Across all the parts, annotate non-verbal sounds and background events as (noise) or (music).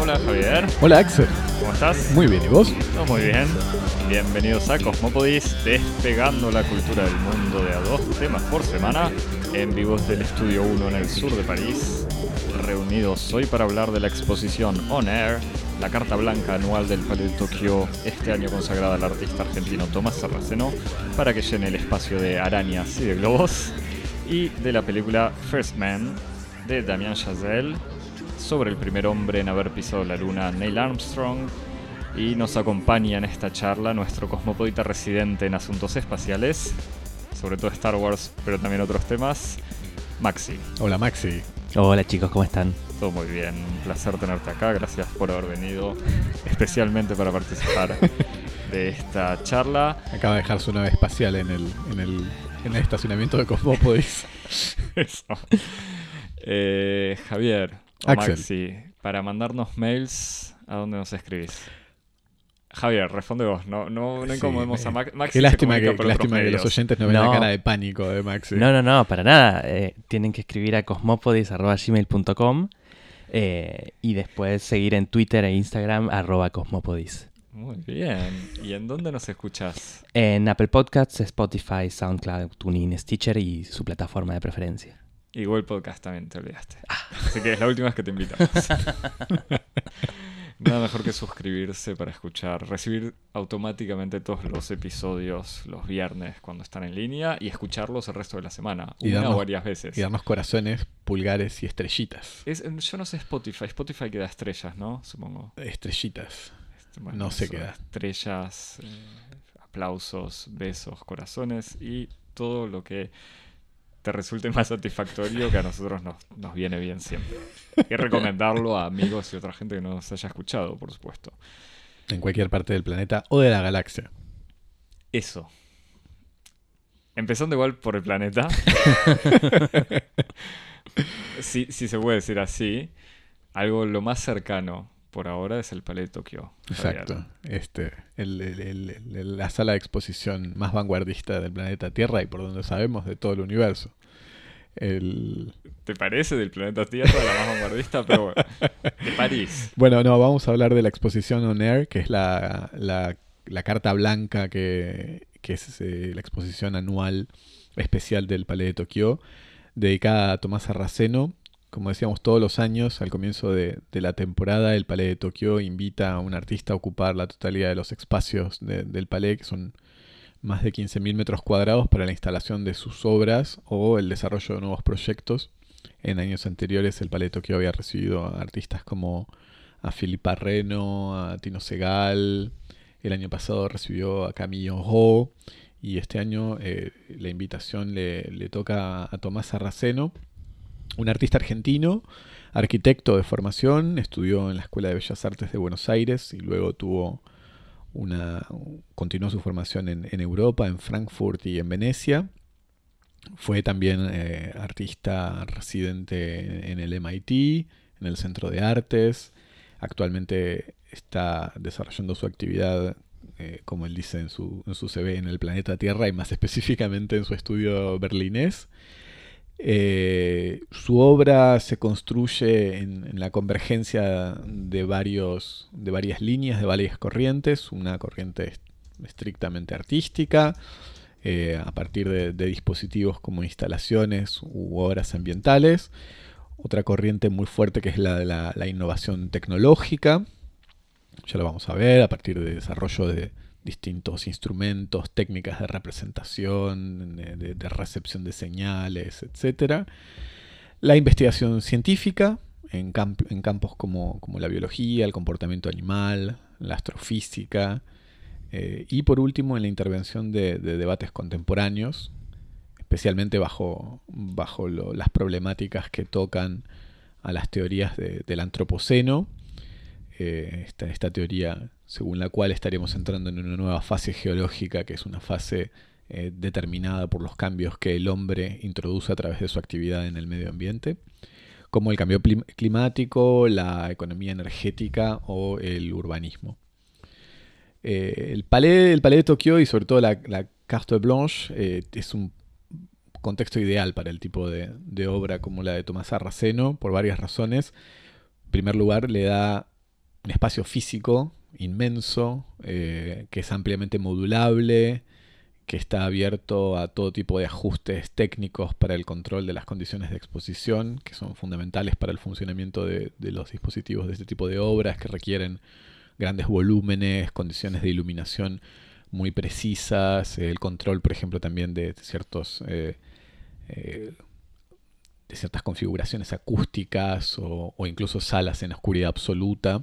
Hola Javier, Hola Axel, ¿cómo estás? muy bien, ¿y vos? Todo muy bien. Bienvenidos a Cosmopodis, despegando la cultura del mundo de a dos temas por semana, en vivos del Estudio 1 en el sur de París. Reunidos hoy para hablar de la exposición On Air, la carta blanca anual del Palais de Tokio, este año consagrada al artista argentino Tomás Sarraceno, para que llene el espacio de arañas y de globos, y de la película First Man de Damien Chazelle, sobre el primer hombre en haber pisado la luna, Neil Armstrong, y nos acompaña en esta charla nuestro cosmopolita residente en asuntos espaciales, sobre todo Star Wars, pero también otros temas, Maxi. Hola Maxi. Hola chicos, ¿cómo están? Todo muy bien, un placer tenerte acá, gracias por haber venido especialmente para participar (laughs) de esta charla. Acaba de dejar su nave espacial en el, en el, en el estacionamiento de Cosmópolis. (laughs) Eso. Eh, Javier, o Axel. Maxi, para mandarnos mails, ¿a dónde nos escribís? Javier, responde vos, no, no, no Sí, incomodemos eh, a Max- Maxi. Qué lástima, que, por qué otros lástima que los oyentes no ven la No. cara de pánico de Maxi. No, no, no, para nada. Eh, tienen que escribir a cosmopodis.gmail.com eh, y después seguir en Twitter e Instagram arroba cosmopodis. Muy bien. ¿Y en dónde nos escuchás? En Apple Podcasts, Spotify, SoundCloud, TuneIn, Stitcher y su plataforma de preferencia. Google Podcast también te olvidaste. Ah. Así que es la última vez que te invitamos. (laughs) Nada mejor que suscribirse para escuchar, recibir automáticamente todos los episodios los viernes cuando están en línea y escucharlos el resto de la semana, Y una darnos- o varias veces. Y darnos corazones, pulgares y estrellitas. Es- yo no sé Spotify, Spotify que da estrellas, ¿no? Supongo. Estrellitas. Este, bueno, No sé qué da. Estrellas, eh, aplausos, besos, corazones y todo lo que te resulte más satisfactorio que a nosotros nos, nos viene bien siempre. Y recomendarlo a amigos y otra gente que no nos haya escuchado, por supuesto. En cualquier parte del planeta o de la galaxia. Eso. Empezando igual por el planeta. (laughs) si, si se puede decir así, algo lo más cercano por ahora es el Palais de Tokio. Exacto. Este, el- el- el- el- la sala de exposición más vanguardista del planeta Tierra y por donde sabemos de todo el universo. El, ¿Te parece del planeta Tierra la más vanguardista? Pero bueno, de París. (laughs) Bueno, no, vamos a hablar de la exposición On Air, que es la, la- la carta blanca que, que es eh, la exposición anual especial del Palais de Tokio, dedicada a Tomás Sarraceno. Como decíamos todos los años, al comienzo de, de la temporada, el Palais de Tokio invita a un artista a ocupar la totalidad de los espacios de- del Palais, que son más de 15.000 metros cuadrados para la instalación de sus obras o el desarrollo de nuevos proyectos. En años anteriores el Palais Tokio había recibido a artistas como a Filipa Reno, a Tino Segal. El año pasado recibió a Camillo Ho. Y este año eh, la invitación le, le toca a Tomás Sarraceno, un artista argentino, arquitecto de formación, estudió en la Escuela de Bellas Artes de Buenos Aires y luego tuvo continuó su formación en, en Europa, en Frankfurt y en Venecia. Fue también eh, artista residente en el MIT, en el Centro de Artes. Actualmente está desarrollando su actividad, eh, como él dice en su, en su CV, en el planeta Tierra y más (laughs) específicamente en su estudio berlinés. Eh, su obra se construye en, la convergencia de, varios, de varias líneas, de varias corrientes. Una corriente est- estrictamente artística, eh, a partir de, dispositivos como instalaciones u obras ambientales. Otra corriente muy fuerte que es la de la innovación tecnológica. Ya lo vamos a ver a partir de desarrollo de distintos instrumentos, técnicas de representación, de, recepción de señales, etc. La investigación científica en, camp- en campos como, la biología, el comportamiento animal, la astrofísica. eh, y por último, en la intervención de, de debates contemporáneos, especialmente bajo, las problemáticas que tocan a las teorías de- del antropoceno. Esta, teoría según la cual estaremos entrando en una nueva fase geológica, que es una fase eh, determinada por los cambios que el hombre introduce a través de su actividad en el medio ambiente, como el cambio climático, la economía energética o el urbanismo. Eh, el, palais, el palais de Tokio y sobre todo la, la Carte Blanche eh, es un contexto ideal para el tipo de, de, obra como la de Tomás Arraceno, por varias razones. En primer lugar, le da un espacio físico inmenso, eh, que es ampliamente modulable, que está abierto a todo tipo de ajustes técnicos para el control de las condiciones de exposición, que son fundamentales para el funcionamiento de, los dispositivos de este tipo de obras, que requieren grandes volúmenes, condiciones de iluminación muy precisas, el control, por ejemplo, también de ciertos... Eh, eh, ciertas configuraciones acústicas o incluso salas en oscuridad absoluta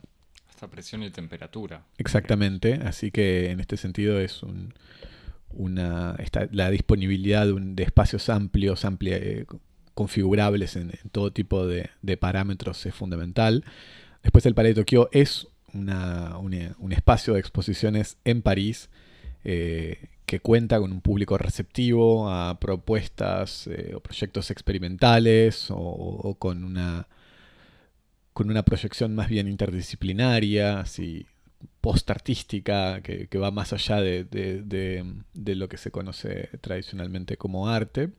presión y temperatura. Exactamente, así que en este sentido es una la disponibilidad de, espacios amplios, eh, configurables en, todo tipo de, parámetros es fundamental. Después el Palais de Tokio es un espacio de exposiciones en París eh, que cuenta con un público receptivo a propuestas eh, o proyectos experimentales o con una con una proyección más bien interdisciplinaria, así, post-artística, que, va más allá de, lo que se conoce tradicionalmente como arte.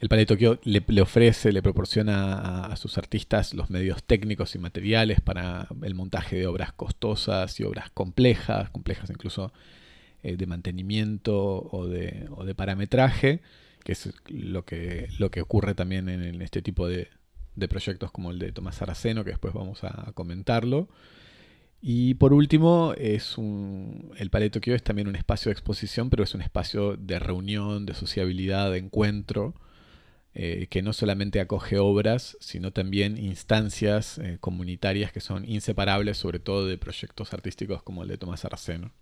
El Palais Tokio le, ofrece, le proporciona a, sus artistas los medios técnicos y materiales para el montaje de obras costosas y obras complejas, complejas incluso eh, de mantenimiento o de, parametraje, que es lo que, lo que ocurre también en este tipo de, de proyectos como el de Tomás Saraceno, que después vamos a comentarlo. Y por último, es un, el Palais Tokio es también un espacio de exposición, pero es un espacio de reunión, de sociabilidad, de encuentro, eh, que no solamente acoge obras, sino también instancias eh, comunitarias que son inseparables, sobre todo de proyectos artísticos como el de Tomás Saraceno,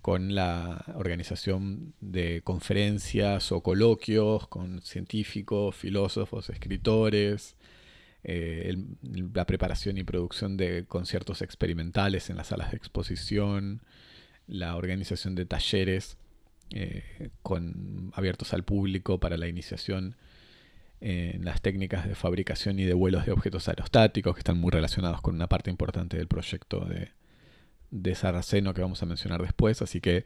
con la organización de conferencias o coloquios con científicos, filósofos, escritores, eh, la preparación y producción de conciertos experimentales en las salas de exposición, la organización de talleres eh, con, abiertos al público para la iniciación en las técnicas de fabricación y de vuelos de objetos aerostáticos que están muy relacionados con una parte importante del proyecto de, de Saraceno que vamos a mencionar después, así que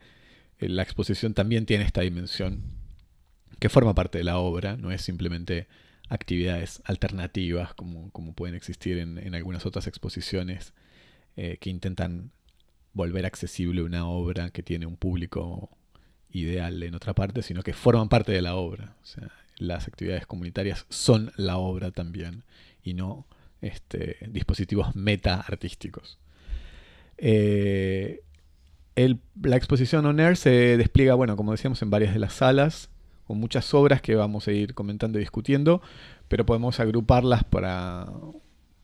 eh, la exposición también tiene esta dimensión que forma parte de la obra, no es simplemente actividades alternativas como, como pueden existir en, algunas otras exposiciones eh, que intentan volver accesible una obra que tiene un público ideal en otra parte, sino que forman parte de la obra. Las actividades comunitarias son la obra también y no este, dispositivos meta artísticos. Eh, la exposición On Air se despliega, bueno, como decíamos, en varias de las salas con muchas obras que vamos a ir comentando y discutiendo, pero podemos agruparlas para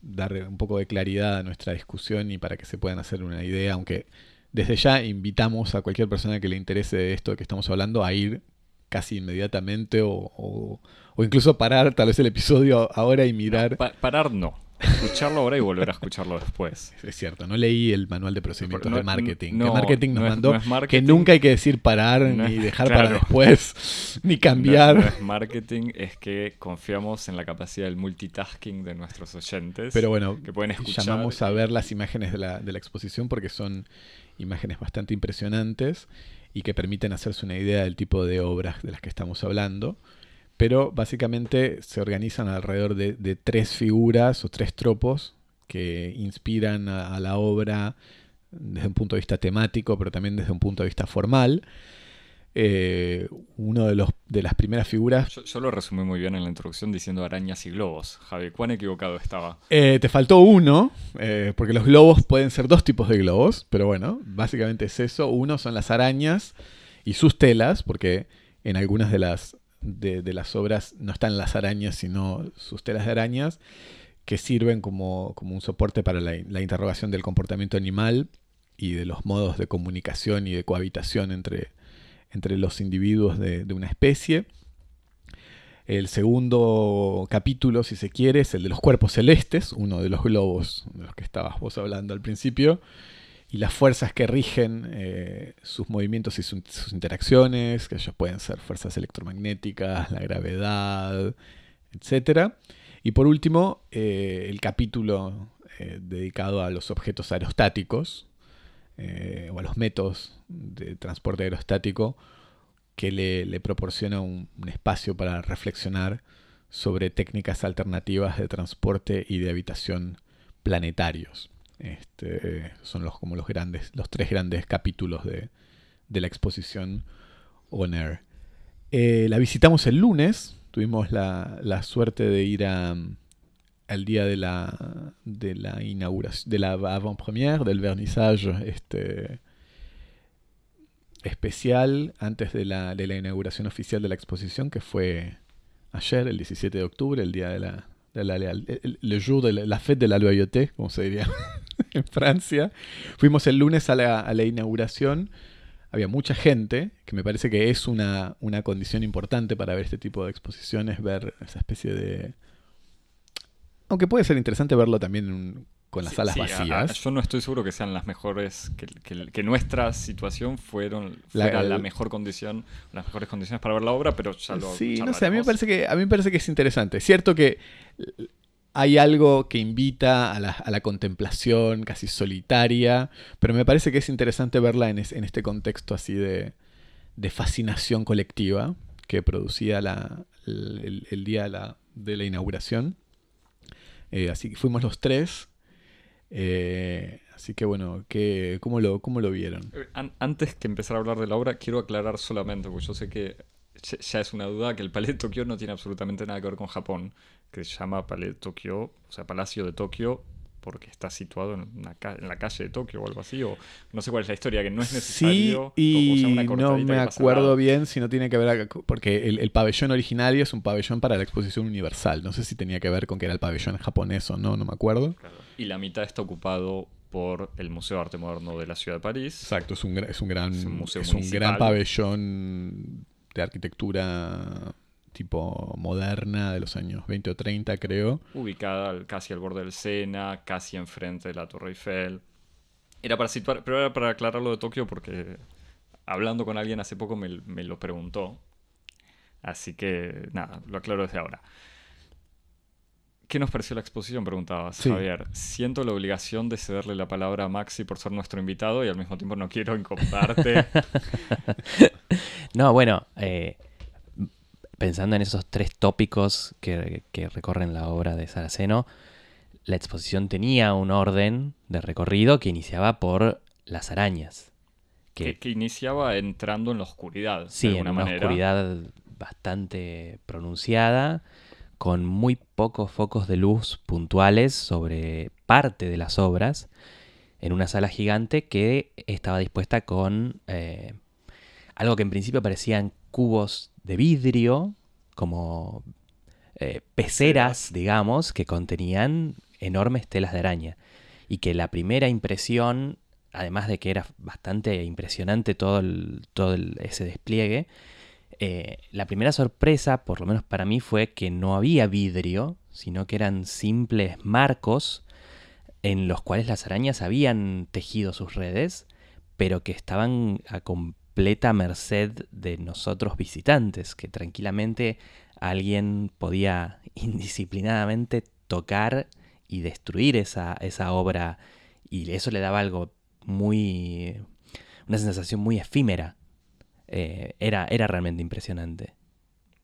dar un poco de claridad a nuestra discusión y para que se puedan hacer una idea, aunque desde ya invitamos a cualquier persona que le interese esto que estamos hablando a ir casi inmediatamente o, incluso parar tal vez el episodio ahora y mirar. parar no escucharlo ahora y volver a escucharlo después. (laughs) Es cierto, no leí el manual de procedimientos de marketing. que marketing nos mandó que nunca hay que decir parar, ni dejar para después, (laughs) ni cambiar. No, es marketing, es que confiamos en la capacidad del multitasking de nuestros oyentes. Pero bueno, que pueden escuchar. llamamos a ver las imágenes de la, de la exposición porque son imágenes bastante impresionantes y que permiten hacerse una idea del tipo de obras de las que estamos hablando pero básicamente se organizan alrededor de, tres figuras o tres tropos que inspiran a, la obra desde un punto de vista temático, pero también desde un punto de vista formal. Eh, uno de, los, de las primeras figuras. Yo, lo resumí muy bien en la introducción diciendo arañas y globos. Javi, ¿cuán equivocado estaba? Eh, te faltó uno, eh, porque los globos pueden ser dos tipos de globos, pero bueno, básicamente es eso. Uno son las arañas y sus telas, porque en algunas de las de, las obras no están las arañas, sino sus telas de arañas, que sirven como, un soporte para la, interrogación del comportamiento animal y de los modos de comunicación y de cohabitación entre, entre los individuos de, una especie. El segundo capítulo, si se quiere, es el de los cuerpos celestes, uno de los globos de los que estabas vos hablando al principio, y las fuerzas que rigen eh, sus movimientos y sus interacciones, que ellos pueden ser fuerzas electromagnéticas, la gravedad, etc. Y por último, eh, el capítulo eh, dedicado a los objetos aerostáticos, o a los métodos de transporte aerostático que le, proporciona un, espacio para reflexionar sobre técnicas alternativas de transporte y de habitación planetarios. Este, son los, como los, grandes, los tres grandes capítulos de, la exposición On Air. Eh, la visitamos el lunes, tuvimos la, la suerte de ir a, al día de la, de la inauguración, de la avant-première, del vernissage este, especial antes de la, de la inauguración oficial de la exposición, que fue ayer, el 17 de octubre, el día de la, de la, le jour de la, fête de la loyauté, como se diría (laughs) (laughs) en Francia. Fuimos el lunes a la, a la, inauguración. Había mucha gente, que me parece que es una, una condición importante para ver este tipo de exposiciones, ver esa especie de, aunque puede ser interesante verlo también con las salas vacías. yo no estoy seguro que sean las mejores, que, nuestra situación fueron, fuera la, mejor condición, las mejores condiciones para ver la obra, pero ya lo Sí, no sé, a mí me parece que, a mí me parece que es interesante. Es cierto que hay algo que invita a la, contemplación casi solitaria, pero me parece que es interesante verla en, este contexto así de, fascinación colectiva que producía el, día de la inauguración. Eh, así que fuimos los tres. Eh, así que bueno, ¿qué, cómo, lo, ¿cómo lo vieron? Eh, antes que empezar a hablar de la obra, quiero aclarar solamente, porque yo sé que ya es una duda, que el Palais de Tokio no tiene absolutamente nada que ver con Japón, que se llama Palais Tokio, o sea, Palacio de Tokio, porque está situado en, la calle de Tokio o algo así, o no sé cuál es la historia, que no es necesario. Sí, y no me acuerdo bien si no tiene que ver, porque el, pabellón originario es un pabellón para la exposición universal, no sé si tenía que ver con que era el pabellón japonés o no, no me acuerdo. Y la mitad está ocupado por el Museo de Arte Moderno de la Ciudad de París. Exacto, es un, es un gran, es un gran pabellón de arquitectura tipo moderna de los años 20 o 30, creo. Ubicada casi al borde del Sena, casi enfrente de la Torre Eiffel. Era para situar, pero era para aclararlo de Tokio porque hablando con alguien hace poco me, lo preguntó. Así que nada, lo aclaro desde ahora. ¿Qué nos pareció la exposición? Preguntabas, Javier. Siento la obligación de cederle la palabra a Maxi por ser nuestro invitado y al mismo tiempo no quiero incomodarte. (laughs) no, bueno, eh, pensando en esos tres tópicos que, recorren la obra de Saraceno, la exposición tenía un orden de recorrido que iniciaba por las arañas. Que, iniciaba entrando en la oscuridad. Sí, en una oscuridad bastante pronunciada, con muy pocos focos de luz puntuales sobre parte de las obras, en una sala gigante que estaba dispuesta con eh, algo que en principio parecían cubos de vidrio, como eh, peceras, digamos, que contenían enormes telas de araña. Y que la primera impresión, además de que era bastante impresionante todo, todo ese despliegue, eh, la primera sorpresa, por lo menos para mí, fue que no había vidrio, sino que eran simples marcos en los cuales las arañas habían tejido sus redes, pero que estaban a, completa merced de nosotros visitantes, que tranquilamente alguien podía (laughs) indisciplinadamente tocar y destruir esa, esa obra y eso le daba algo muy... una sensación muy efímera. Eh, era, era realmente impresionante.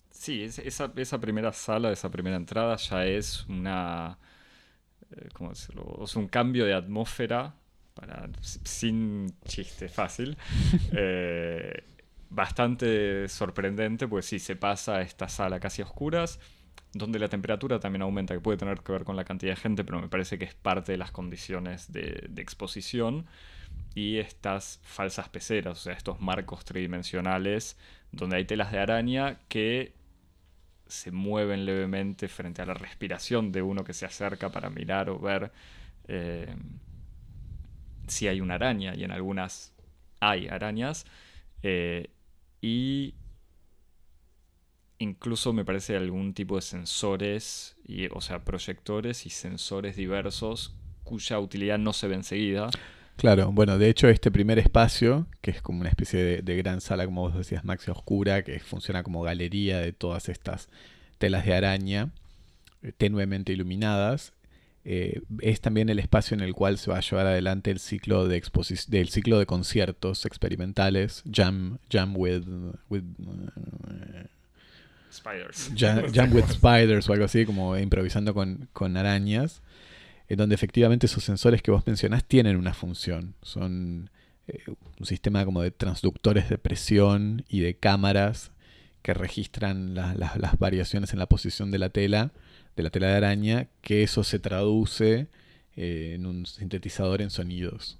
Sí, esa, esa primera sala, esa primera entrada ya es una... Eh, ¿Cómo? Es un cambio de atmósfera para, sin chiste fácil, (laughs) eh, bastante sorprendente, pues sí, se pasa a esta sala casi a oscuras, donde la temperatura también aumenta, que puede tener que ver con la cantidad de gente, pero me parece que es parte de las condiciones de, exposición. Y estas falsas peceras, o sea, estos marcos tridimensionales, donde hay telas de araña que se mueven levemente frente a la respiración de uno que se acerca para mirar o ver. Eh, si hay una araña y en algunas hay arañas. Eh, y incluso me parece algún tipo de sensores, y, o sea, proyectores y sensores diversos cuya utilidad no se ve enseguida. Claro, bueno, de hecho este primer espacio, que es como una especie de, gran sala, como vos decías, Maxi Oscura, que funciona como galería de todas estas telas de araña, eh, tenuemente iluminadas, eh, es también el espacio en el cual se va a llevar adelante el ciclo de del ciclo de conciertos experimentales, Jam, jam with, with uh, Spiders. Jam, with Spiders o algo así, como improvisando con, con arañas, en donde efectivamente esos sensores que vos mencionás tienen una función. Son eh, un sistema como de transductores de presión y de cámaras que registran las variaciones en la posición de la tela, de la tela de araña, que eso se traduce eh, en un sintetizador en sonidos.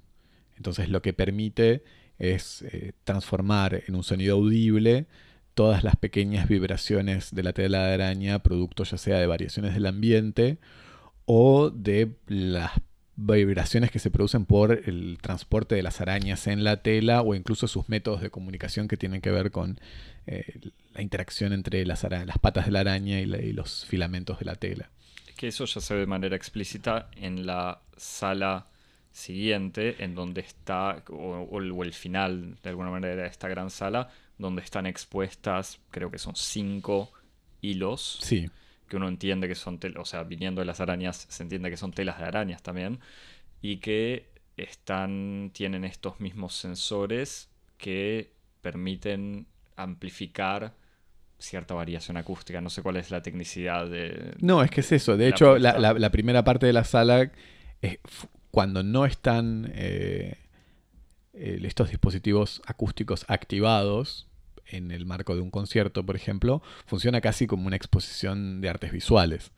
Entonces lo que permite es eh, transformar en un sonido audible todas las pequeñas vibraciones de la tela de araña, producto ya sea de variaciones del ambiente o de las vibraciones que se producen por el transporte de las arañas en la tela o incluso sus métodos de comunicación que tienen que ver con eh, la interacción entre las, las, patas de la araña y, los filamentos de la tela. Que eso ya se ve de manera explícita en la sala siguiente, en donde está, o, el final de alguna manera de esta gran sala, donde están expuestas, creo que son cinco hilos. Sí que uno entiende que son o sea, viniendo de las arañas, se entiende que son telas de arañas también, y que están, tienen estos mismos sensores que permiten amplificar cierta variación acústica. No sé cuál es la tecnicidad de... No, es que es eso. De hecho, la, primera parte de la sala, es cuando no están eh, estos dispositivos acústicos activados, en el marco de un concierto, por ejemplo, funciona casi como una exposición de artes visuales,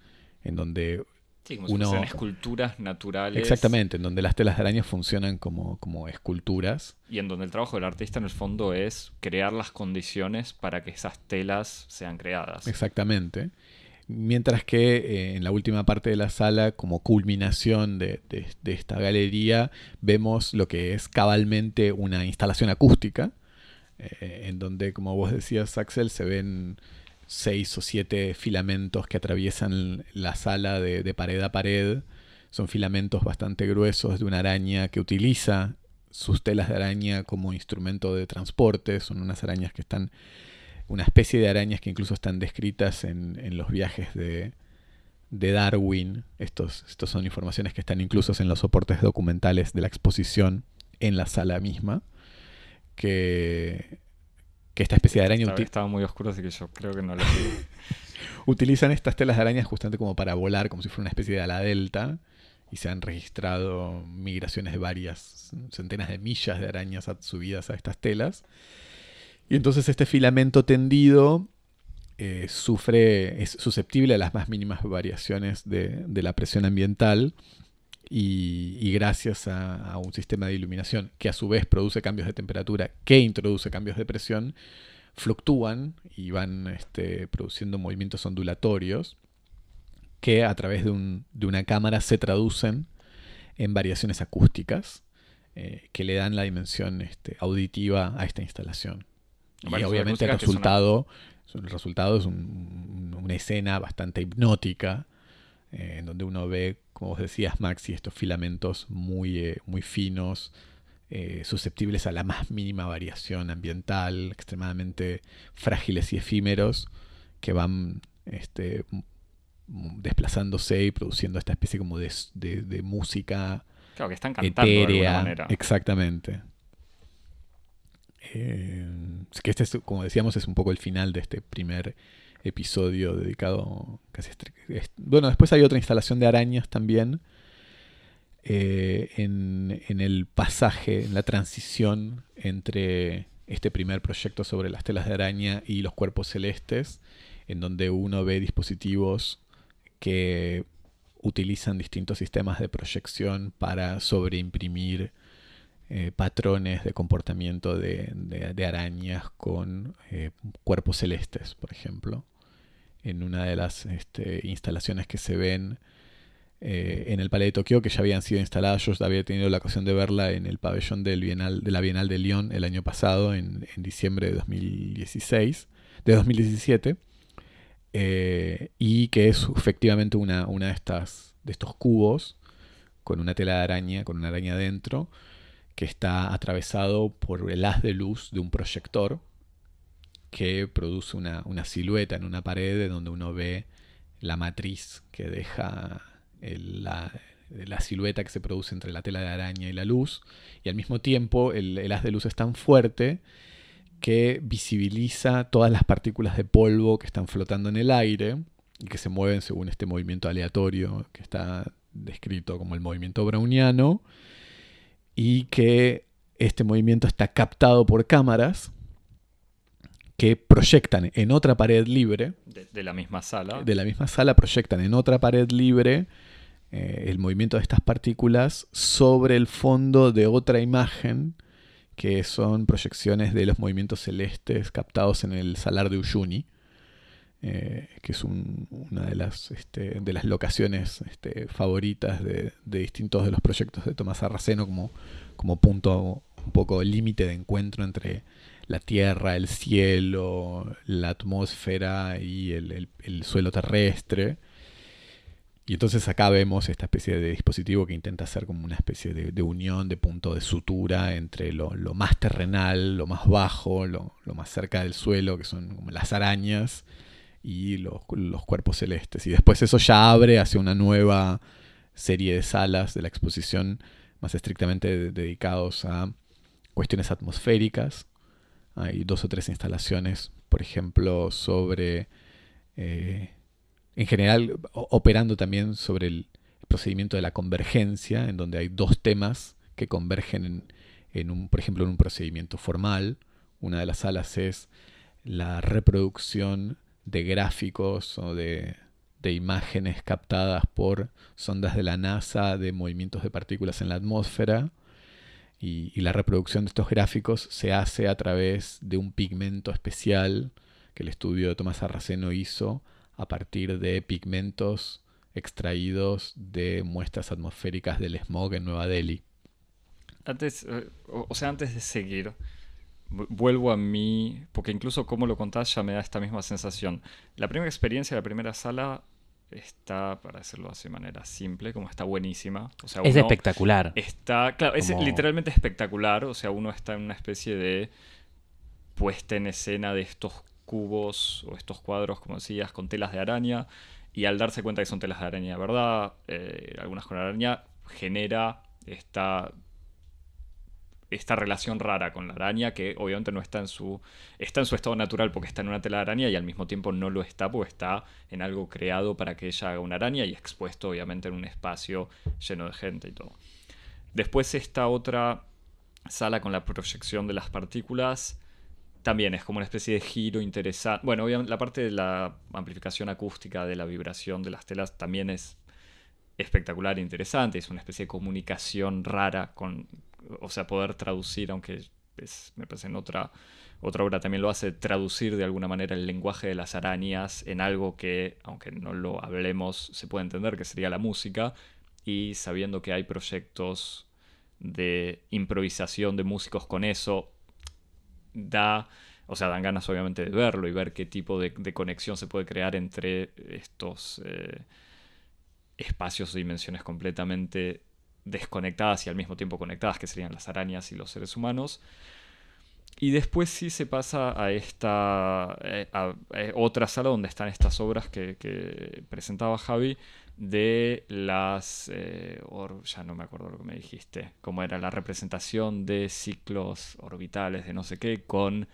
en donde sí, como uno... esculturas naturales. Exactamente, en donde las telas de araña funcionan como, como esculturas. Y en donde el trabajo del artista en el fondo es crear las condiciones para que esas telas sean creadas. Exactamente. Mientras que eh, en la última parte de la sala, como culminación de, de, esta galería, vemos lo que es cabalmente una instalación acústica, eh, en donde, como vos decías, Axel, se ven seis o siete filamentos que atraviesan la sala de, pared a pared. Son filamentos bastante gruesos de una araña que utiliza sus telas de araña como instrumento de transporte. Son unas arañas que están, una especie de arañas que incluso están descritas en, los viajes de, Darwin. Estos, estos son informaciones que están incluso en los soportes documentales de la exposición en la sala misma que, esta especie de araña... Estaba, muy oscuro, así que yo creo que no lo (laughs) Utilizan estas telas de araña justamente como para volar, como si fuera una especie de ala delta, y se han registrado migraciones de varias centenas de millas de arañas subidas a estas telas. Y entonces este filamento tendido eh, sufre, es susceptible a las más mínimas variaciones de, de la presión ambiental y, gracias a, un sistema de iluminación que a su vez produce cambios de temperatura, que introduce cambios de presión, fluctúan y van este, produciendo movimientos ondulatorios que a través de, una cámara se traducen en variaciones acústicas eh, que le dan la dimensión este, auditiva a esta instalación. y obviamente el resultado, el resultado es una escena bastante hipnótica eh, en donde uno ve, como vos decías, Maxi, estos filamentos muy, eh, muy finos, eh, susceptibles a la más mínima variación ambiental, extremadamente frágiles y efímeros, que van este, desplazándose y produciendo esta especie como de, música claro, que están cantando etérea. De manera. Exactamente. que este, como decíamos, es un poco el final de este primer episodio dedicado casi bueno después hay otra instalación de arañas también eh, en, el pasaje en la transición entre este primer proyecto sobre las telas de araña y los cuerpos celestes en donde uno ve dispositivos que utilizan distintos sistemas de proyección para sobreimprimir eh, patrones de comportamiento de, arañas con eh, cuerpos celestes, por ejemplo en una de las este, instalaciones que se ven eh, en el Palais de Tokio, que ya habían sido instaladas. Yo había tenido la ocasión de verla en el pabellón de la Bienal de Lyon el año pasado, en, diciembre de 2016, de 2017, eh, y que es efectivamente una, una de, estas, de estos cubos con una tela de araña, con una araña adentro, que está atravesado por el haz de luz de un proyector que produce una, silueta en una pared donde uno ve la matriz que deja la, la silueta que se produce entre la tela de araña y la luz, y al mismo tiempo el haz de luz es tan fuerte que visibiliza todas las partículas de polvo que están flotando en el aire y que se mueven según este movimiento aleatorio que está descrito como el movimiento browniano, y que este movimiento está captado por cámaras que proyectan en otra pared libre De, de la misma sala. de la misma sala proyectan en otra pared libre eh, el movimiento de estas partículas sobre el fondo de otra imagen que son proyecciones de los movimientos celestes captados en el salar de Uyuni, eh, que es un- una de las, este, de las locaciones este, favoritas de, de distintos de los proyectos de Tomás Arraceno como, como punto un poco límite de encuentro entre la tierra, el cielo, la atmósfera y el, el- el suelo terrestre. Y entonces acá vemos esta especie de dispositivo que intenta hacer como una especie de, unión, de punto de sutura entre lo, lo más terrenal, lo más bajo, lo, lo más cerca del suelo, que son como las arañas, y los, los cuerpos celestes. Y después eso ya abre hacia una nueva serie de salas de la exposición más estrictamente de- dedicados a cuestiones atmosféricas. Hay dos o tres instalaciones, por ejemplo, sobre, eh, en general, operando también sobre el procedimiento de la convergencia, en donde hay dos temas que convergen en, un, por ejemplo, en un procedimiento formal. Una de las salas es la reproducción de gráficos o de imágenes captadas por sondas de la NASA de movimientos de partículas en la atmósfera. Y, la reproducción de estos gráficos se hace a través de un pigmento especial que el estudio de Tomás Arraceno hizo a partir de pigmentos extraídos de muestras atmosféricas del smog en Nueva Delhi. Antes, eh, o, sea, antes de seguir, vu- vuelvo a mí, porque incluso como lo contás ya me da esta misma sensación. La primera experiencia, la primera sala, está, para decirlo así de manera simple, como está buenísima. O sea, Es uno espectacular. Está, claro, es Como- literalmente espectacular. O sea, uno está en una especie de puesta en escena de estos cubos o estos cuadros, como decías, con telas de araña. Y al darse cuenta que son telas de araña verdad, eh, algunas con araña, genera esta, esta relación rara con la araña que obviamente no está en su está en su estado natural porque está en una tela de araña y al mismo tiempo no lo está porque está en algo creado para que ella haga una araña y expuesto obviamente en un espacio lleno de gente y todo. Después esta otra sala con la proyección de las partículas también es como una especie de giro interesante. Bueno, obviamente la parte de la amplificación acústica de la vibración de las telas también es espectacular e interesante. Es una especie de comunicación rara con, o sea, poder traducir, aunque es, me parece en otra, otra obra también lo hace, traducir de alguna manera el lenguaje de las arañas en algo que, aunque no lo hablemos, se puede entender que sería la música. Y sabiendo que hay proyectos de improvisación de músicos con eso, da, o sea, dan ganas obviamente de verlo y ver qué tipo de, conexión se puede crear entre estos eh, espacios o dimensiones completamente desconectadas y al mismo tiempo conectadas, que serían las arañas y los seres humanos. Y después sí se pasa a esta eh, a, eh, otra sala donde están estas obras que, presentaba Javi de las eh, or- ya no me acuerdo lo que me dijiste, cómo era la representación de ciclos orbitales de no sé qué con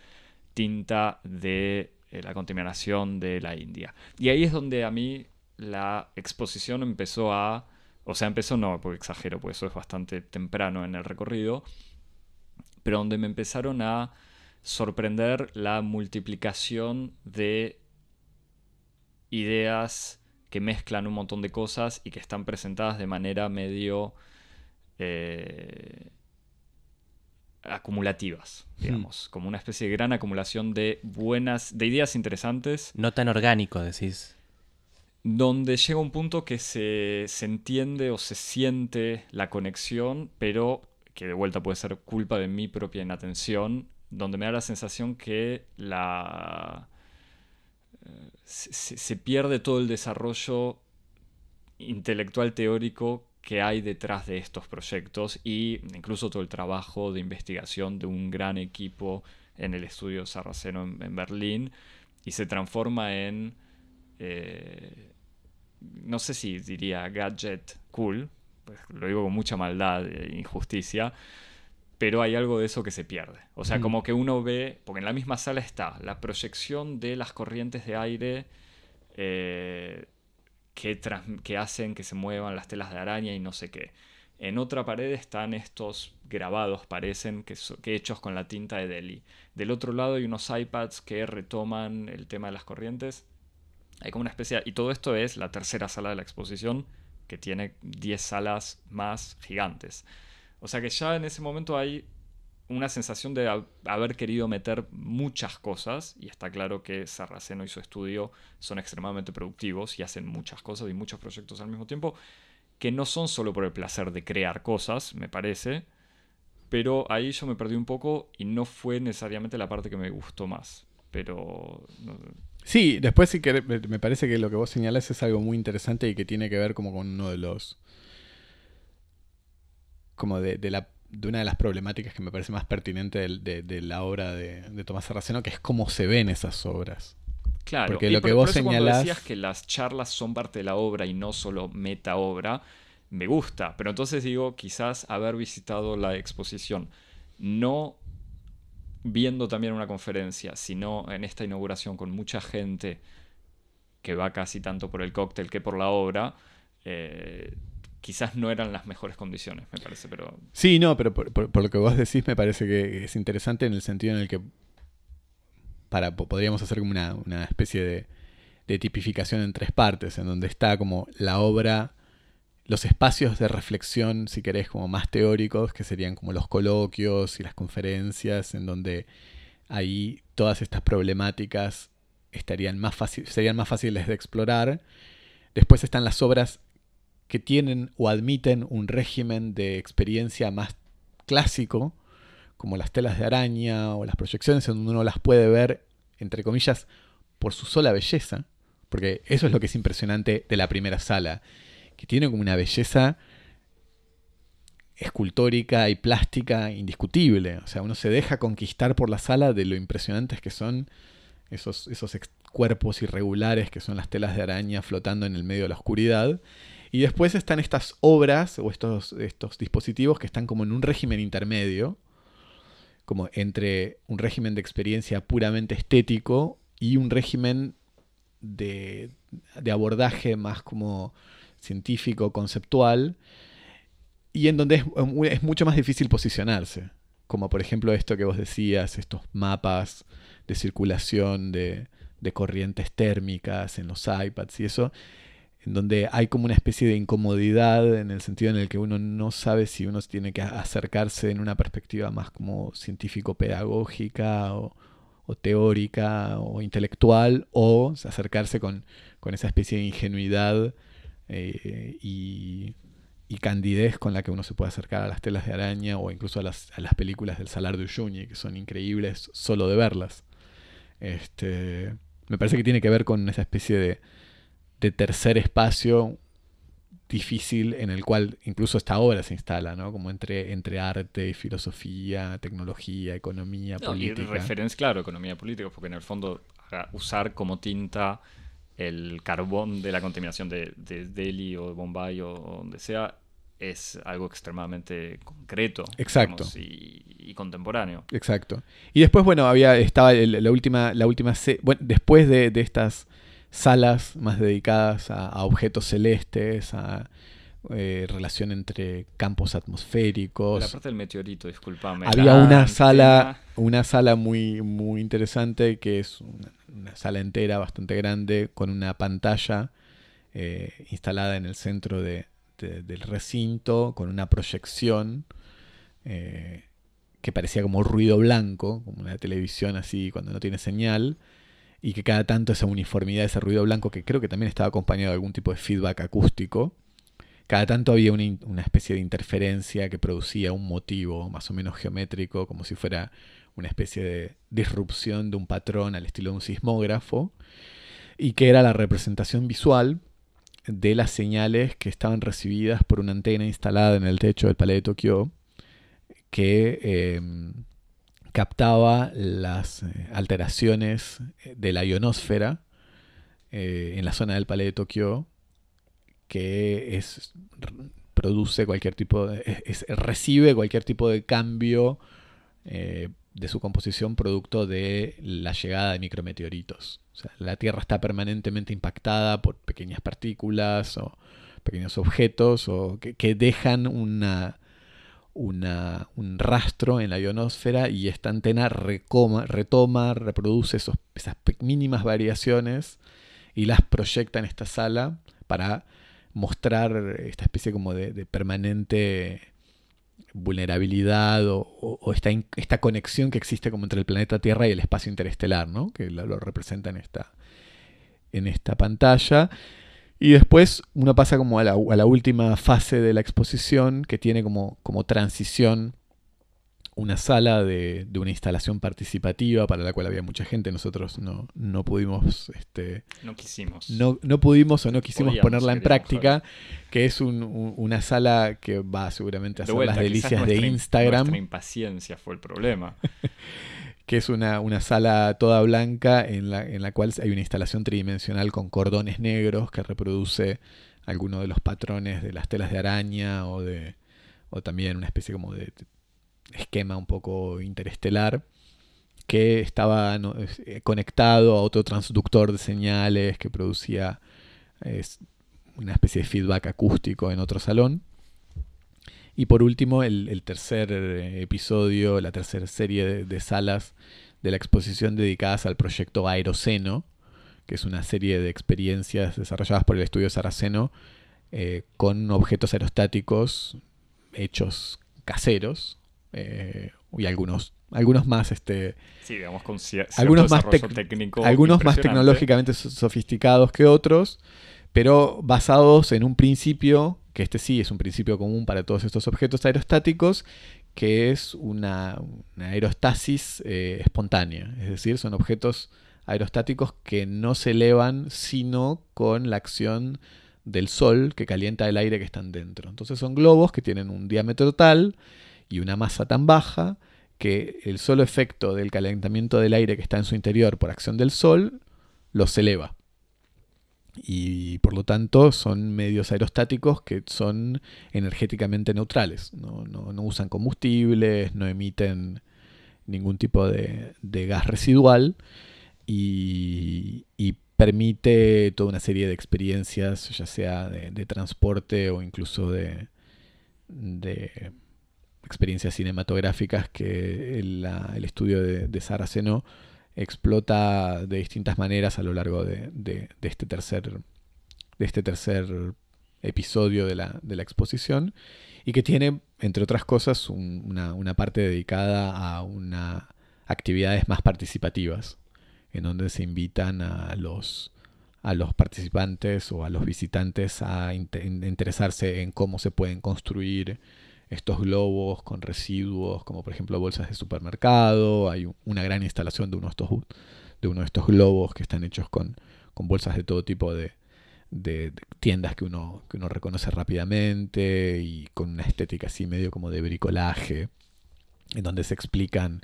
tinta de la contaminación de la India. Y ahí es donde a mí la exposición empezó a, o sea, empezó no, porque exagero, porque eso es bastante temprano en el recorrido, pero donde me empezaron a sorprender la multiplicación de ideas que mezclan un montón de cosas y que están presentadas de manera medio eh, acumulativas, digamos, como una especie de gran acumulación de buenas, de ideas interesantes. No tan orgánico, decís. Donde llega un punto que se, se entiende o se siente la conexión, pero que de vuelta puede ser culpa de mi propia inatención, donde me da la sensación que la se, pierde todo el desarrollo intelectual teórico que hay detrás de estos proyectos y incluso todo el trabajo de investigación de un gran equipo en el estudio Sarraceno en, en Berlín y se transforma en eh, no sé si diría gadget cool, pues lo digo con mucha maldad e injusticia, pero hay algo de eso que se pierde. O sea, Mm. como que uno ve, porque en la misma sala está la proyección de las corrientes de aire eh, que, trans- que hacen que se muevan las telas de araña y no sé qué. En otra pared están estos grabados, parecen que, so- que hechos con la tinta de Delhi. Del otro lado hay unos iPads que retoman el tema de las corrientes. Hay como una especie... Y todo esto es la tercera sala de la exposición, que tiene 10 salas más gigantes. O sea que ya en ese momento hay una sensación de ha- haber querido meter muchas cosas, y está claro que Sarraceno y su estudio son extremadamente productivos y hacen muchas cosas y muchos proyectos al mismo tiempo, que no son solo por el placer de crear cosas, me parece, pero ahí yo me perdí un poco y no fue necesariamente la parte que me gustó más. Pero Sí, después sí que me parece que lo que vos señalás es algo muy interesante y que tiene que ver como con uno de los. como de, de la, de una de las problemáticas que me parece más pertinente de, de la obra de, de Tomás Sarraceno, que es cómo se ven esas obras. Claro, Porque y lo por- que por vos eso señalás- decías que las charlas son parte de la obra y no solo meta obra, me gusta. Pero entonces digo, quizás haber visitado la exposición, no viendo también una conferencia, sino en esta inauguración con mucha gente que va casi tanto por el cóctel que por la obra, eh, quizás no eran las mejores condiciones, me parece, pero Sí, no, pero por, lo que vos decís me parece que es interesante en el sentido en el que para, po- podríamos hacer como una, especie de tipificación en tres partes, en donde está como la obra, los espacios de reflexión, si querés, como más teóricos, que serían como los coloquios y las conferencias, en donde ahí todas estas problemáticas estarían más serían más fáciles de explorar. Después están las obras que tienen o admiten un régimen de experiencia más clásico, como las telas de araña o las proyecciones, en donde uno las puede ver, entre comillas, por su sola belleza, porque eso es lo que es impresionante de la primera sala, que tiene como una belleza escultórica y plástica indiscutible. O sea, uno se deja conquistar por la sala de lo impresionantes que son esos, esos cuerpos irregulares que son las telas de araña flotando en el medio de la oscuridad. Y después están estas obras o estos, estos dispositivos que están como en un régimen intermedio, como entre un régimen de experiencia puramente estético y un régimen de, de abordaje más como científico, conceptual, y en donde es, mucho más difícil posicionarse. Como por ejemplo esto que vos decías, estos mapas de circulación de, de corrientes térmicas en los iPads y eso, en donde hay como una especie de incomodidad en el sentido en el que uno no sabe si uno tiene que acercarse en una perspectiva más como científico-pedagógica o, o teórica o intelectual o acercarse con, con esa especie de ingenuidad eh, y, y candidez con la que uno se puede acercar a las telas de araña o incluso a las, a las películas del Salar de Uyuni, que son increíbles solo de verlas. Este, me parece que tiene que ver con esa especie de, de tercer espacio difícil en el cual incluso esta obra se instala, ¿no? Como entre, entre arte y filosofía, tecnología, economía, No, y política. referencia, claro, economía política, porque en el fondo usar como tinta el carbón de la contaminación de, de Delhi o de Bombay o, o donde sea es algo extremadamente concreto Exacto. digamos, y, y contemporáneo. Exacto. Y después, bueno, había, estaba el- la última, la última bueno, después de, de estas salas más dedicadas a, a objetos celestes, a eh, relación entre campos La atmosféricos. parte del meteorito, discúlpame. Había la una antena- sala, una sala muy, muy interesante que es una, una sala entera bastante grande con una pantalla eh, instalada en el centro de- de- del recinto con una proyección eh, que parecía como ruido blanco, como una televisión así cuando no tiene señal, y que cada tanto esa uniformidad, ese ruido blanco, que creo que también estaba acompañado de algún tipo de feedback acústico, cada tanto había una, una especie de interferencia que producía un motivo más o menos geométrico, como si fuera una especie de disrupción de un patrón al estilo de un sismógrafo, y que era la representación visual de las señales que estaban recibidas por una antena instalada en el techo del Palais de Tokio que eh, captaba las eh, alteraciones de la ionosfera eh, en la zona del Palais de Tokio que es produce cualquier tipo de, recibe cualquier tipo de cambio eh, de su composición producto de la llegada de micrometeoritos. la Tierra está permanentemente impactada por pequeñas partículas o pequeños objetos o que, dejan una, una, un rastro en la ionosfera y esta antena recoma, retoma, reproduce esos, esas mínimas variaciones y las proyecta en esta sala para mostrar esta especie como de, permanente vulnerabilidad o, esta, esta, conexión que existe como entre el planeta Tierra y el espacio interestelar, ¿no? que lo, representa en esta, en esta pantalla. Y después uno pasa como a la, a la, última fase de la exposición que tiene como, como transición una sala de, una instalación participativa para la cual había mucha gente. Nosotros no, no pudimos. Este, no quisimos. No, no pudimos o no quisimos ponerla en práctica. Que es una sala que va seguramente a ser las delicias de Instagram. Nuestra impaciencia fue el problema. (laughs) que es una, una, sala toda blanca en la, en la cual hay una instalación tridimensional con cordones negros que reproduce algunos de los patrones de las telas de araña o de o también una especie como de esquema un poco interestelar que estaba eh, conectado a otro transductor de señales que producía una especie de feedback acústico en otro salón. Y por último, el, tercer eh, episodio, la tercera serie de, salas de la exposición dedicadas al proyecto Aeroceno, que es una serie de experiencias desarrolladas por el estudio Saraceno eh, con objetos aerostáticos hechos caseros, eh, y algunos algunos más este sí, digamos con algunos más técnico algunos más tecnológicamente sofisticados que otros pero basados en un principio que este sí es un principio común para todos estos objetos aerostáticos que es una, aerostasis eh, espontánea. Es decir son objetos aerostáticos que no se elevan sino con la acción del sol que calienta el aire que están dentro. Entonces son globos que tienen un diámetro tal y una masa tan baja que el solo efecto del calentamiento del aire que está en su interior por acción del sol los eleva. Y por lo tanto son medios aerostáticos que son energéticamente neutrales. No, usan combustibles, no emiten ningún tipo de, gas residual y, permite toda una serie de experiencias, ya sea de, transporte o incluso de experiencias cinematográficas que el, estudio de, Saraceno explota de distintas maneras a lo largo de, este, tercer, de este tercer episodio de la, exposición y que tiene, entre otras cosas, una, parte dedicada a actividades más participativas, en donde se invitan a los participantes o a los visitantes a interesarse en cómo se pueden construir estos globos con residuos, como por ejemplo bolsas de supermercado. Hay una gran instalación de uno de estos, de uno de estos globos que están hechos con, bolsas de todo tipo de, tiendas que uno, que uno reconoce rápidamente y con una estética así medio como de bricolaje, en donde se explican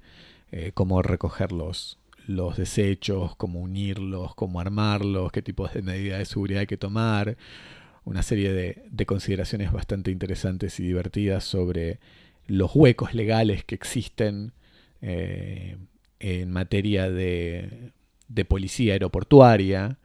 eh, cómo recoger los, los desechos, cómo unirlos, cómo armarlos, qué tipos de medidas de seguridad hay que tomar una serie de, consideraciones bastante interesantes y divertidas sobre los huecos legales que existen eh, en materia de, policía aeroportuaria,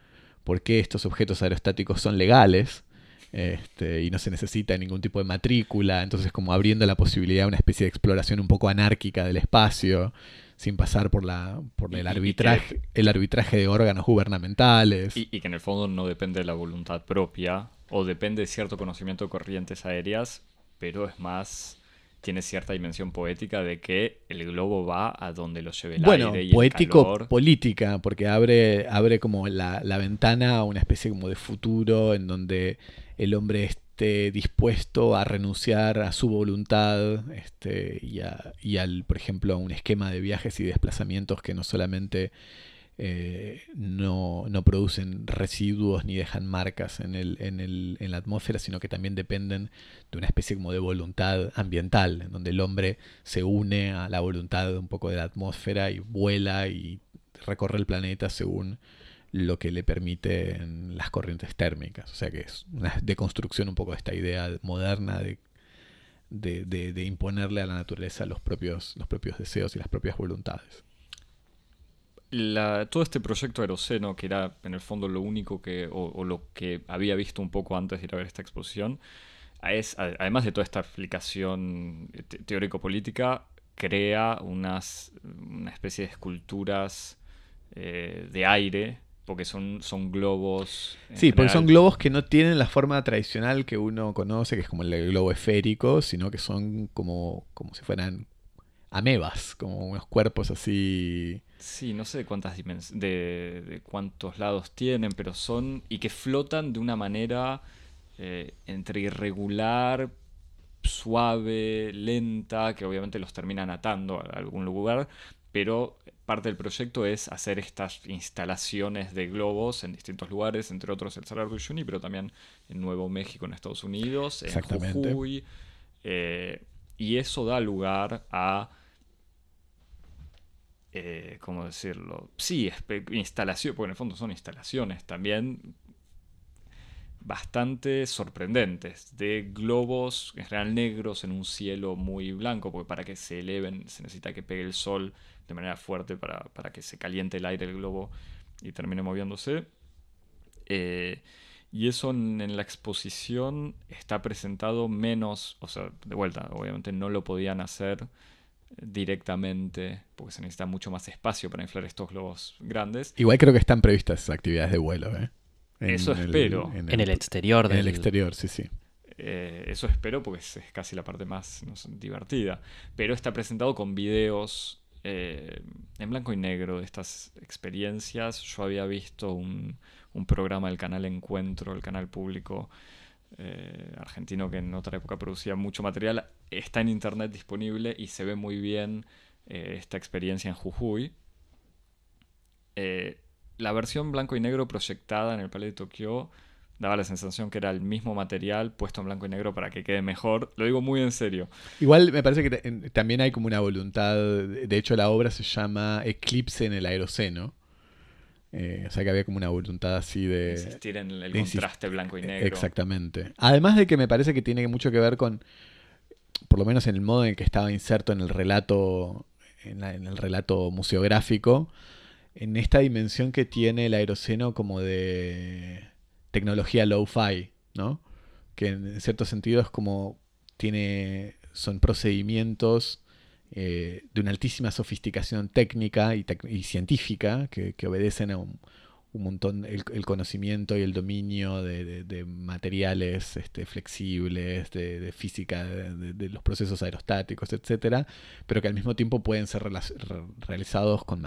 por qué estos objetos aerostáticos son legales este, y no se necesita ningún tipo de matrícula, entonces como abriendo la posibilidad de una especie de exploración un poco anárquica del espacio, sin pasar por la por el arbitraje el arbitraje de órganos gubernamentales. Y, que en el fondo no depende de la voluntad propia o depende de cierto conocimiento de corrientes aéreas, pero es más tiene cierta dimensión poética de que el globo va a donde lo lleve el bueno, aire y poético política porque abre abre como la, la, ventana a una especie como de futuro en donde el hombre esté dispuesto a renunciar a su voluntad este, y, a, y al por ejemplo a un esquema de viajes y desplazamientos que no solamente eh, no, producen residuos ni dejan marcas en, el, en, el, en, la atmósfera, sino que también dependen de una especie como de voluntad ambiental, en donde el hombre se une a la voluntad un poco de la atmósfera y vuela y recorre el planeta según lo que le permiten las corrientes térmicas. O sea que es una deconstrucción un poco de esta idea moderna de, de, imponerle a la naturaleza los propios, los propios deseos y las propias voluntades. Todo este proyecto Aeroceno, que era en el fondo lo único que, o, lo que había visto un poco antes de ir a ver esta exposición, es, además de toda esta explicación teórico-política, crea unas, una especie de esculturas eh, de aire porque son, son globos. Sí, porque son globos que no tienen la forma tradicional que uno conoce, que es como el globo esférico, sino que son como, como si fueran amebas, como unos cuerpos así. Sí, no sé de cuántas de, de, cuántos lados tienen, pero son. y que flotan de una manera eh, entre irregular, suave, lenta, que obviamente los terminan atando a algún lugar, pero parte del proyecto es hacer estas instalaciones de globos en distintos lugares, entre otros el Salar de Uyuni, pero también en Nuevo México, en Estados Unidos, en Jujuy. Eh, y eso da lugar a. Eh, ¿Cómo decirlo? Sí, instalaciones, porque en el fondo son instalaciones también bastante sorprendentes, de globos en general negros en un cielo muy blanco, porque para que se eleven se necesita que pegue el sol de manera fuerte para, que se caliente el aire el globo y termine moviéndose. Eh, y eso en, la exposición está presentado menos, o sea, de vuelta, obviamente no lo podían hacer directamente porque se necesita mucho más espacio para inflar estos globos grandes. Igual creo que están previstas esas actividades de vuelo, ¿eh? eso espero. en, el, exterior. En el exterior, sí, sí. Eh, eso espero porque es, casi la parte más divertida. Pero está presentado con videos eh, en blanco y negro de estas experiencias. Yo había visto un, programa del canal Encuentro, el canal público eh, argentino que en otra época producía mucho material. Está en internet disponible y se ve muy bien eh, esta experiencia en Jujuy. la versión blanco y negro proyectada en el Palais de Tokio daba la sensación que era el mismo material puesto en blanco y negro para que quede mejor. Lo digo muy en serio. Igual me parece que también hay como una voluntad, de hecho la obra se llama Eclipse en el Aeroceno. Eh, o sea que había como una voluntad así de... Insistir en el contraste blanco y negro. Exactamente. Además de que me parece que tiene mucho que ver con, por lo menos en el modo en el que estaba inserto en el relato, en, el relato museográfico, en esta dimensión que tiene el aeroceno como de tecnología low-fi, ¿no? Que en cierto sentido como tiene, son procedimientos eh, de una altísima sofisticación técnica y, científica que, obedecen a un, montón, el, conocimiento y el dominio de, materiales este, flexibles, de, física, de, los procesos aerostáticos, etcétera, pero que al mismo tiempo pueden ser realizados con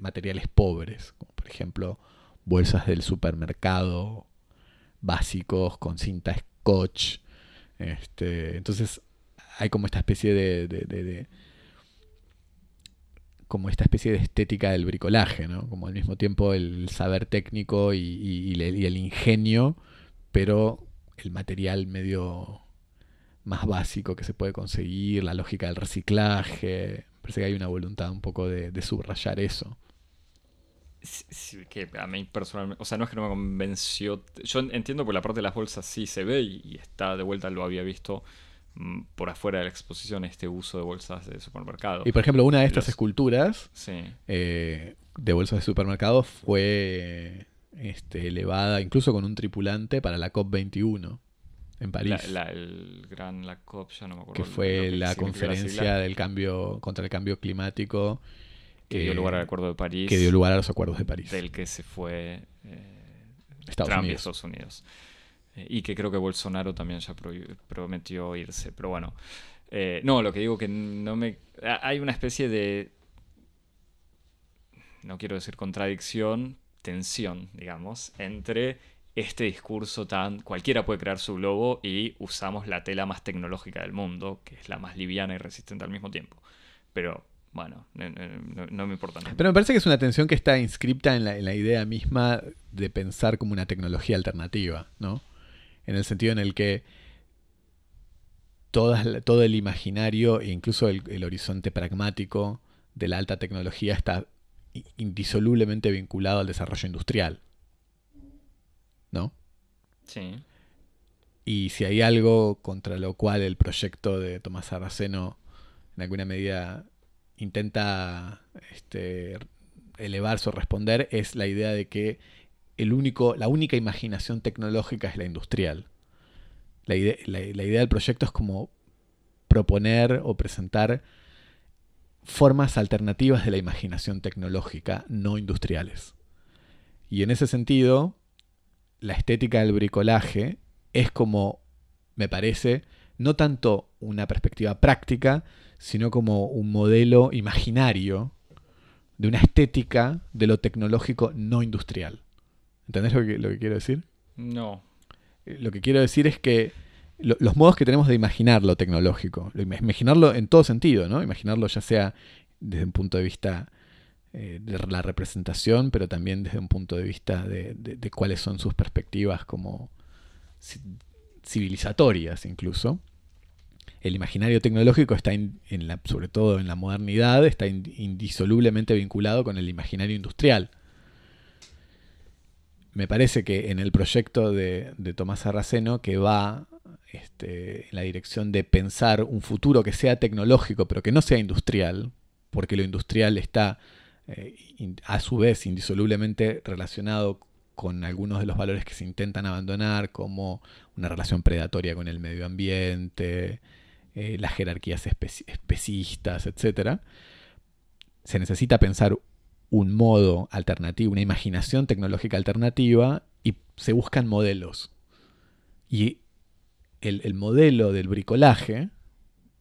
materiales pobres, como por ejemplo bolsas del supermercado básicos con cinta scotch. Este, entonces hay como esta especie de, como esta especie de estética del bricolaje, ¿no? Como al mismo tiempo el saber técnico y, el ingenio, pero el material medio más básico que se puede conseguir, la lógica del reciclaje. Parece que hay una voluntad un poco de subrayar eso que a mí personalmente, o sea, no es que no me convenció. Yo entiendo por la parte de las bolsas sí se ve y, está de vuelta, lo había visto por afuera de la exposición, este uso de bolsas de supermercado. Y por ejemplo, una de estas esculturas eh, de bolsas de supermercado fue este, elevada incluso con un tripulante para la COP21 en París. La, el gran la COP, ya no me acuerdo. Que fue la conferencia del cambio contra el cambio climático que dio lugar al Acuerdo de París. Que dio lugar a los Acuerdos de París. Del que se fue eh, Estados Trump Unidos. Estados Unidos. Eh, y que creo que Bolsonaro también ya prometió irse. Pero bueno. Eh, no, lo que digo que no me. Hay una especie de. No quiero decir contradicción, tensión, digamos, entre este discurso tan. Cualquiera puede crear su globo y usamos la tela más tecnológica del mundo, que es la más liviana y resistente al mismo tiempo. Pero bueno, no, me importa nada. Pero me parece que es una tensión que está inscripta en la, idea misma de pensar como una tecnología alternativa, ¿no? En el sentido en el que todo el imaginario e incluso el, horizonte pragmático de la alta tecnología está indisolublemente vinculado al desarrollo industrial, ¿no? Sí. Y si hay algo contra lo cual el proyecto de Tomás Arraceno en alguna medida intenta este, elevarse o responder, es la idea de que el único, la única imaginación tecnológica es la industrial. La idea, la idea del proyecto es como proponer o presentar formas alternativas de la imaginación tecnológica no industriales. Y en ese sentido, la estética del bricolaje es como, me parece, no tanto una perspectiva práctica, sino como un modelo imaginario de una estética de lo tecnológico no industrial. ¿Entendés lo que, lo que quiero decir? No. Eh, Lo que quiero decir es que lo- los modos que tenemos de imaginar lo tecnológico, lo ima- imaginarlo en todo sentido, ¿no? Imaginarlo ya sea desde un punto de vista eh, de la representación, pero también desde un punto de vista de, de- de cuáles son sus perspectivas como ci- civilizatorias incluso. El imaginario tecnológico está, in- en la, sobre todo en la modernidad, está in- indisolublemente vinculado con el imaginario industrial. Me parece que en el proyecto de, Tomás Arraceno, que va este, en la dirección de pensar un futuro que sea tecnológico, pero que no sea industrial, porque lo industrial está eh, a su vez indisolublemente relacionado con algunos de los valores que se intentan abandonar, como una relación predatoria con el medio ambiente, eh, las jerarquías espe- especistas, etc. Se necesita pensar un modo alternativo, una imaginación tecnológica alternativa y se buscan modelos. Y el, el modelo del bricolaje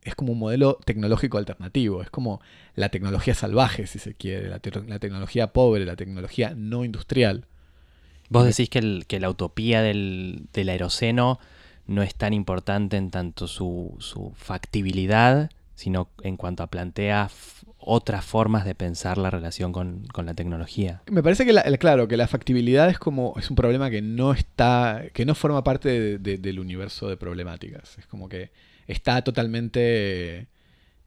es como un modelo tecnológico alternativo, es como la tecnología salvaje, si se quiere, la, te- la tecnología pobre, la tecnología no industrial. Vos decís que, el- que la utopía del, del aeroceno no es tan importante en tanto su, su factibilidad, sino en cuanto a plantea otras formas de pensar la relación con, con la tecnología. Me parece que, la- claro, que la factibilidad es como es un problema que no está, que no forma parte de- de- del universo de problemáticas. Es como que está totalmente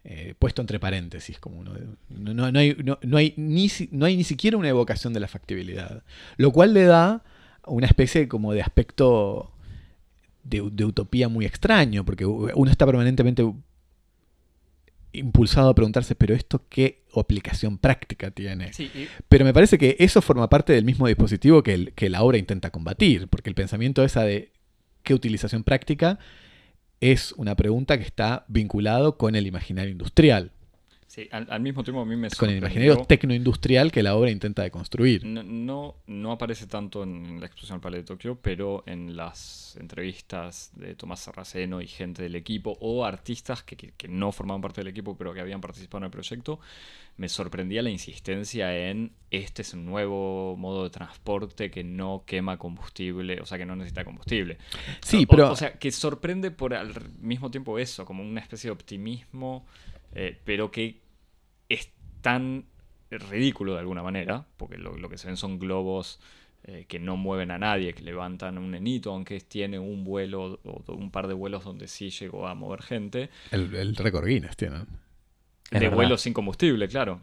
eh, puesto entre paréntesis, como no, no- no hay, no- hay ni, no hay ni siquiera una evocación de la factibilidad, lo cual le da una especie como de aspecto de utopía muy extraño, porque uno está permanentemente impulsado a preguntarse, pero esto qué aplicación práctica tiene. Sí, y- Pero me parece que eso forma parte del mismo dispositivo que, el- que la obra intenta combatir, porque el pensamiento esa de qué utilización práctica es una pregunta que está vinculado con el imaginario industrial, sí, al, al mismo tiempo a mí me con el imaginario tecnoindustrial que la obra intenta deconstruir. No, no, no aparece tanto en la exposición al Palais de Tokio, pero en las entrevistas de Tomás Sarraceno y gente del equipo o artistas que, que- que no formaban parte del equipo pero que habían participado en el proyecto, me sorprendía la insistencia en este es un nuevo modo de transporte que no quema combustible, o sea que no necesita combustible. Sí, O- pero O, sea, que sorprende por al mismo tiempo eso, como una especie de optimismo, eh, pero que tan ridículo de alguna manera, porque lo, lo que se ven son globos eh, que no mueven a nadie, que levantan un nenito, aunque tiene un vuelo o un par de vuelos donde sí llegó a mover gente, el, el récord Guinness tienen. De verdad. vuelos sin combustible, claro.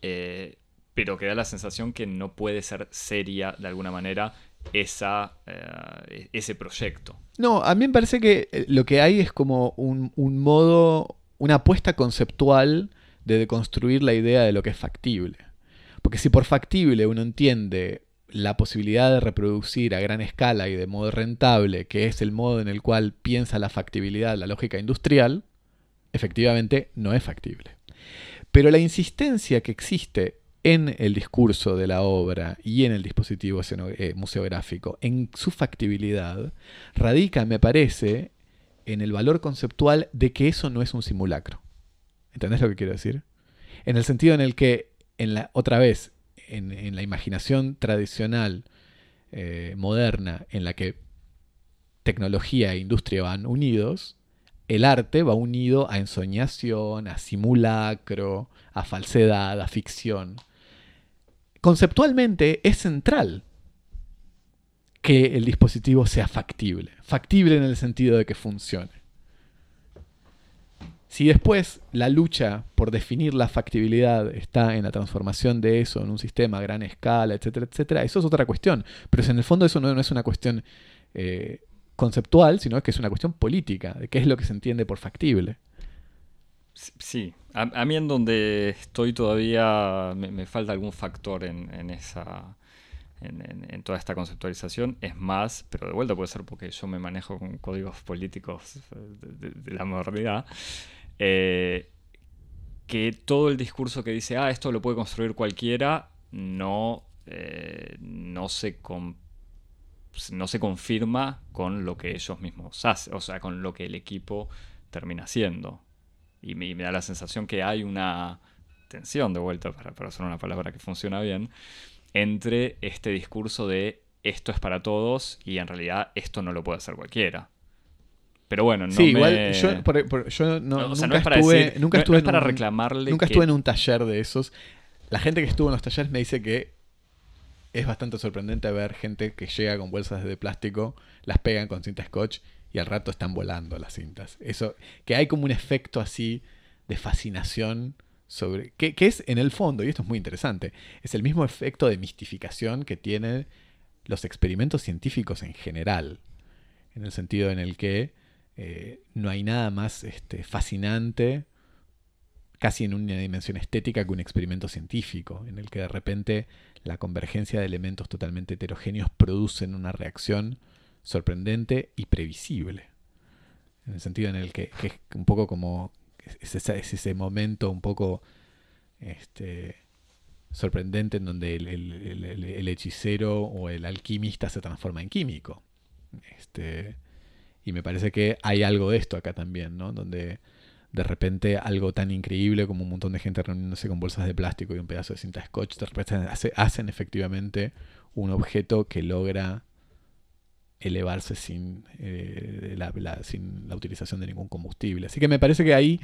Eh, pero que da la sensación que no puede ser seria de alguna manera esa, eh, ese proyecto. No, a mí me parece que lo que hay es como un, un modo, una apuesta conceptual de deconstruir la idea de lo que es factible. Porque si por factible uno entiende la posibilidad de reproducir a gran escala y de modo rentable, que es el modo en el cual piensa la factibilidad la lógica industrial, efectivamente no es factible. Pero la insistencia que existe en el discurso de la obra y en el dispositivo eh, museográfico, en su factibilidad, radica, me parece, en el valor conceptual de que eso no es un simulacro. ¿Entendés lo que quiero decir? En el sentido en el que, en la, otra vez, en, la imaginación tradicional, eh, moderna, en la que tecnología e industria van unidos, el arte va unido a ensoñación, a simulacro, a falsedad, a ficción. Conceptualmente es central que el dispositivo sea factible. Factible en el sentido de que funcione. Si después la lucha por definir la factibilidad está en la transformación de eso en un sistema a gran escala, etcétera, etcétera, eso es otra cuestión. Pero en el fondo eso no, es una cuestión eh, conceptual, sino que es una cuestión política, de qué es lo que se entiende por factible. Sí, a, mí en donde estoy todavía me, falta algún factor en, esa... En, toda esta conceptualización es más, pero de vuelta puede ser porque yo me manejo con códigos políticos de, la modernidad, eh, que todo el discurso que dice, ah, esto lo puede construir cualquiera, no, eh, no, se no se confirma con lo que ellos mismos hacen, o sea, con lo que el equipo termina haciendo y me, da la sensación que hay una tensión de vuelta, para, para una palabra que funciona bien, entre este discurso de esto es para todos y en realidad esto no lo puede hacer cualquiera. Pero bueno, no sí, igual yo, no, nunca estuve, nunca estuve para reclamarle nunca estuve en un taller de esos. La gente que estuvo en los talleres me dice que es bastante sorprendente ver gente que llega con bolsas de plástico, las pegan con cinta scotch y al rato están volando las cintas. Eso, que hay como un efecto así de fascinación sobre. Que, es en el fondo, y esto es muy interesante, es el mismo efecto de mistificación que tienen los experimentos científicos en general. En el sentido en el que eh, no hay nada más este, fascinante, casi en una dimensión estética, que un experimento científico, en el que de repente la convergencia de elementos totalmente heterogéneos producen una reacción sorprendente y previsible. En el sentido en el que, es un poco como es, ese momento un poco este, sorprendente en donde el, hechicero o el alquimista se transforma en químico. Este, y me parece que hay algo de esto acá también, ¿no? Donde de repente algo tan increíble como un montón de gente reuniéndose con bolsas de plástico y un pedazo de cinta scotch, de repente hacen efectivamente un objeto que logra elevarse sin, eh, la, sin la utilización de ningún combustible. Así que me parece que ahí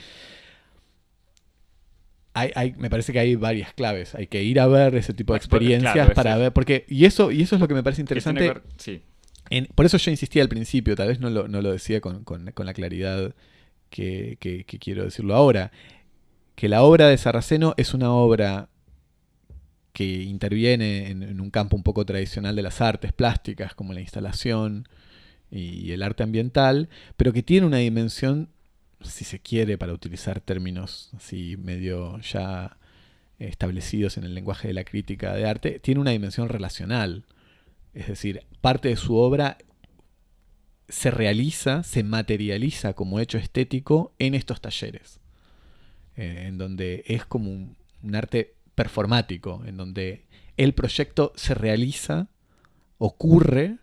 hay, me parece que hay varias claves. Hay que ir a ver ese tipo de experiencias para ver. Porque, y eso, y eso es lo que me parece interesante. Por eso yo insistía al principio, tal vez no lo, decía con, la claridad que, quiero decirlo ahora. Que la obra de Sarraceno es una obra que interviene en, un campo un poco tradicional de las artes plásticas, como la instalación y el arte ambiental, pero que tiene una dimensión, si se quiere, para utilizar términos así medio ya establecidos en el lenguaje de la crítica de arte, tiene una dimensión relacional. Es decir, parte de su obra se realiza, se materializa como hecho estético en estos talleres, eh, en donde es como un arte performático, en donde el proyecto se realiza, ocurre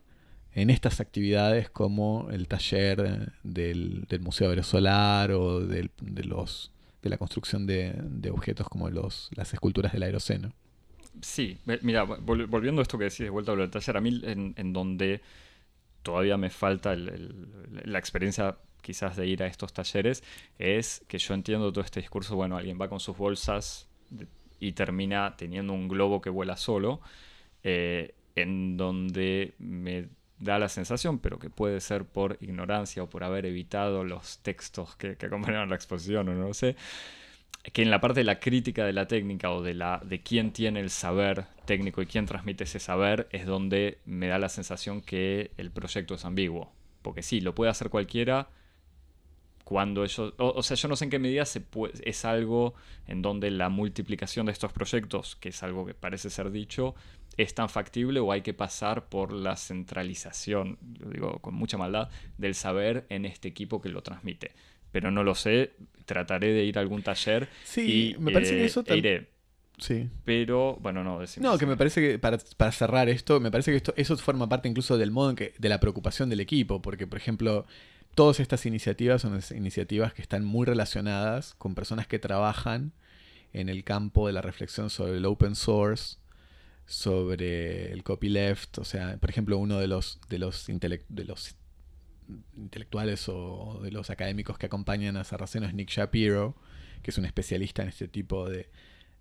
en estas actividades como el taller del, Museo Aerosolar o de, la construcción de, objetos como las esculturas del aeroceno. Sí, mira, volviendo a esto que decís de vuelta al taller, a mí en, donde todavía me falta la experiencia quizás de ir a estos talleres, es que yo entiendo todo este discurso, bueno, alguien va con sus bolsas y termina teniendo un globo que vuela solo, eh, en donde me da la sensación, pero que puede ser por ignorancia o por haber evitado los textos que, que acompañaron la exposición o no lo sé, que en la parte de la crítica de la técnica o de, la, de quién tiene el saber técnico y quién transmite ese saber es donde me da la sensación que el proyecto es ambiguo. Porque sí, lo puede hacer cualquiera, cuando ellos, o, sea, yo no sé en qué medida se es algo en donde la multiplicación de estos proyectos, que es algo que parece ser dicho, es tan factible o hay que pasar por la centralización, lo digo con mucha maldad, del saber en este equipo que lo transmite. Pero no lo sé, trataré de ir a algún taller sí, y me parece que eh, eso e iré. Sí. Pero, bueno, no, decimos. No, que me parece que para, para, cerrar esto, me parece que esto, eso forma parte incluso del modo en que, de la preocupación del equipo, porque, por ejemplo, todas estas iniciativas son iniciativas que están muy relacionadas con personas que trabajan en el campo de la reflexión sobre el open source, sobre el copyleft, o sea, por ejemplo, uno de los, de los, de los intelectuales o de los académicos que acompañan a Sarraceno es Nick Shapiro, que es un especialista en este tipo de,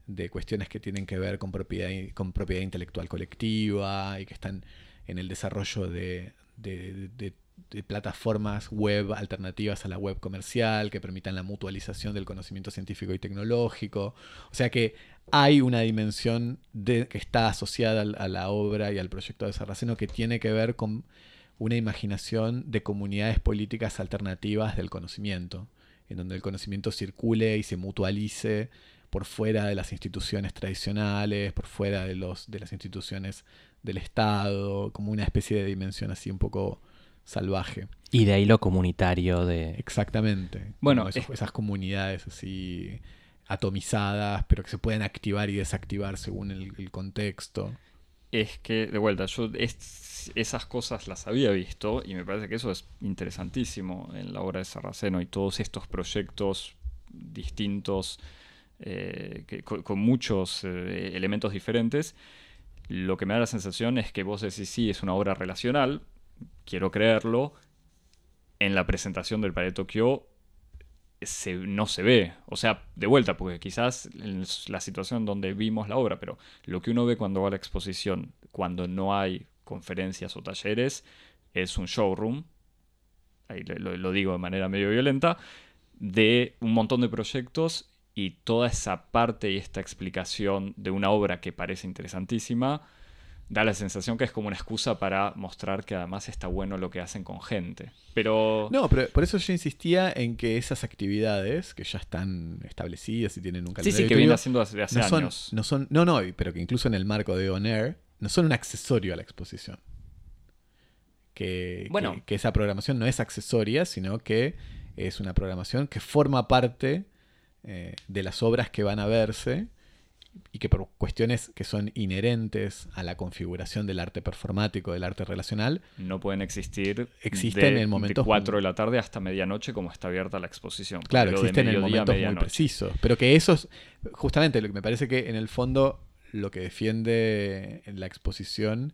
de cuestiones que tienen que ver con propiedad, con propiedad intelectual colectiva y que están en el desarrollo de, de, de plataformas web alternativas a la web comercial que permitan la mutualización del conocimiento científico y tecnológico. O sea que hay una dimensión que está asociada a la obra y al proyecto de Sarraceno que tiene que ver con una imaginación de comunidades políticas alternativas del conocimiento, en donde el conocimiento circule y se mutualice por fuera de las instituciones tradicionales, por fuera de, los, de las instituciones del Estado, como una especie de dimensión así un poco salvaje. Y de ahí lo comunitario de... Exactamente. Bueno, esas comunidades así atomizadas, pero que se pueden activar y desactivar según el, contexto. Es que, de vuelta, yo esas cosas las había visto y me parece que eso es interesantísimo en la obra de Sarraceno y todos estos proyectos distintos eh, con, muchos eh, elementos diferentes. Lo que me da la sensación es que vos decís, sí, es una obra relacional, quiero creerlo. En la presentación del Pareto No se ve. O sea, de vuelta, porque quizás la situación donde vimos la obra, pero lo que uno ve cuando va a la exposición, cuando no hay conferencias o talleres, es un showroom, ahí lo, digo de manera medio violenta, de un montón de proyectos y toda esa parte y esta explicación de una obra que parece interesantísima, da la sensación que es como una excusa para mostrar que además está bueno lo que hacen con gente. Pero... No, pero por eso yo insistía en que esas actividades, que ya están establecidas y tienen un calendario... Sí, sí, que vienen haciendo hace, hace no años. no, son, no, no, pero que incluso en el marco de On Air, no son un accesorio a la exposición. Que, bueno. que esa programación no es accesoria, sino que es una programación que forma parte eh, de las obras que van a verse y que por cuestiones que son inherentes a la configuración del arte performático, del arte relacional, no pueden existir existen en momentos de 4 de la tarde hasta medianoche como está abierta la exposición. Claro, existen en momentos muy precisos, pero que esos justamente lo que me parece que en el fondo lo que defiende en la exposición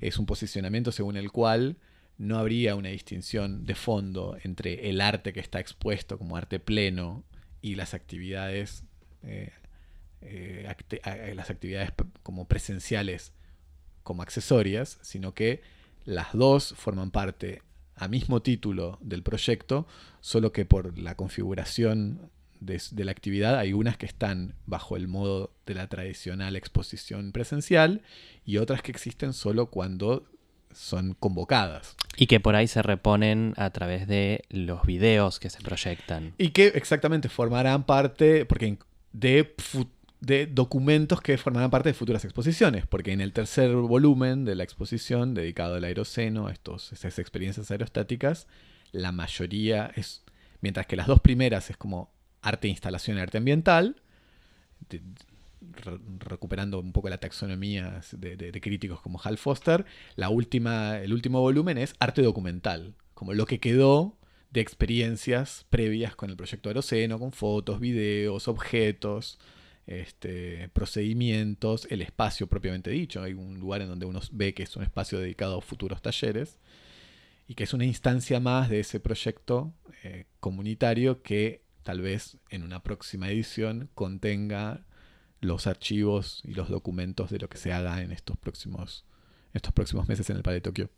es un posicionamiento según el cual no habría una distinción de fondo entre el arte que está expuesto como arte pleno y las actividades eh, eh, las actividades como presenciales como accesorias, sino que las dos forman parte a mismo título del proyecto, solo que por la configuración de, la actividad hay unas que están bajo el modo de la tradicional exposición presencial y otras que existen solo cuando son convocadas. Y que por ahí se reponen a través de los videos que se proyectan. Y que exactamente formarán parte, porque de de documentos que formarán parte de futuras exposiciones, porque en el tercer volumen de la exposición dedicado al aeroceno, a estos, estas experiencias aerostáticas, la mayoría es, mientras que las dos primeras es como arte e instalación y arte ambiental, recuperando un poco la taxonomía de, críticos como Hal Foster, la última, el último volumen es arte documental, como lo que quedó de experiencias previas con el proyecto Aeroceno, con fotos, videos, objetos, este, procedimientos, el espacio propiamente dicho. Hay un lugar en donde uno ve que es un espacio dedicado a futuros talleres y que es una instancia más de ese proyecto eh, comunitario que tal vez en una próxima edición contenga los archivos y los documentos de lo que se haga en estos próximos, estos próximos meses en el Palais de Tokio.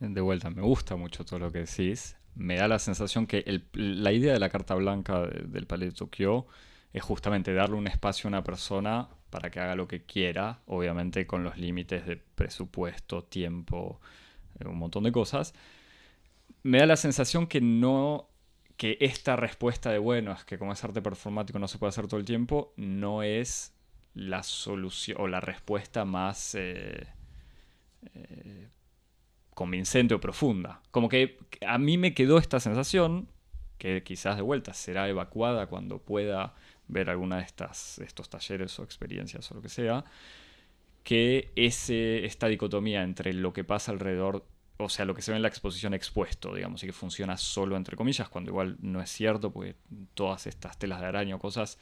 De vuelta, me gusta mucho todo lo que decís. Me da la sensación que la idea de la carta blanca del Palais de Tokio es justamente darle un espacio a una persona para que haga lo que quiera, obviamente con los límites de presupuesto, tiempo, eh, un montón de cosas. Me da la sensación que no que esta respuesta de bueno es que como es arte performático no se puede hacer todo el tiempo no es la solución o la respuesta más eh, eh, convincente o profunda. Como que a mí me quedó esta sensación que quizás de vuelta será evacuada cuando pueda ver alguna de estas, estos talleres o experiencias o lo que sea, que ese, esta dicotomía entre lo que pasa alrededor, o sea, lo que se ve en la exposición expuesto, digamos, y que funciona solo entre comillas, cuando igual no es cierto, porque todas estas telas de araña o cosas,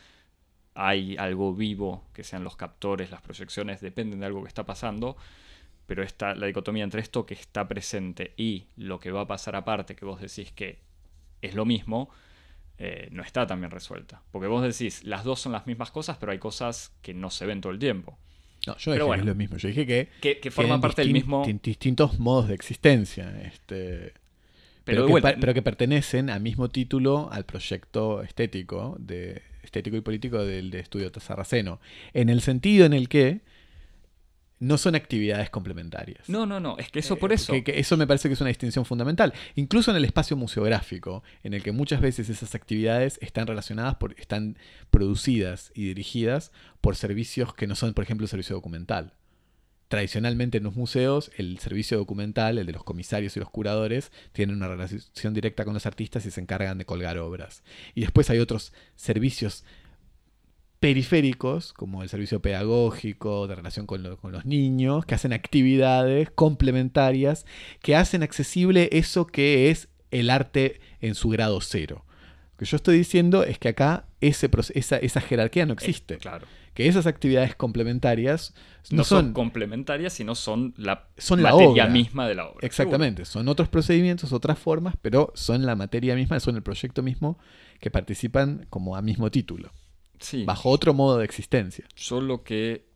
hay algo vivo, que sean los captores, las proyecciones, dependen de algo que está pasando, pero esta, la dicotomía entre esto que está presente y lo que va a pasar aparte, que vos decís que es lo mismo, eh, no está tan bien resuelta. Porque vos decís, las dos son las mismas cosas, pero hay cosas que no se ven todo el tiempo. No, yo dije que bueno. es lo mismo. Yo dije que. Que, que forman parte del mismo. tin- distintos modos de existencia. Este, Pero, que, pero que pertenecen al mismo título al proyecto estético, de, estético y político del de estudio Sarraceno. En el sentido en el que no son actividades complementarias. No, no, no. Es que eso Eh, por eso. que- que eso me parece que es una distinción fundamental. Incluso en el espacio museográfico, en el que muchas veces esas actividades están relacionadas, por, están producidas y dirigidas por servicios que no son, por ejemplo, el servicio documental. Tradicionalmente en los museos, el servicio documental, el de los comisarios y los curadores, tienen una relación directa con los artistas y se encargan de colgar obras. Y después hay otros servicios periféricos, como el servicio pedagógico, de relación con, lo- con los niños, que hacen actividades complementarias, que hacen accesible eso que es el arte en su grado cero. Lo que yo estoy diciendo es que acá ese, esa, esa jerarquía no existe. Eh, claro. Que esas actividades complementarias No, no, son, son, complementarias, sino son la Son la materia obra. misma de la obra. Exactamente, son otros procedimientos, otras formas, pero son la materia misma, son el proyecto mismo que participan como a mismo título. Sí. bajo otro modo de existencia. Yo lo que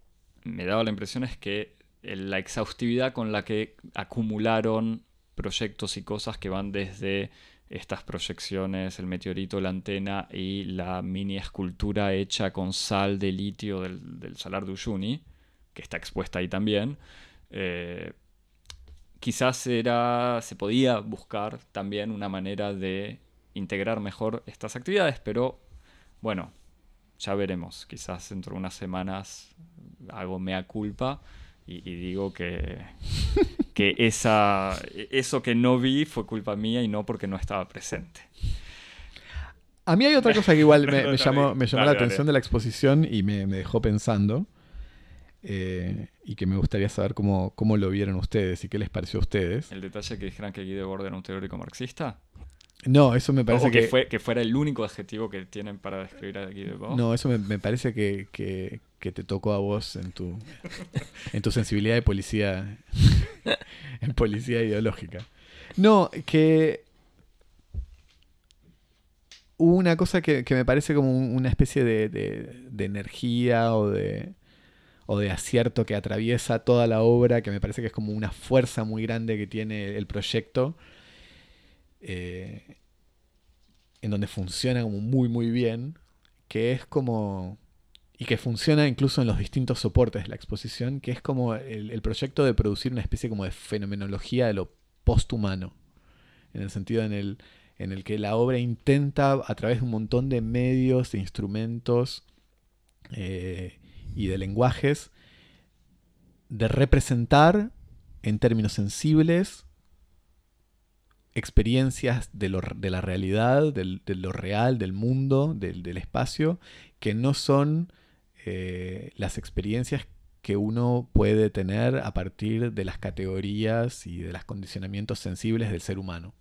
me daba la impresión es que la exhaustividad con la que acumularon proyectos y cosas que van desde estas proyecciones, el meteorito, la antena y la mini escultura hecha con sal de litio del, del Salar de Uyuni, que está expuesta ahí también, eh, quizás era, se podía buscar también una manera de integrar mejor estas actividades, pero bueno, ya veremos. Quizás dentro de unas semanas hago mea culpa y, y digo que, (laughs) que esa, eso que no vi fue culpa mía y no porque no estaba presente. A mí hay otra cosa que igual (laughs) me, llamó, me llamó dale, la atención dale. de la exposición y me, me dejó pensando. eh, y que me gustaría saber cómo, cómo lo vieron ustedes y qué les pareció a ustedes. El detalle que dijeran que Guy Debord era un teórico marxista. No, eso me parece o que, que, fue, que fuera el único adjetivo que tienen para describir a Guy Debord. No, eso me, me parece que, que- que te tocó a vos en tu, en tu sensibilidad de policía, (laughs) en policía ideológica. No, que hubo una cosa que, que me parece como un- una especie de, de- de energía o de, o de acierto que atraviesa toda la obra, que me parece que es como una fuerza muy grande que tiene el proyecto, eh, en donde funciona como muy muy bien, que es como... y que funciona incluso en los distintos soportes de la exposición, que es como el, proyecto de producir una especie como de fenomenología de lo posthumano, en el sentido en el, en el que la obra intenta a través de un montón de medios, de instrumentos eh, y de lenguajes, de representar en términos sensibles experiencias de, lo- de la realidad, del- de lo real, del mundo, del, del espacio, que no son eh, las experiencias que uno puede tener a partir de las categorías y de los condicionamientos sensibles del ser humano.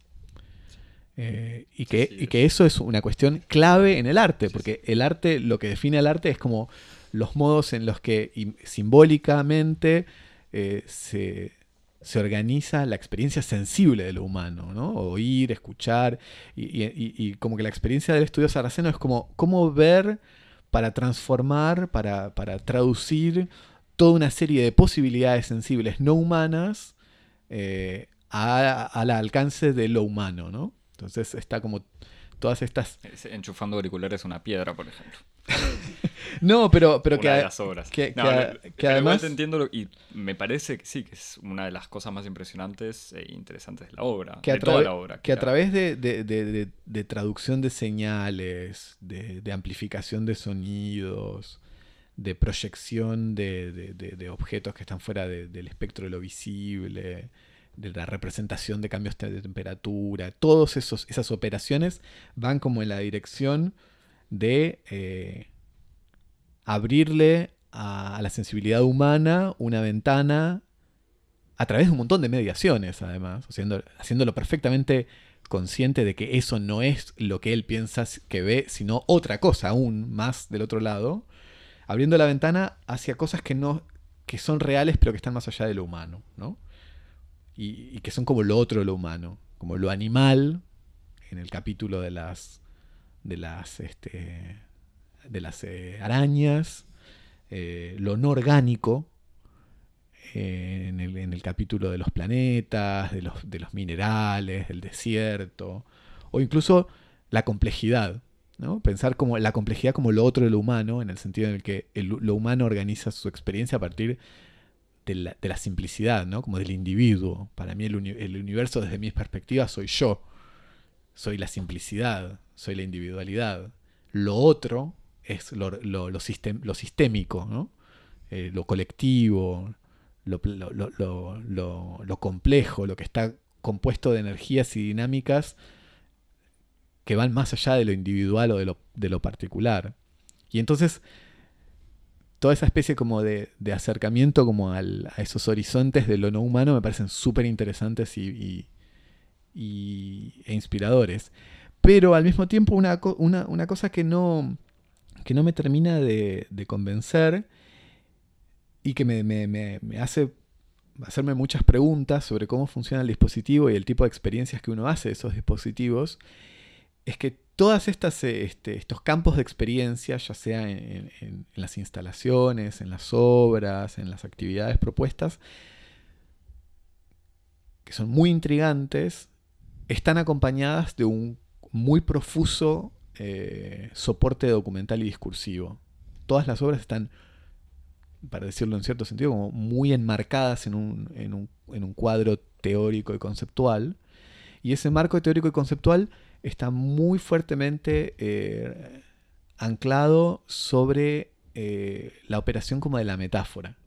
Eh, y, que, y eso es una cuestión clave en el arte, porque el arte, lo que define el arte es como los modos en los que im- simbólicamente eh, se, se organiza la experiencia sensible de lo humano, ¿no? Oír, escuchar, y, como que la experiencia del estudio sarraceno es como cómo ver para transformar, para, para traducir toda una serie de posibilidades sensibles no humanas eh, al alcance de lo humano, ¿no? Entonces está como todas estas... Es- Enchufando auriculares una piedra, por ejemplo. No, pero, pero una que... de las obras. que- No, que no, a- pero que igual además- te entiendo lo- y me parece que sí, que es una de las cosas más impresionantes e interesantes de la obra. que a, de toda la obra. que a través de, de- de- de- traducción de señales, de, amplificación de sonidos, de proyección de, de- de- de objetos que están fuera de- del espectro de lo visible, de la representación de cambios de temperatura, todas esas operaciones van como en la dirección de eh, abrirle a, la sensibilidad humana una ventana a través de un montón de mediaciones, además, haciendo, haciéndolo perfectamente consciente de que eso no es lo que él piensa que ve, sino otra cosa aún más del otro lado, abriendo la ventana hacia cosas que no que son reales pero que están más allá de lo humano, ¿no? Y, y que son como lo otro de lo humano, como lo animal en el capítulo de las de las este, de las eh, arañas, eh, lo no orgánico eh, en, el, en, el, capítulo de los planetas, de los, de los minerales, del desierto, o incluso la complejidad. ¿no? Pensar como la complejidad como lo otro de lo humano, en el sentido en el que lo humano organiza su experiencia a partir de la, de la simplicidad, ¿no? como del individuo. Para mí el, el, universo desde mi perspectiva soy yo, soy la simplicidad, soy la individualidad. Lo otro es lo, lo, sistémico. Eh, lo colectivo, lo, complejo, lo que está compuesto de energías y dinámicas que van más allá de lo individual o de lo, particular. Y entonces, toda esa especie como de, acercamiento como a esos horizontes de lo no humano me parecen súper interesantes y, e inspiradores. Pero al mismo tiempo una, una, una cosa que no, que no me termina de, convencer y que me, me, me, hace hacerme muchas preguntas sobre cómo funciona el dispositivo y el tipo de experiencias que uno hace de esos dispositivos, es que estas este, estos campos de experiencia, ya sea en, en, las instalaciones, en las obras, en las actividades propuestas, que son muy intrigantes, están acompañadas de un muy profuso eh, soporte documental y discursivo. Todas las obras están para decirlo en cierto sentido, muy enmarcadas en un cuadro teórico y conceptual. Y ese marco teórico y conceptual está muy fuertemente eh, anclado sobre eh, la operación como de la metáfora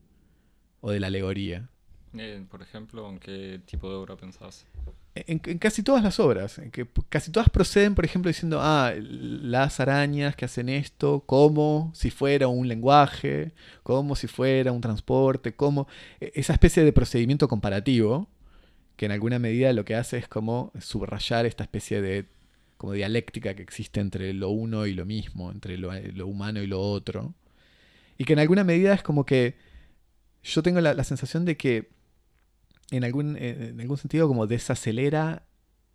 o de la alegoría. Eh, por ejemplo, ¿en qué tipo de obra pensás? En, casi todas las obras, en que casi todas proceden, por ejemplo, diciendo, ah, las arañas que hacen esto, como si fuera un lenguaje, como si fuera un transporte, como e, esa especie de procedimiento comparativo, que en alguna medida lo que hace es como subrayar esta especie de como dialéctica que existe entre lo uno y lo mismo, entre lo, humano y lo otro, y que en alguna medida es como que yo tengo la sensación de que en algún, en algún sentido como desacelera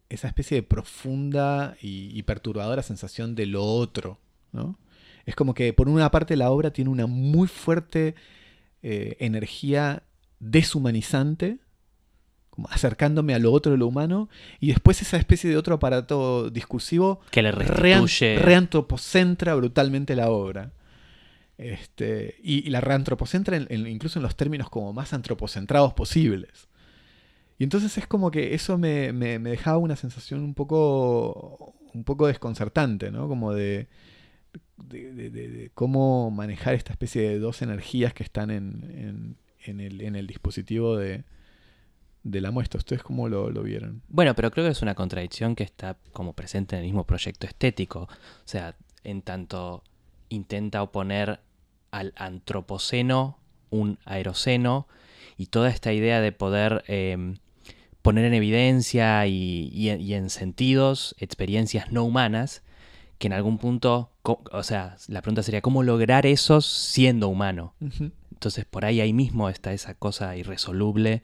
esa especie de profunda y, perturbadora sensación de lo otro. ¿no? Es como que por una parte la obra tiene una muy fuerte eh, energía deshumanizante, como acercándome a lo otro de lo humano, y después esa especie de otro aparato discursivo que le restituye... reantropocentra brutalmente la obra. Este, y, la reantropocentra incluso en los términos como más antropocentrados posibles. Y entonces es como que eso me, dejaba una sensación un poco, un poco desconcertante, ¿no? Como de, cómo manejar esta especie de dos energías que están en, el, dispositivo de, la muestra. ¿Ustedes cómo lo, lo, vieron? Bueno, pero creo que es una contradicción que está como presente en el mismo proyecto estético. O sea, en tanto intenta oponer al antropoceno un aeroceno y toda esta idea de poder em, poner en evidencia y, en sentidos experiencias no humanas que en algún punto, o sea, la pregunta sería, ¿cómo lograr eso siendo humano? Entonces por ahí ahí mismo está esa cosa irresoluble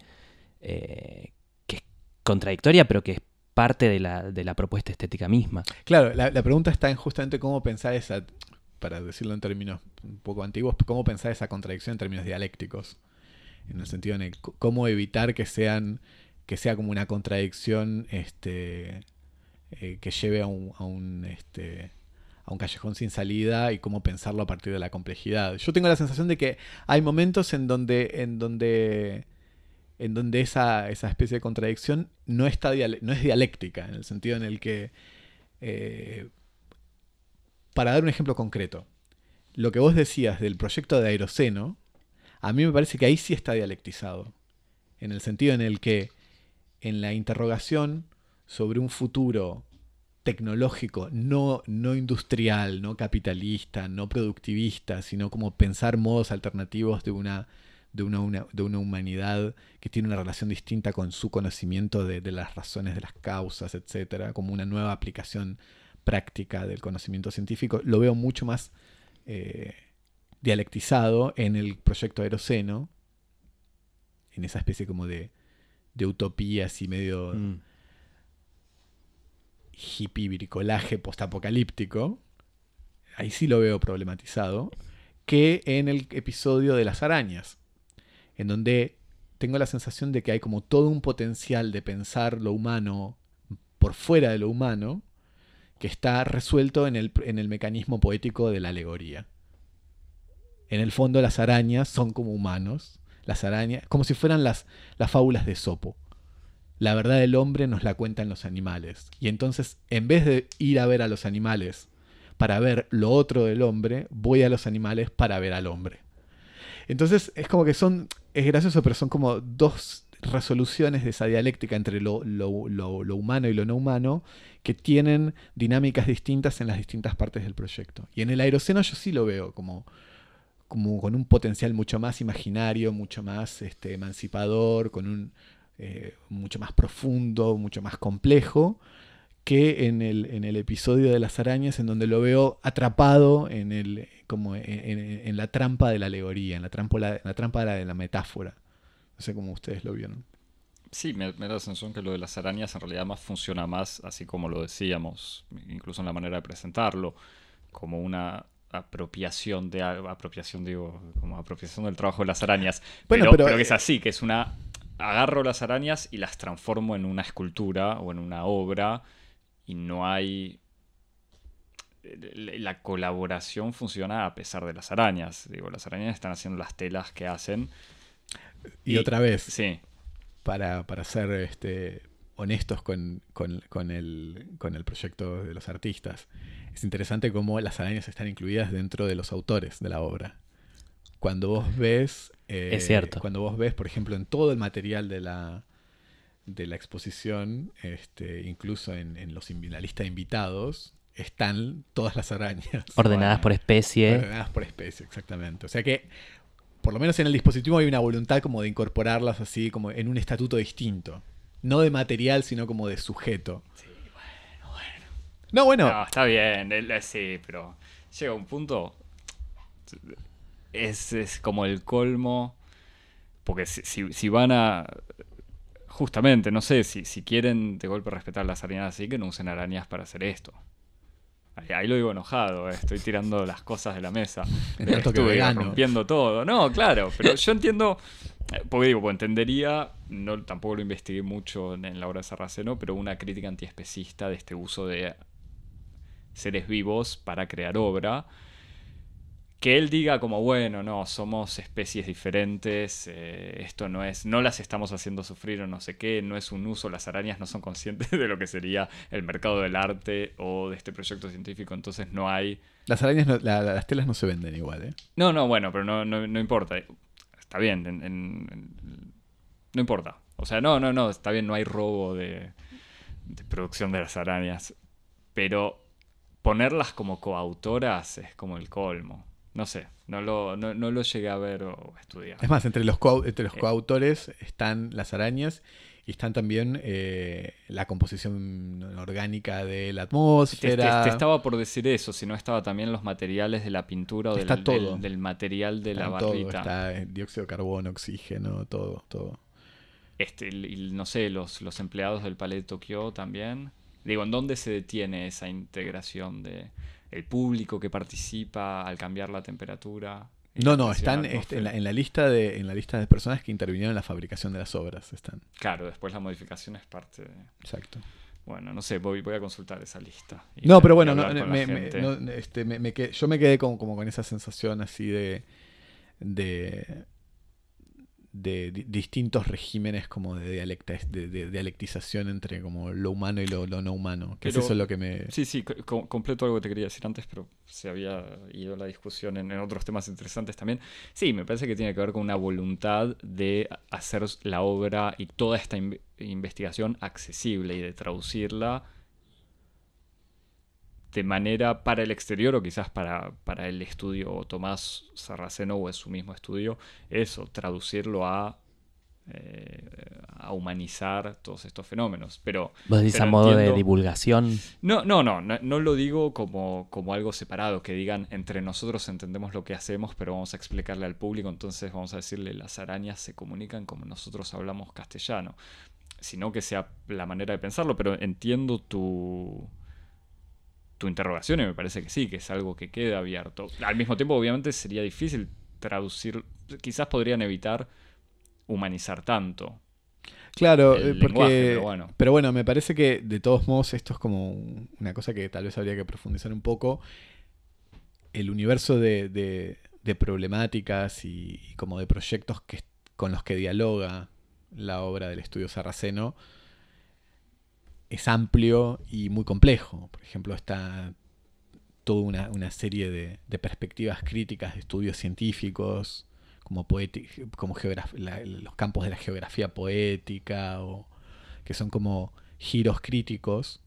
eh, que es contradictoria, pero que es parte de la, propuesta estética misma. Claro, la, pregunta está en justamente cómo pensar esa, para decirlo en términos un poco antiguos, cómo pensar esa contradicción en términos dialécticos. En el sentido de cómo evitar que sean que sea como una contradicción este, eh, que lleve a un, a un, este, a un callejón sin salida y cómo pensarlo a partir de la complejidad. Yo tengo la sensación de que hay momentos en donde, en donde, en donde esa, esa especie de contradicción no, está no es dialéctica, en el sentido en el que, eh, para dar un ejemplo concreto, lo que vos decías del proyecto de Aeroceno, a mí me parece que ahí sí está dialectizado, en el sentido en el que en la interrogación sobre un futuro tecnológico, no, no industrial, no capitalista, no productivista, sino como pensar modos alternativos de una, de una, de una humanidad que tiene una relación distinta con su conocimiento de, las razones de las causas, etcétera, como una nueva aplicación práctica del conocimiento científico, lo veo mucho más eh, dialectizado en el proyecto Aeroceno, en esa especie como de de utopía así medio mm. hippie, bricolaje postapocalíptico, ahí sí lo veo problematizado, que en el episodio de las arañas, en donde tengo la sensación de que hay como todo un potencial de pensar lo humano por fuera de lo humano que está resuelto en el, en el mecanismo poético de la alegoría. En el fondo las arañas son como humanos, las arañas, como si fueran las, las fábulas de Sopo. La verdad del hombre nos la cuentan los animales. Y entonces, en vez de ir a ver a los animales para ver lo otro del hombre, voy a los animales para ver al hombre. Entonces, es como que son, es gracioso, pero son como dos resoluciones de esa dialéctica entre lo, lo, lo, lo, humano y lo no humano que tienen dinámicas distintas en las distintas partes del proyecto. Y en el aeroceno yo sí lo veo como, como con un potencial mucho más imaginario, mucho más este, emancipador, con un eh, mucho más profundo, mucho más complejo, que en el, en el, episodio de las arañas, en donde lo veo atrapado en, el, como en, la trampa de la alegoría, en la trampa, trampa de la, de la metáfora. No sé cómo ustedes lo vieron. Sí, me, me, da la sensación que lo de las arañas en realidad más funciona más, así como lo decíamos, incluso en la manera de presentarlo, como una apropiación de apropiación digo, como apropiación del trabajo de las arañas, bueno, pero, pero, pero que es así, que es una, agarro las arañas y las transformo en una escultura o en una obra y no hay la colaboración funciona a pesar de las arañas. Digo, las arañas están haciendo las telas que hacen y, otra vez, sí. para, para ser este, honestos con, con, con, el, con el proyecto de los artistas, es interesante cómo las arañas están incluidas dentro de los autores de la obra. Cuando vos ves... Eh, es cierto. Cuando vos ves, por ejemplo, en todo el material de la, de la exposición, este, incluso en, en, los, en la lista de invitados, están todas las arañas. (laughs) Ordenadas por especie. Ordenadas por especie, exactamente. O sea que por lo menos en el dispositivo hay una voluntad como de incorporarlas así como en un estatuto distinto. No de material, sino como de sujeto. Sí, bueno, bueno. No, bueno. No, está bien, sí, pero llega un punto. Es, es como el colmo. Porque si, si, si, van a. Justamente, no sé, si, si quieren de golpe respetar las arañas así, que no usen arañas para hacer esto. Ahí lo digo enojado, eh. estoy tirando las cosas de la mesa. (laughs) Estuve rompiendo todo. No, claro, pero yo entiendo, eh, porque digo, pues entendería, no, tampoco lo investigué mucho en la obra de Sarraceno, pero una crítica antiespecista de este uso de seres vivos para crear obra que él diga como, bueno, no, somos especies diferentes, eh, esto no es, no las estamos haciendo sufrir o no sé qué, no es un uso, las arañas no son conscientes (laughs) de lo que sería el mercado del arte o de este proyecto científico, entonces no hay... Las arañas, no, la, las telas no se venden igual, ¿eh? No, no, bueno, pero no, no, no importa, está bien, en, en, en, no importa, o sea, no, no, no, está bien, no hay robo de, de producción de las arañas, pero ponerlas como coautoras es como el colmo. No sé, no lo, no, no lo llegué a ver o estudiar. Es más, entre los, co entre los coautores están las arañas y están también eh, la composición orgánica de la atmósfera. Te, te, te, estaba por decir eso, si no estaba también los materiales de la pintura o del, está todo. Del, del, material de está la barrita. Todo, está dióxido de carbono, oxígeno, todo, todo. Este, y, no sé, los, los empleados del Palais de Tokio también. Digo, ¿en dónde se detiene esa integración de el público que participa al cambiar la temperatura. No, no, están este, en, la, en, la, lista de, en la lista de personas que intervinieron en la fabricación de las obras. Están. Claro, después la modificación es parte de... Exacto. Bueno, no sé, voy, voy a consultar esa lista. No, pero bueno, no, me, me, no, este, me, yo me quedé como, como con esa sensación así de, de de, distintos regímenes como de, dialecta, de, de, dialectización entre como lo humano y lo, lo no humano. Que pero, es eso lo que me... Sí, sí, co completo algo que te quería decir antes, pero se había ido la discusión en, en, otros temas interesantes también. Sí, me parece que tiene que ver con una voluntad de hacer la obra y toda esta in investigación accesible y de traducirla de manera para el exterior o quizás para, para el estudio Tomás Sarraceno o es su mismo estudio, eso, traducirlo a, eh, a humanizar todos estos fenómenos. Pero, ¿Vos decís pero a modo entiendo... de divulgación? No, no, no, no, no, lo digo como, como algo separado, que digan entre nosotros entendemos lo que hacemos, pero vamos a explicarle al público, entonces vamos a decirle las arañas se comunican como nosotros hablamos castellano, sino que sea la manera de pensarlo, pero entiendo tu tu interrogación y me parece que sí, que es algo que queda abierto. Al mismo tiempo, obviamente, sería difícil traducir, quizás podrían evitar humanizar tanto. Claro, el eh, porque, pero bueno. pero bueno, me parece que de todos modos esto es como una cosa que tal vez habría que profundizar un poco. El universo de, de- de problemáticas y, y como de proyectos que, con los que dialoga la obra del estudio sarraceno es amplio y muy complejo. Por ejemplo, está toda una, serie de, perspectivas críticas de estudios científicos, como, como los campos de la geografía poética, o que son como giros críticos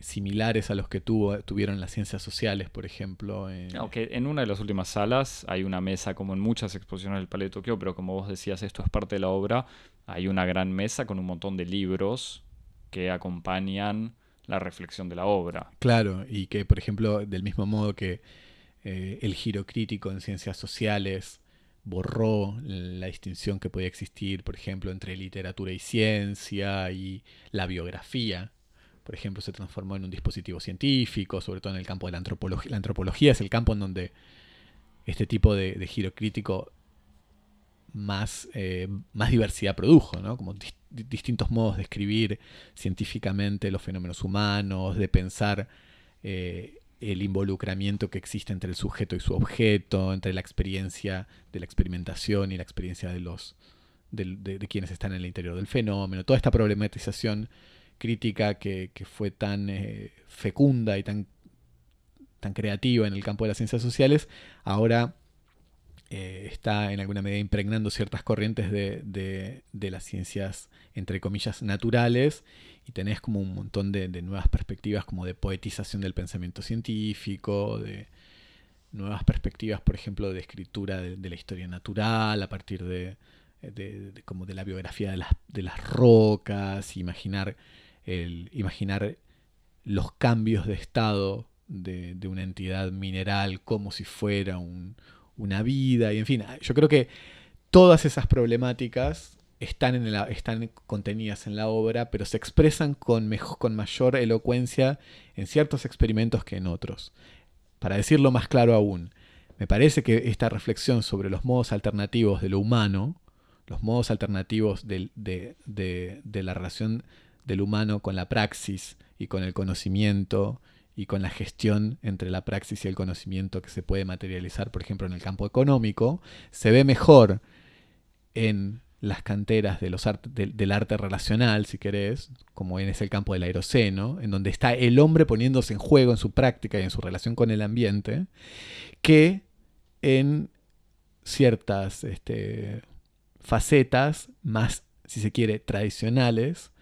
similares a los que tuvo, tuvieron las ciencias sociales, por ejemplo. Aunque en una de las últimas salas hay una mesa, como en muchas exposiciones del Palais de Tokio, pero como vos decías, esto es parte de la obra. Hay una gran mesa con un montón de libros que acompañan la reflexión de la obra. Claro, y que, por ejemplo, del mismo modo que eh, el giro crítico en ciencias sociales borró la distinción que podía existir, por ejemplo, entre literatura y ciencia y la biografía. Por ejemplo, se transformó en un dispositivo científico, sobre todo en el campo de la antropología. La antropología es el campo en donde este tipo de, de giro crítico más, eh, más diversidad produjo, ¿no? Como dis- distintos modos de escribir científicamente los fenómenos humanos, de pensar eh, el involucramiento que existe entre el sujeto y su objeto, entre la experiencia de la experimentación y la experiencia de los de, quienes están en el interior del fenómeno, toda esta problematización crítica que, que fue tan eh, fecunda y tan, tan creativa en el campo de las ciencias sociales, ahora eh, está en alguna medida impregnando ciertas corrientes de, de- las ciencias, entre comillas, naturales, y tenés como un montón de, de nuevas perspectivas, como de poetización del pensamiento científico, de nuevas perspectivas, por ejemplo, de escritura de, la historia natural, a partir de- como de la biografía de las, de las rocas, imaginar, el, imaginar los cambios de estado de, de una entidad mineral como si fuera un, una vida, y en fin, yo creo que todas esas problemáticas están, en la, están contenidas en la obra, pero se expresan con, mejo- con mayor elocuencia en ciertos experimentos que en otros. Para decirlo más claro aún, me parece que esta reflexión sobre los modos alternativos de lo humano, los modos alternativos de- de la relación del humano con la praxis y con el conocimiento y con la gestión entre la praxis y el conocimiento que se puede materializar, por ejemplo, en el campo económico, se ve mejor en las canteras del arte relacional, si querés, como en es el campo del aeroceno, en donde está el hombre poniéndose en juego en su práctica y en su relación con el ambiente, que en ciertas este, facetas más, si se quiere, tradicionales,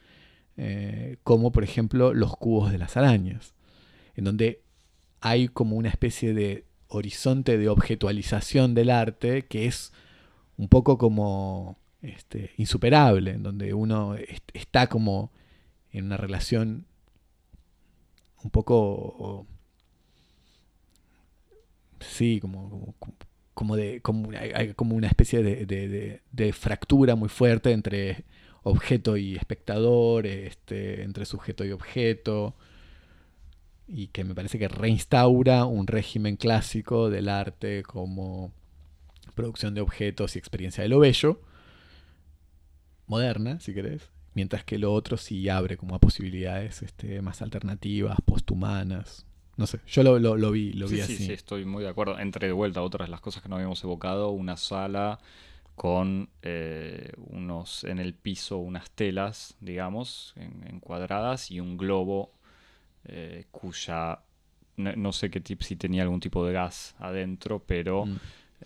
eh, como por ejemplo los cubos de las arañas, en donde hay como una especie de horizonte de objetualización del arte que es un poco como este, insuperable, en donde uno est- está como en una relación un poco sí, como, como, como de como como una especie de- de fractura muy fuerte entre objeto y espectador, este, entre sujeto y objeto, y que me parece que reinstaura un régimen clásico del arte como producción de objetos y experiencia de lo bello, moderna, si querés, mientras que lo otro sí abre como a posibilidades este, más alternativas, posthumanas. No sé, yo lo, lo- lo vi, lo vi Sí, así. sí, sí, estoy muy de acuerdo. Entre de vuelta otras de las cosas que no habíamos evocado, una sala con eh, unos en el piso unas telas, digamos, en- encuadradas y un globo eh, cuya no, no sé qué tip si tenía algún tipo de gas adentro, pero Mm.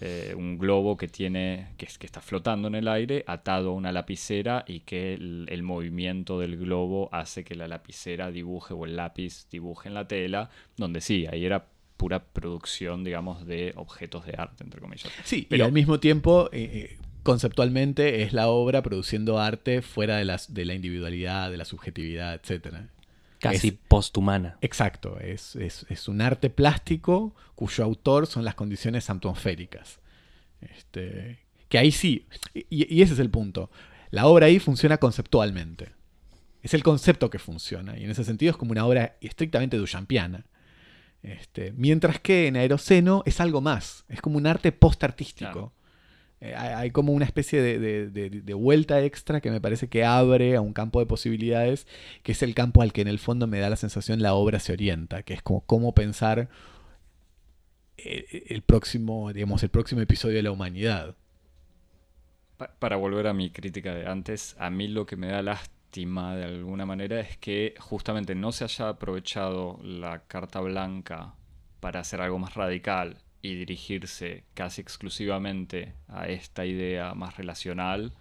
eh, un globo que tiene que, es- que está flotando en el aire, atado a una lapicera y que el, el movimiento del globo hace que la lapicera dibuje o el lápiz dibuje en la tela, donde sí, ahí era pura producción, digamos, de objetos de arte, entre comillas. Sí, y Pero- al mismo tiempo, eh, conceptualmente, es la obra produciendo arte fuera de, las, de la individualidad, de la subjetividad, etcétera. Casi posthumana. Exacto, es, es- es un arte plástico cuyo autor son las condiciones atmosféricas. Este, que ahí sí, y, y ese es el punto. La obra ahí funciona conceptualmente. Es el concepto que funciona, y en ese sentido es como una obra estrictamente duchampiana. Este, mientras que en Aeroceno es algo más, es como un arte post-artístico. Claro. Eh, hay como una especie de, de- vuelta extra que me parece que abre a un campo de posibilidades, que es el campo al que en el fondo me da la sensación la obra se orienta, que es como cómo pensar eh, el próximo, digamos, el próximo episodio de la humanidad. Pa- Para volver a mi crítica de antes, a mí lo que me da lástima de alguna manera es que justamente no se haya aprovechado la carta blanca para hacer algo más radical y dirigirse casi exclusivamente a esta idea más relacional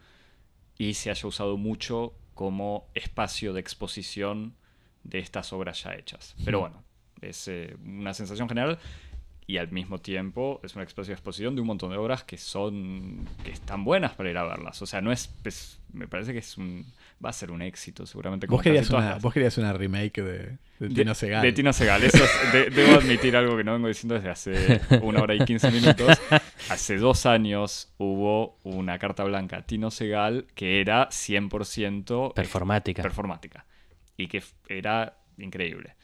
y se haya usado mucho como espacio de exposición de estas obras ya hechas. Pero bueno, es eh, una sensación general y al mismo tiempo es una espacio de exposición de un montón de obras que son que están buenas para ir a verlas. O sea, no es, es- me parece que es un va a ser un éxito seguramente. como Vos querías, una, las- vos querías una remake de, de de- Tino Segal. De Tino Segal. Eso es- de- debo admitir algo que no vengo diciendo desde hace una hora y 15 minutos. (laughs) Hace dos años hubo una carta blanca a Tino Segal que era 100% Performática. performática. Y que era increíble.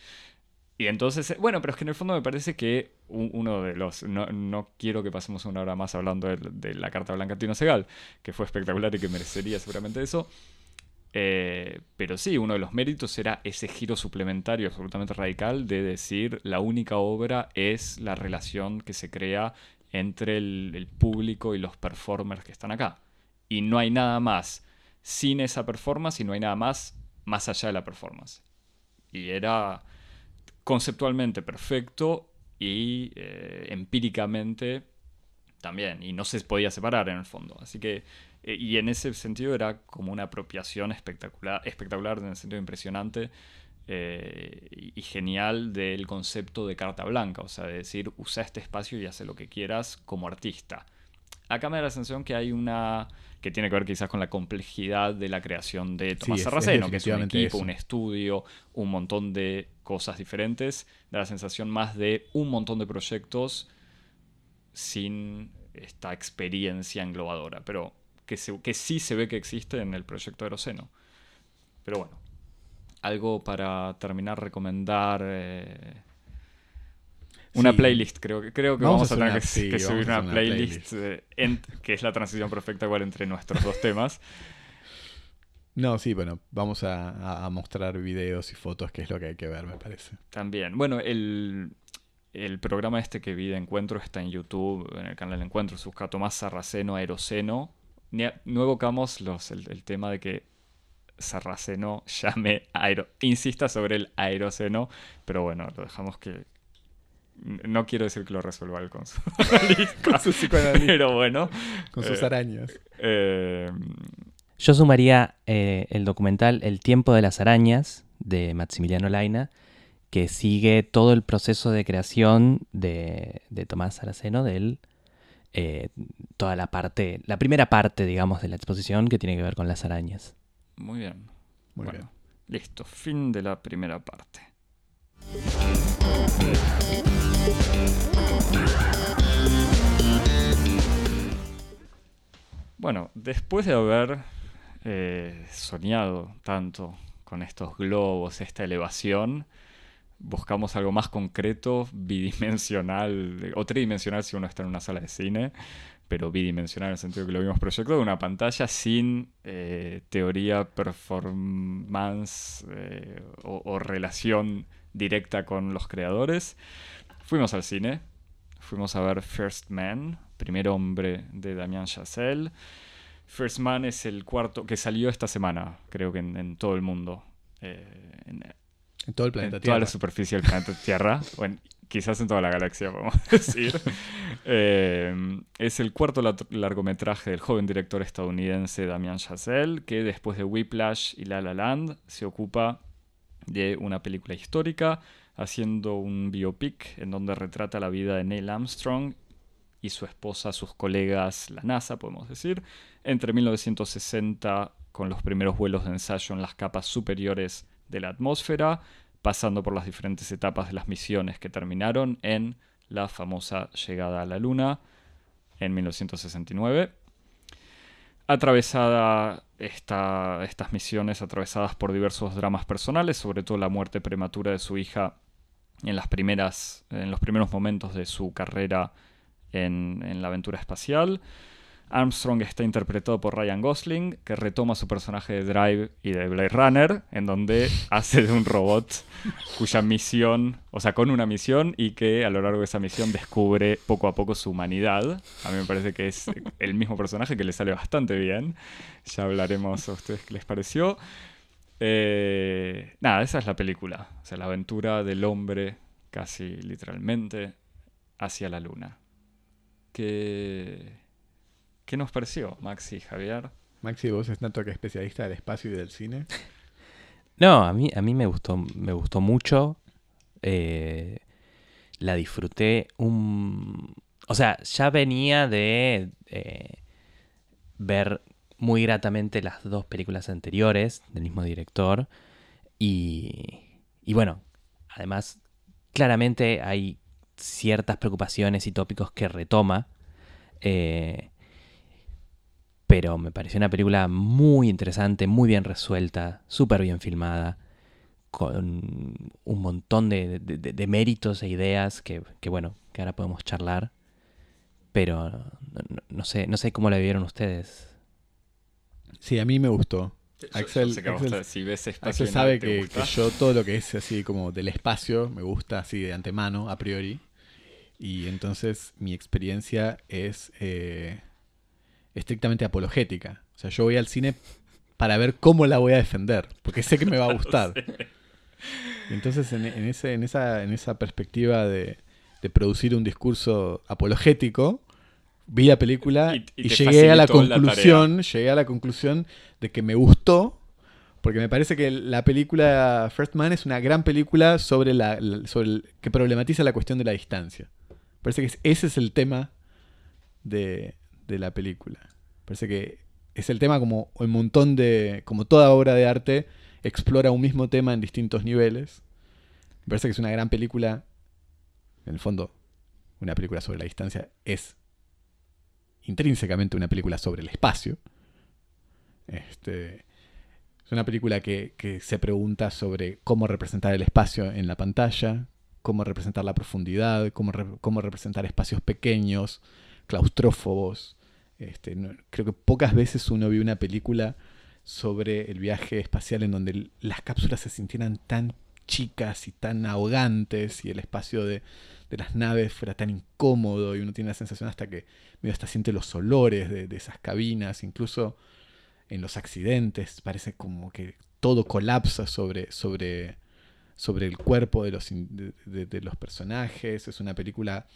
Y entonces, eh, bueno, pero es que en el fondo me parece que uno de los. No, no quiero que pasemos una hora más hablando de, de la carta blanca a Tino Segal, que fue espectacular y que merecería seguramente eso. Eh, pero sí, uno de los méritos era ese giro suplementario absolutamente radical de decir la única obra es la relación que se crea entre el, el público y los performers que están acá. Y no hay nada más sin esa performance y no hay nada más más allá de la performance. Y era conceptualmente perfecto y eh, empíricamente también. Y no se podía separar en el fondo. Así que, eh, y en ese sentido era como una apropiación espectacular, espectacular en el sentido impresionante eh, y, genial del concepto de carta blanca. O sea, de decir, usa este espacio y hace lo que quieras como artista. Acá me da la sensación que hay una que tiene que ver quizás con la complejidad de la creación de Tomás Sarraceno, que es un equipo, eso. un estudio, un montón de cosas diferentes. Da la sensación más de un montón de proyectos sin esta experiencia englobadora, pero que, se- que sí se ve que existe en el proyecto Aeroceno. Pero bueno, algo para terminar, recomendar. eh, una Sí. playlist, creo que creo que Vamos vamos, a tener una- que, sí, que vamos subir una playlist, eh, en- que es la transición perfecta igual entre nuestros dos temas. (laughs) No, sí, bueno, vamos a, mostrar videos y fotos, que es lo que hay que ver, me parece. También. Bueno, el, el programa este que vi de Encuentro está en YouTube, en el canal de Encuentro. Busca Tomás Sarraceno Aeroceno. No evocamos los, el, el tema de que Sarraceno llame aero, insista sobre el aeroceno, pero bueno, lo dejamos que. No quiero decir que lo resuelva él con su (laughs) analista, Con su psicoanalista. pero bueno. Con sus Eh, arañas. eh, Yo sumaría eh, el documental El tiempo de las arañas de Maximiliano Laina, que sigue todo el proceso de creación de, de Tomás Saraceno, de él, eh, toda la parte, la primera parte, digamos, de la exposición que tiene que ver con las arañas. muy bien. Muy bueno, bien. listo. Fin de la primera parte. Bueno, después de haber eh, soñado tanto con estos globos, esta elevación, buscamos algo más concreto, bidimensional, o tridimensional si uno está en una sala de cine, pero bidimensional en el sentido que lo vimos proyectado de una pantalla sin eh, teoría, performance eh, o, o relación directa con los creadores. Fuimos al cine, fuimos a ver First Man, primer hombre de Damien Chazelle. First Man es el cuarto que salió esta semana, creo que en, en todo el mundo. Eh, en, En todo el en planeta toda Tierra. la superficie del planeta Tierra, (laughs) o en- quizás en toda la galaxia, podemos decir. (laughs) Eh, es el cuarto largometraje del joven director estadounidense Damien Chazelle, que después de Whiplash y La La Land se ocupa de una película histórica, haciendo un biopic en donde retrata la vida de Neil Armstrong y su esposa, sus colegas, la NASA, podemos decir, entre 1960 con los primeros vuelos de ensayo en las capas superiores de la atmósfera, pasando por las diferentes etapas de las misiones que terminaron en la famosa llegada a la Luna en 1969. Atravesada esta- estas misiones, atravesadas por diversos dramas personales, sobre todo la muerte prematura de su hija en, las primeras, en los primeros momentos de su carrera en, la aventura espacial. Armstrong está interpretado por Ryan Gosling, que retoma su personaje de Drive y de Blade Runner, en donde (laughs) hace de un robot cuya misión, o sea, con una misión y que a lo largo de esa misión descubre poco a poco su humanidad. A mí me parece que es el mismo personaje que le sale bastante bien. Ya hablaremos a ustedes qué les pareció. Eh, nada, esa es la película. O sea, la aventura del hombre, casi literalmente, hacia la luna. ¿Qué, qué nos pareció, Maxi y Javier? Maxi, vos es tanto que especialista del espacio y del cine. (laughs) No, a mí, a mí me gustó, me gustó mucho. Eh, la disfruté un... O sea, ya venía de eh, ver muy gratamente las dos películas anteriores del mismo director. Y, y bueno, además, claramente hay ciertas preocupaciones y tópicos que retoma. Eh, pero me pareció una película muy interesante, muy bien resuelta, súper bien filmada, con un montón de, méritos e ideas que, que, bueno, que ahora podemos charlar. Pero no sé, no sé cómo la vivieron ustedes. Sí, a mí me gustó. Yo- Axel- yo sé que a vos Axel- te- si ves espacio Axel y sabe que, gusta. que yo todo lo que es así como del espacio me gusta así de antemano, a priori. Y entonces mi experiencia es eh, estrictamente apologética. O sea, yo voy al cine para ver cómo la voy a defender, porque sé que me va a (laughs) gustar. Y entonces en, en ese, en, esa, en esa perspectiva de, de producir un discurso apologético, vi la película Y- y, y te llegué a la conclusión, llegué a la conclusión de que me gustó, porque me parece que la película First Man es una gran película sobre la, sobre el- que problematiza la cuestión de la distancia. Parece que es- ese es el tema de, de la película. Parece que es el tema como un montón de, como toda obra de arte, explora un mismo tema en distintos niveles. Me parece que es una gran película. En el fondo, una película sobre la distancia es intrínsecamente una película sobre el espacio. Este, es una película que, se pregunta sobre cómo representar el espacio en la pantalla, cómo representar la profundidad, cómo, re- cómo representar espacios pequeños, claustrófobos. Este, creo que pocas veces uno vio una película sobre el viaje espacial en donde las cápsulas se sintieran tan chicas y tan ahogantes y el espacio de, las naves fuera tan incómodo y uno tiene la sensación hasta que medio hasta siente los olores de, esas cabinas, incluso en los accidentes parece como que todo colapsa sobre, sobre, sobre el cuerpo de los, de, los personajes. Es una película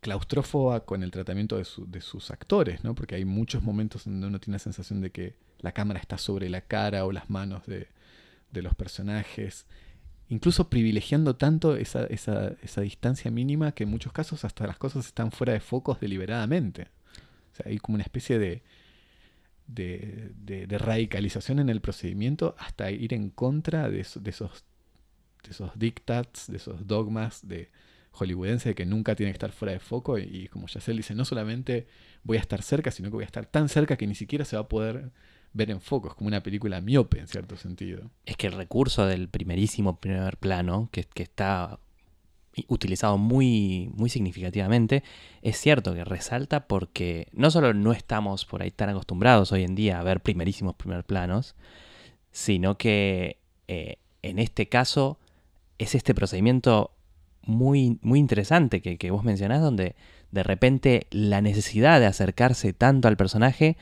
claustrófoba con el tratamiento de, de sus actores, ¿no? Porque hay muchos momentos donde uno tiene la sensación de que la cámara está sobre la cara o las manos de, de los personajes. Incluso privilegiando tanto esa, esa, esa distancia mínima que en muchos casos hasta las cosas están fuera de focos deliberadamente. O sea, hay como una especie de, de, de- radicalización en el procedimiento hasta ir en contra de, eso- de esos, de esos dictats, de esos dogmas de hollywoodense de que nunca tiene que estar fuera de foco. Y, y como Yacel dice, no solamente voy a estar cerca, sino que voy a estar tan cerca que ni siquiera se va a poder ver en foco. Es como una película miope en cierto sentido. Es que el recurso del primerísimo primer plano, que, que está utilizado muy, muy significativamente, es cierto que resalta porque no solo no estamos por ahí tan acostumbrados hoy en día a ver primerísimos primer planos, sino que eh, en este caso es este procedimiento muy, muy interesante que, que vos mencionás, donde de repente la necesidad de acercarse tanto al personaje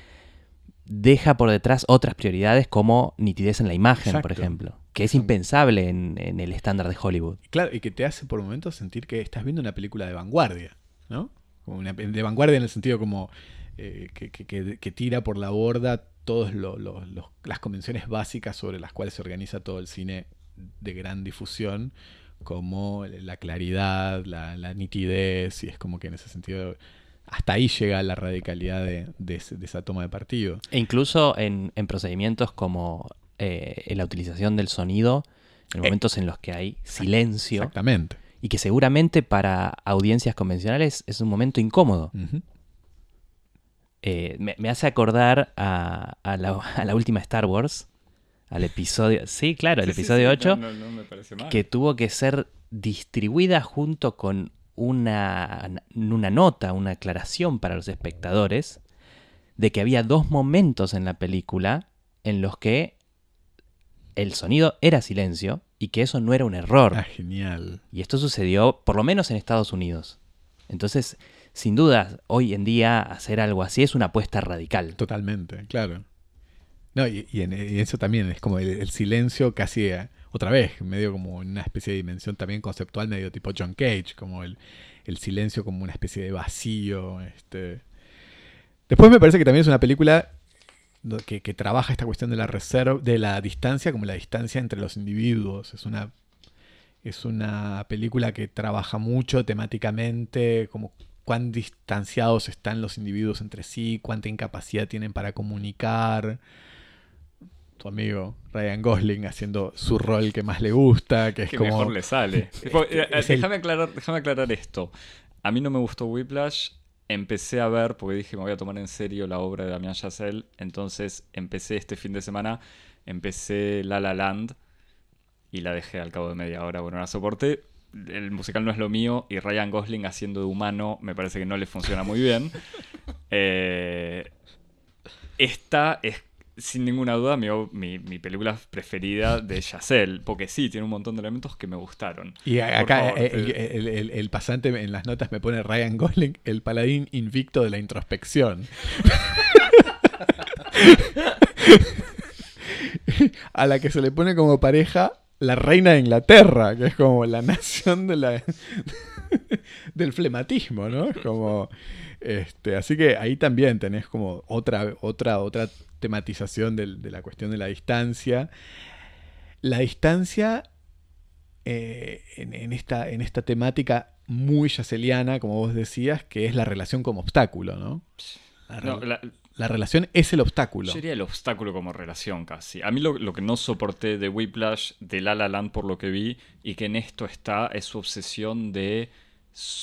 deja por detrás otras prioridades como nitidez en la imagen, por ejemplo, que es impensable en, en el estándar de Hollywood. Claro, y que te hace por momentos sentir que estás viendo una película de vanguardia, ¿no? Como una, de vanguardia en el sentido como eh, que, que- que- que tira por la borda todas las convenciones básicas sobre las cuales se organiza todo el cine de gran difusión, como la claridad, la, la nitidez, y es como que en ese sentido hasta ahí llega la radicalidad de, de ese- de esa toma de partido. E incluso en, en procedimientos como eh, en la utilización del sonido, en Eh, momentos en los que hay silencio, Exactamente. y que seguramente para audiencias convencionales es un momento incómodo. Eh, me, me hace acordar a, a la, a la última Star Wars, al episodio... Sí, claro, el Sí, sí, episodio sí, 8, no, no, no me parece mal. que tuvo que ser distribuida junto con una, una nota, una aclaración para los espectadores de que había dos momentos en la película en los que el sonido era silencio y que eso no era un error. Ah, genial. Y esto sucedió por lo menos en Estados Unidos. Entonces, sin duda, hoy en día hacer algo así es una apuesta radical. Totalmente, claro. No, y, y en, eso también es como el, silencio casi eh, otra vez, medio como una especie de dimensión también conceptual, medio tipo John Cage, como el, el silencio como una especie de vacío. Este. Después me parece que también es una película que, que trabaja esta cuestión de la reserva, de la distancia, como la distancia entre los individuos. Es una, es una película que trabaja mucho temáticamente, como cuán distanciados están los individuos entre sí, cuánta incapacidad tienen para comunicar. Tu amigo Ryan Gosling haciendo su rol que más le gusta, que es que como... mejor le sale. (laughs) Eh, el- déjame, aclarar, déjame aclarar esto. A mí no me gustó Whiplash. Empecé a ver, porque dije me voy a tomar en serio la obra de Damien Chazelle. Entonces empecé este fin de semana, empecé La La Land y la dejé al cabo de media hora. Bueno, la soporté. El musical no es lo mío y Ryan Gosling haciendo de humano me parece que no le funciona muy bien. (laughs) Eh, esta es sin ninguna duda mi, mi- mi película preferida de Chazelle, porque sí, tiene un montón de elementos que me gustaron. Y acá favor, eh, el, el- el- el pasante en las notas me pone Ryan Gosling, el paladín invicto de la introspección. (laughs) a la que se le pone como pareja la reina de Inglaterra, que es como la nación de la, (laughs) del flematismo, ¿no? Es como este, así que ahí también tenés como otra otra otra tematización de la cuestión de la distancia. La distancia eh, en, en esta, en esta temática muy yaceliana, como vos decías, que es la relación como obstáculo, ¿no? La, No, la- la relación es el obstáculo. diría el obstáculo como relación casi. A mí lo, lo que no soporté de Whiplash, de La La Land por lo que vi, y que en esto está, es su obsesión de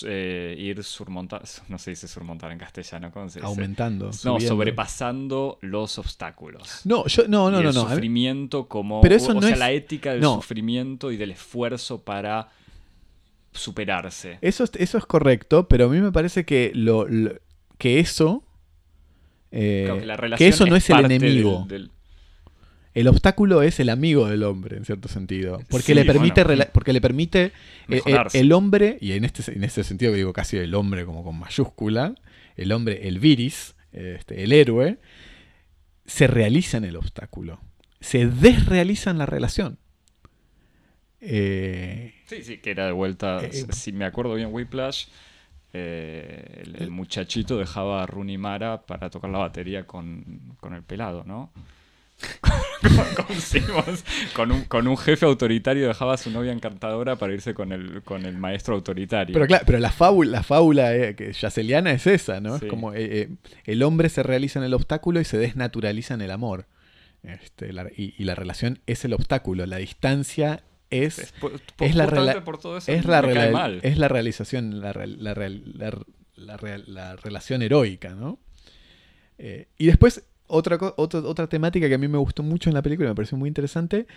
eh, ir surmontar, (laughs) no se dice surmontar en castellano, ¿cómo se dice? Aumentando. No, subiendo. sobrepasando los obstáculos. No, yo, no, no, y no, el no. Sufrimiento como. Pero eso o no sea, es- la ética del sufrimiento y del esfuerzo para superarse. Eso, es- eso es correcto, pero a mí me parece que, lo, lo- que eso. eh, que, la que eso no es el enemigo. del- del- El obstáculo es el amigo del hombre, en cierto sentido. Porque Sí, le permite, bueno. porque le permite eh, eh, el hombre, y en este, en este sentido que digo casi el hombre como con mayúscula, el hombre, el viris, este, el héroe, se realiza en el obstáculo. Se desrealiza en la relación. Eh, Sí, sí, que era de vuelta. Eh, si me acuerdo bien, Whiplash. eh, el, el muchachito dejaba a Rooney Mara para tocar la batería con, con el pelado, ¿no? (laughs) con, un, con un jefe autoritario dejaba a su novia encantadora para irse con el, con el maestro autoritario. pero claro, pero la fábula, la fábula eh, que yaceliana es esa, ¿no? Sí. Es como eh, eh, el hombre se realiza en el obstáculo y se desnaturaliza en el amor. Este, la- y, y la relación es el obstáculo. La distancia es Es, por- es la justamente rela- por todo eso es la, mal. es la realización, la, real- la, real- la- la real- la relación heroica, ¿no? Y después, otra, otra, otra temática que a mí me gustó mucho en la película, me pareció muy interesante,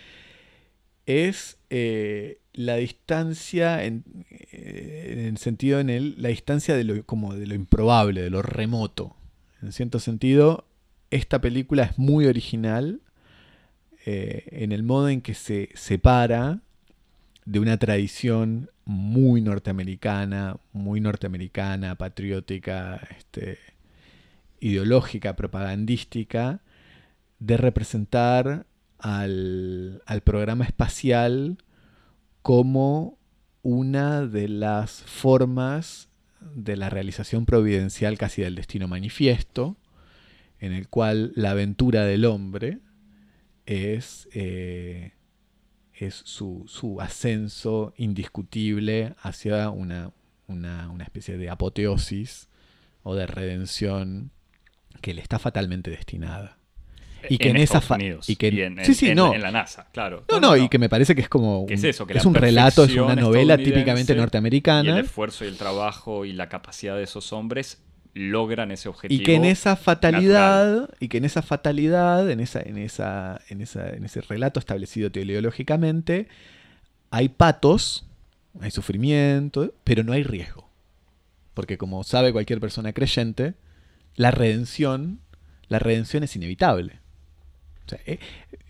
es eh, la distancia, en, eh, sentido, en el, la distancia de lo, como de lo improbable, de lo remoto. En cierto sentido, esta película es muy original eh, en el modo en que se separa de una tradición muy norteamericana, muy norteamericana, patriótica, este, ideológica, propagandística, de representar al, al programa espacial como una de las formas de la realización providencial casi del destino manifiesto, en el cual la aventura del hombre es, eh, es su, su ascenso indiscutible hacia una, una, una especie de apoteosis o de redención que le está fatalmente destinada. Y que en, esa Unidos y que y en, sí, sí, en- no. en la NASA, claro. No, no, y que me parece que es como es un- eso, que la un relato, es una novela típicamente Y el norteamericana esfuerzo y el trabajo y la capacidad de esos hombres logran ese objetivo. y que en esa fatalidad y que en esa fatalidad, en esa en esa en esa en ese relato establecido teleológicamente hay patos, hay sufrimiento, pero no hay riesgo. porque como sabe cualquier persona creyente, la redención, la redención es inevitable. Eh,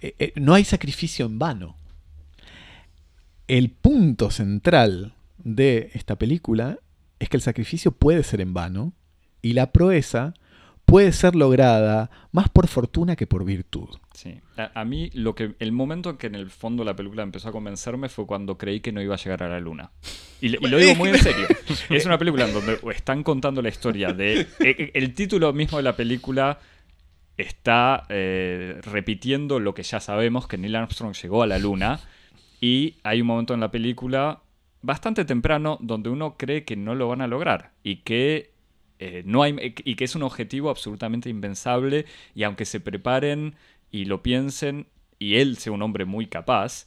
eh, eh, no hay sacrificio en vano. El punto central de esta película es que el sacrificio puede ser en vano y la proeza puede ser lograda más por fortuna que por virtud. Sí. A, a mí lo que el momento en que en el fondo la película empezó a convencerme fue cuando creí que no iba a llegar a la luna. Y, lo digo muy en serio. (laughs) Es una película en donde están contando la historia de e- el título mismo de la película está eh, repitiendo lo que ya sabemos que Neil Armstrong llegó a la luna y hay un momento en la película bastante temprano donde uno cree que no lo van a lograr y que eh, no hay y que es un objetivo absolutamente impensable y aunque se preparen y lo piensen y él sea un hombre muy capaz,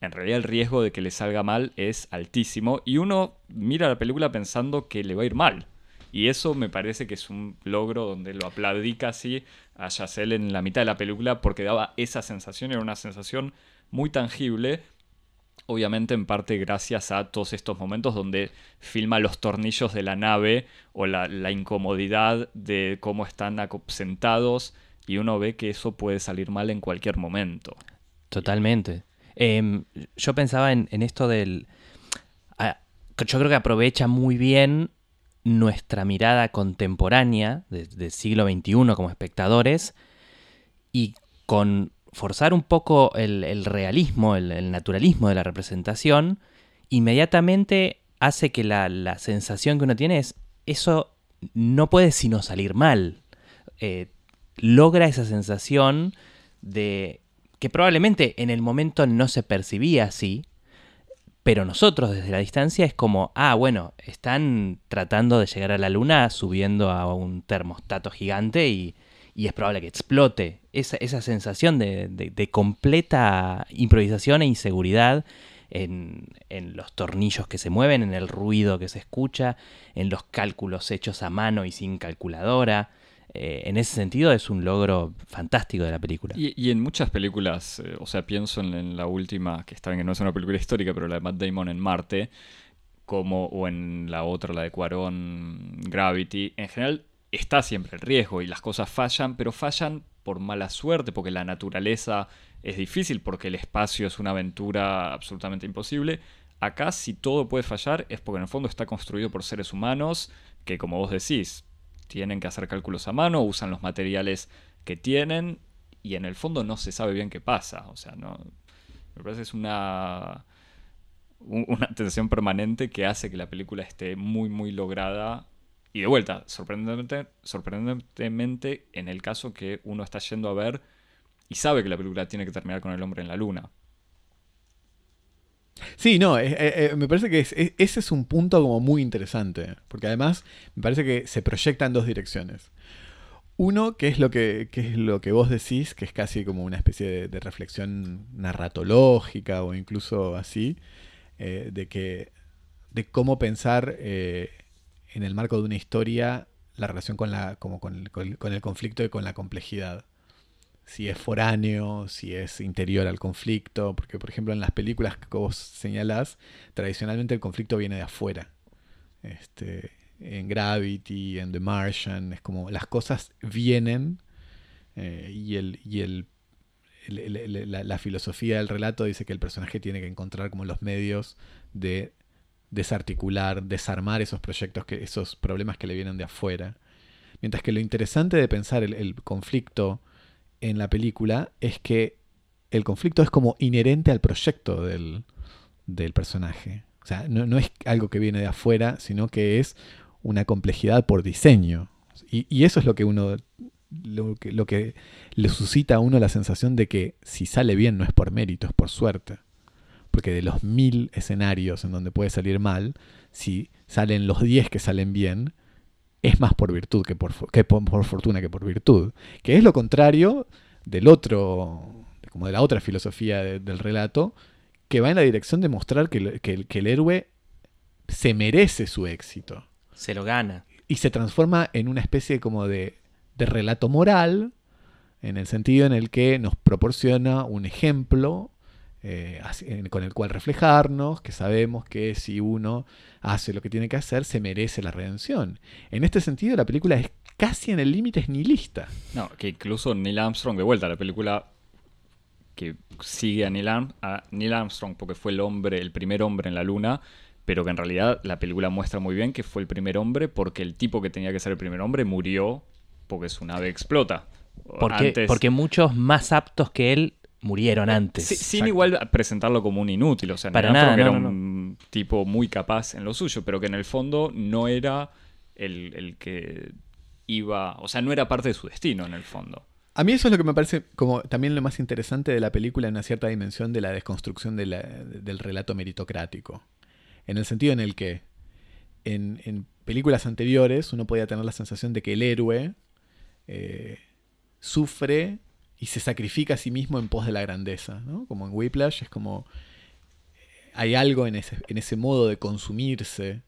en realidad el riesgo de que le salga mal es altísimo y uno mira la película pensando que le va a ir mal. Y eso me parece que es un logro donde lo aplaudí casi a Yacel en la mitad de la película porque daba esa sensación, era una sensación muy tangible obviamente en parte gracias a todos estos momentos donde filma los tornillos de la nave o la, incomodidad de cómo están sentados y uno ve que eso puede salir mal en cualquier momento. Totalmente. Em, yo pensaba en, esto del... yo creo que aprovecha muy bien nuestra mirada contemporánea de- del siglo XXI como espectadores y con forzar un poco el, realismo, el, naturalismo de la representación, inmediatamente hace que la, la sensación que uno tiene es, eso no puede sino salir mal. Eh, logra esa sensación de que probablemente en el momento no se percibía así, pero nosotros desde la distancia es como, ah, bueno, están tratando de llegar a la luna subiendo a un termostato gigante y, y es probable que explote. Esa, esa sensación de, de- completa improvisación e inseguridad en, en los tornillos que se mueven, en el ruido que se escucha, en los cálculos hechos a mano y sin calculadora. Eh, en ese sentido es un logro fantástico de la película. Y, y en muchas películas, eh, o sea, pienso en, en la última, que está bien que no es una película histórica, pero la de Matt Damon en Marte, como, o en la otra, la de Cuarón, Gravity, en general está siempre el riesgo y las cosas fallan, pero fallan por mala suerte, porque la naturaleza es difícil, porque el espacio es una aventura absolutamente imposible. Acá, si todo puede fallar, es porque en el fondo está construido por seres humanos que, como vos decís, tienen que hacer cálculos a mano, usan los materiales que tienen y en el fondo no se sabe bien qué pasa. O sea, no. Me parece que es una. un- una tensión permanente que hace que la película esté muy, muy lograda. Y de vuelta, sorprendentemente, sorprendentemente en el caso que uno está yendo a ver y sabe que la película tiene que terminar con el hombre en la luna. Sí, no, eh, eh, eh, me parece que es- es- ese es un punto como muy interesante, porque además me parece que se proyecta en dos direcciones. Uno, que es lo que, es lo que vos decís, que es casi como una especie de, reflexión narratológica o incluso así, de que de cómo pensar en el marco de una historia la relación con la como con el, con el- con el conflicto y con la complejidad si es foráneo, si es interior al conflicto, porque por ejemplo en las películas que vos señalás, tradicionalmente el conflicto viene de afuera. Este, en Gravity, en The Martian, es como las cosas vienen eh, y, el, y el- la, la filosofía del relato dice que el personaje tiene que encontrar como los medios de desarticular, desarmar esos proyectos, que, esos problemas que le vienen de afuera. Mientras que lo interesante de pensar el, conflicto en la película es que el conflicto es como inherente al proyecto del, del personaje. O sea, no, no es algo que viene de afuera, sino que es una complejidad por diseño. Y, y eso es lo que uno. Lo que, lo que le suscita a uno la sensación de que si sale bien no es por mérito, es por suerte. Porque de los mil escenarios en donde puede salir mal, si salen los diez que salen bien, es más por virtud que por, que por, por fortuna que por virtud. Que es lo contrario del otro, como de la otra filosofía de- del relato, que va en la dirección de mostrar que, que el héroe se merece su éxito Se lo gana. y se transforma en una especie como de, de relato moral, en el sentido en el que nos proporciona un ejemplo eh, con el cual reflejarnos, que sabemos que si uno hace lo que tiene que hacer, se merece la redención. En este sentido, la película es casi en el límite es nihilista. No, que incluso Neil Armstrong, de vuelta, la película que sigue a Neil, a Neil Armstrong porque fue el hombre, el primer hombre en la luna, pero que en realidad la película muestra muy bien que fue el primer hombre porque el tipo que tenía que ser el primer hombre murió porque su nave explota. Porque, porque muchos más aptos que él murieron antes. sin igual presentarlo como un inútil, o sea, Para nada, era un tipo muy capaz en lo suyo, pero que en el fondo no era el, el, que iba, o sea, no era parte de su destino en el fondo. A mí eso es lo que me parece como también lo más interesante de la película en una cierta dimensión de la desconstrucción del relato meritocrático. En el sentido en el que en, en, películas anteriores uno podía tener la sensación de que el héroe eh, sufre y se sacrifica a sí mismo en pos de la grandeza, ¿no? Como en Whiplash es como hay algo en ese, en ese modo de consumirse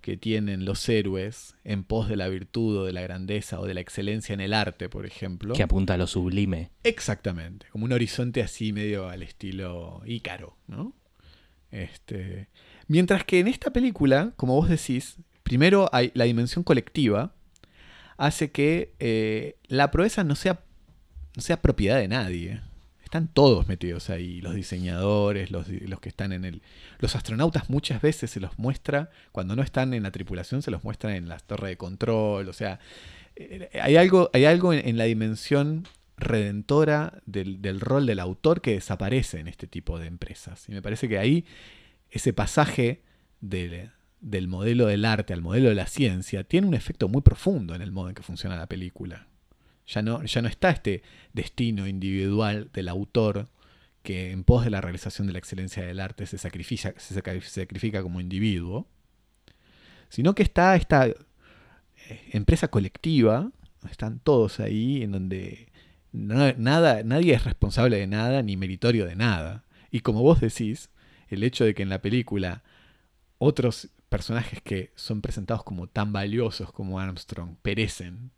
que tienen los héroes en pos de la virtud o de la grandeza o de la excelencia en el arte, por ejemplo. Que apunta a lo sublime. Exactamente, como un horizonte así medio al estilo ícaro, ¿no? Este, mientras que en esta película, como vos decís, primero hay la dimensión colectiva, hace que eh, la proeza no sea no sea propiedad de nadie. Están todos metidos ahí, los diseñadores, los, que están en el... Los astronautas muchas veces se los muestra, cuando no están en la tripulación, se los muestra en la torre de control, o sea, eh, hay algo, hay algo en, la dimensión redentora del, rol del autor que desaparece en este tipo de empresas. Y me parece que ahí ese pasaje del modelo del arte al modelo de la ciencia tiene un efecto muy profundo en el modo en que funciona la película. Ya no, ya no está este destino individual del autor que en pos de la realización de la excelencia del arte se sacrifica, se sacrifica como individuo, sino que está esta eh, empresa colectiva, están todos ahí, en donde nada, nadie es responsable de nada ni meritorio de nada. Y como vos decís, el hecho de que en la película otros personajes que son presentados como tan valiosos como Armstrong perecen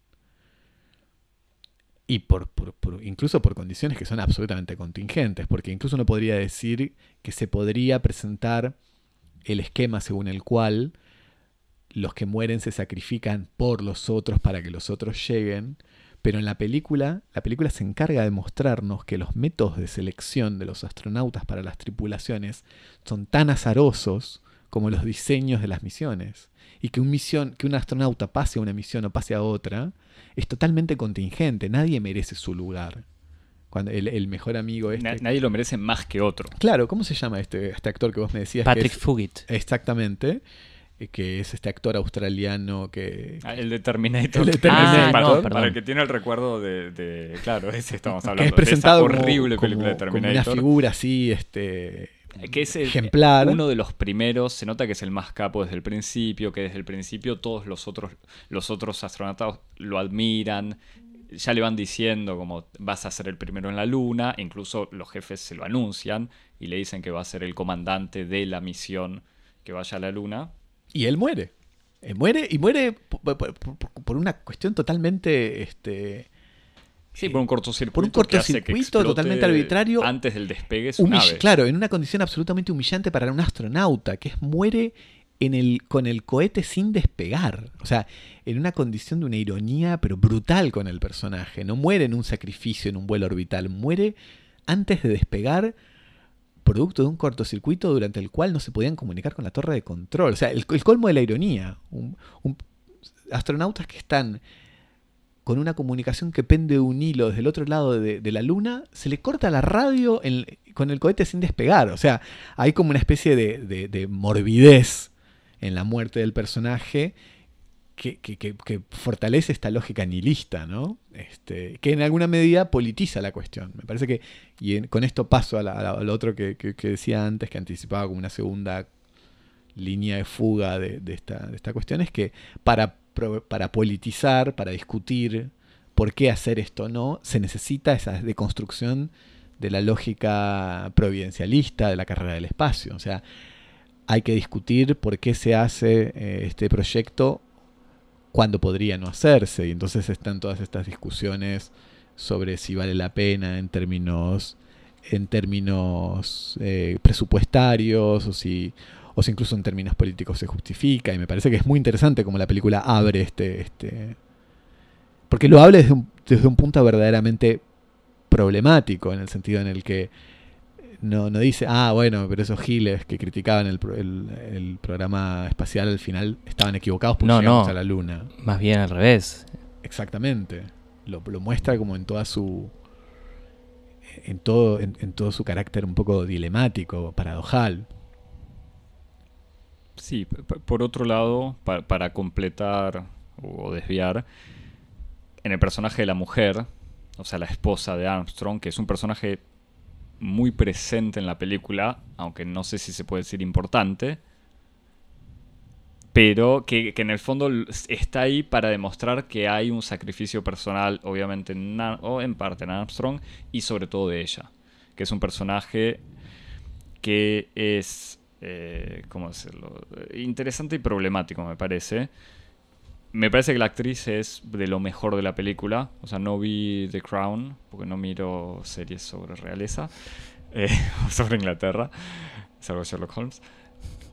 y por, incluso por condiciones que son absolutamente contingentes, porque incluso uno podría decir que se podría presentar el esquema según el cual los que mueren se sacrifican por los otros para que los otros lleguen, pero en la película, la película se encarga de mostrarnos que los métodos de selección de los astronautas para las tripulaciones son tan azarosos como los diseños de las misiones, y que un, misión, que un astronauta pase a una misión o pase a otra, es totalmente contingente, nadie merece su lugar. Cuando el, mejor amigo este... nadie lo merece más que otro. Claro, ¿cómo se llama este, este actor que vos me decías? Patrick que Fugit. Exactamente eh, que es este actor australiano que... Ah, el de Terminator. El de Terminator. Ah, para, el que tiene el recuerdo de... claro, ese estamos hablando. Que es presentado de esa horrible película de Terminator. Como una figura así, este que es ejemplar. uno de los primeros, se nota que es el más capo desde el principio, que desde el principio todos los otros, los otros astronautas lo admiran, ya le van diciendo como vas a ser el primero en la luna, incluso los jefes se lo anuncian y le dicen que va a ser el comandante de la misión que vaya a la luna. Y él muere. Él muere y muere por, una cuestión totalmente este, Sí, por un cortocircuito. Por un cortocircuito totalmente arbitrario. Antes del despegue Claro, en una condición absolutamente humillante para un astronauta, que es muere en el, con el cohete sin despegar. O sea, en una condición de una ironía, pero brutal con el personaje. No muere en un sacrificio, en un vuelo orbital. Muere antes de despegar, producto de un cortocircuito durante el cual no se podían comunicar con la torre de control. O sea, el, colmo de la ironía. astronautas que están con una comunicación que pende de un hilo desde el otro lado de, la luna, se le corta la radio con el cohete sin despegar. O sea, hay como una especie de, morbidez en la muerte del personaje que, fortalece esta lógica nihilista, ¿no? Este, que en alguna medida politiza la cuestión. Me parece que, y con esto paso al otro que, decía antes, que anticipaba como una segunda línea de fuga de, esta, de esta cuestión, es que para para politizar, para discutir por qué hacer esto o no, se necesita esa deconstrucción de la lógica providencialista de la carrera del espacio. O sea, hay que discutir por qué se hace eh, este proyecto cuando podría no hacerse. Y entonces están todas estas discusiones sobre si vale la pena en términos en términos eh, presupuestarios o si, o si incluso en términos políticos se justifica. Y me parece que es muy interesante como la película abre este... este porque lo abre desde un, desde un punto verdaderamente problemático, en el sentido en el que no, no dice, ah, bueno, pero esos giles que criticaban el, el- el programa espacial al final estaban equivocados porque No, llegamos no. a la luna. Más bien al revés. Exactamente. Lo, lo muestra como en toda su. En todo, en, en todo su carácter un poco dilemático, paradojal. Sí, por otro lado, pa- para completar o desviar, en el personaje de la mujer, o sea, la esposa de Armstrong, que es un personaje muy presente en la película, aunque no sé si se puede decir importante, pero que, que en el fondo está ahí para demostrar que hay un sacrificio personal, obviamente, en o en parte en Armstrong, y sobre todo de ella, que es un personaje que es, eh, ¿cómo decirlo? Interesante y problemático, me parece. Me parece que la actriz es de lo mejor de la película. O sea, no vi The Crown, porque no miro series sobre realeza, eh, (laughs) sobre Inglaterra, salvo Sherlock Holmes.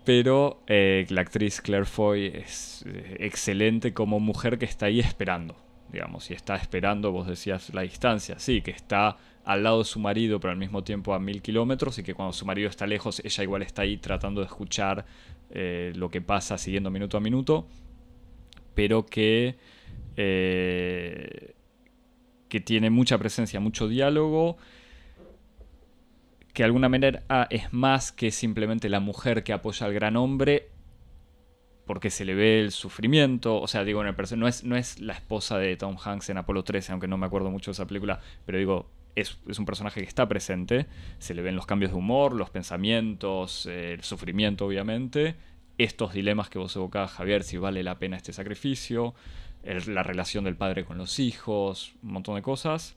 Pero eh, la actriz Claire Foy es eh, excelente como mujer que está ahí esperando, digamos, y está esperando, vos decías, la distancia, sí, que está al lado de su marido, pero al mismo tiempo a mil kilómetros, y que cuando su marido está lejos, ella igual está ahí tratando de escuchar eh, lo que pasa, siguiendo minuto a minuto, pero que, eh, que tiene mucha presencia, mucho diálogo, que de alguna manera ah, es más que simplemente la mujer que apoya al gran hombre, porque se le ve el sufrimiento, o sea, digo, no es, no es la esposa de Tom Hanks en Apolo 13, aunque no me acuerdo mucho de esa película, pero digo, es, es un personaje que está presente, se le ven los cambios de humor, los pensamientos, eh, el sufrimiento, obviamente, estos dilemas que vos evocabas, Javier, si vale la pena este sacrificio, la relación del padre con los hijos, un montón de cosas,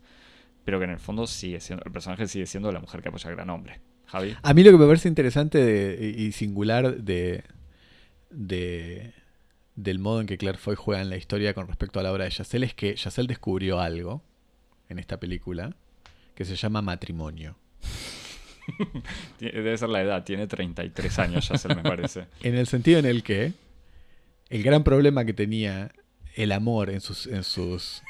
pero que en el fondo sigue siendo, el personaje sigue siendo la mujer que apoya al gran hombre. Javi. A mí lo que me parece interesante y singular de, de- del modo en que Claire Foy juega en la historia con respecto a la obra de Yacel es que Yacel descubrió algo en esta película que se llama matrimonio. (laughs) Debe ser la edad, tiene 33 años ya, se me parece. (laughs) En el sentido en el que el gran problema que tenía el amor en sus, en sus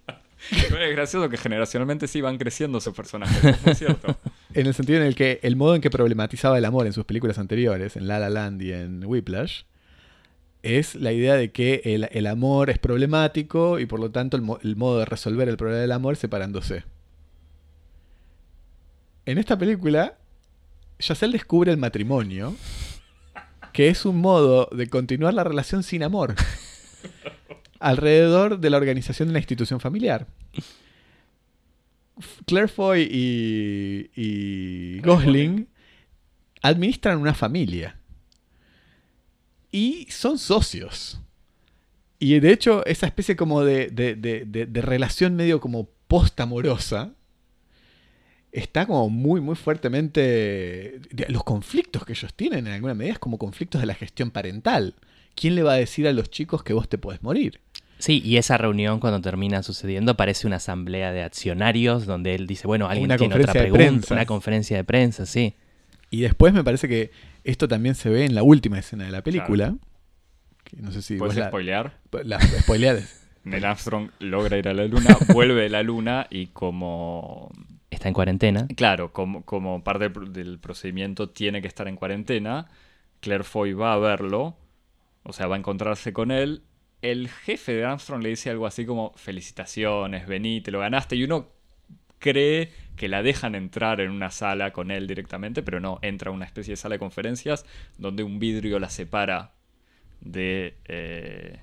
(laughs) es gracioso que generacionalmente sí van creciendo sus personajes, es muy cierto. En el sentido en el que el modo en que problematizaba el amor en sus películas anteriores, en La La Land y en Whiplash, es la idea de que el, el amor es problemático y por lo tanto el, mo- el modo de resolver el problema del amor es separándose. En esta película, Yacel descubre el matrimonio, que es un modo de continuar la relación sin amor, alrededor de la organización de la institución familiar. Claire Foy y, y Gosling administran una familia. Y son socios. Y de hecho, esa especie como de, de- de- de- de relación medio como post-amorosa está como muy, muy fuertemente... Los conflictos que ellos tienen en alguna medida es como conflictos de la gestión parental. ¿Quién le va a decir a los chicos que vos te podés morir? Sí, y esa reunión cuando termina sucediendo parece una asamblea de accionarios donde él dice, bueno, alguien Una tiene otra pregunta, una conferencia de prensa, sí. Y después me parece que esto también se ve en la última escena de la película. Que no sé si ¿Puedes la, spoilear? la spoileás. (laughs) Neil Armstrong logra ir a la luna, vuelve de la luna y como... Está en cuarentena. Claro, como, como parte del pro- del procedimiento tiene que estar en cuarentena, Claire Foy va a verlo, o sea, va a encontrarse con él. El jefe de Armstrong le dice algo así como, felicitaciones, vení, te lo ganaste, y uno cree que la dejan entrar en una sala con él directamente, pero no, entra a una especie de sala de conferencias donde un vidrio la separa de eh,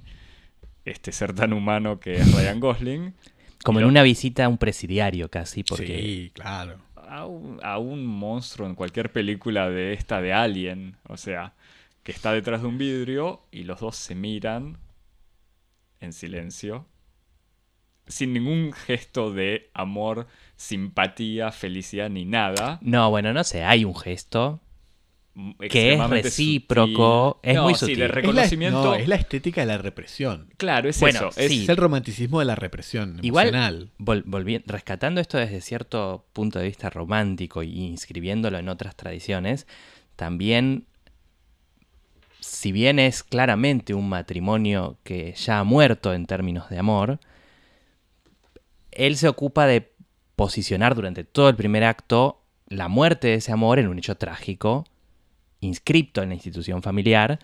este ser tan humano que es Ryan Gosling. Como en una visita a un presidiario casi, porque Sí, claro. a un, a un monstruo en cualquier película de esta de Alien, o sea, que está detrás de un vidrio y los dos se miran en silencio, sin ningún gesto de amor, simpatía, felicidad ni nada. No, bueno, no sé, hay un gesto. Que es recíproco, sutil. es No, muy sutil. Es la, reconocimiento. no, es la estética de la represión. Claro, es Bueno, eso. Es, sí. Es el romanticismo de la represión Igual- emocional. Vol- volvi- rescatando esto desde cierto punto de vista romántico y inscribiéndolo en otras tradiciones, también, si bien es claramente un matrimonio que ya ha muerto en términos de amor, él se ocupa de posicionar durante todo el primer acto la muerte de ese amor en un hecho trágico, inscripto en la institución familiar,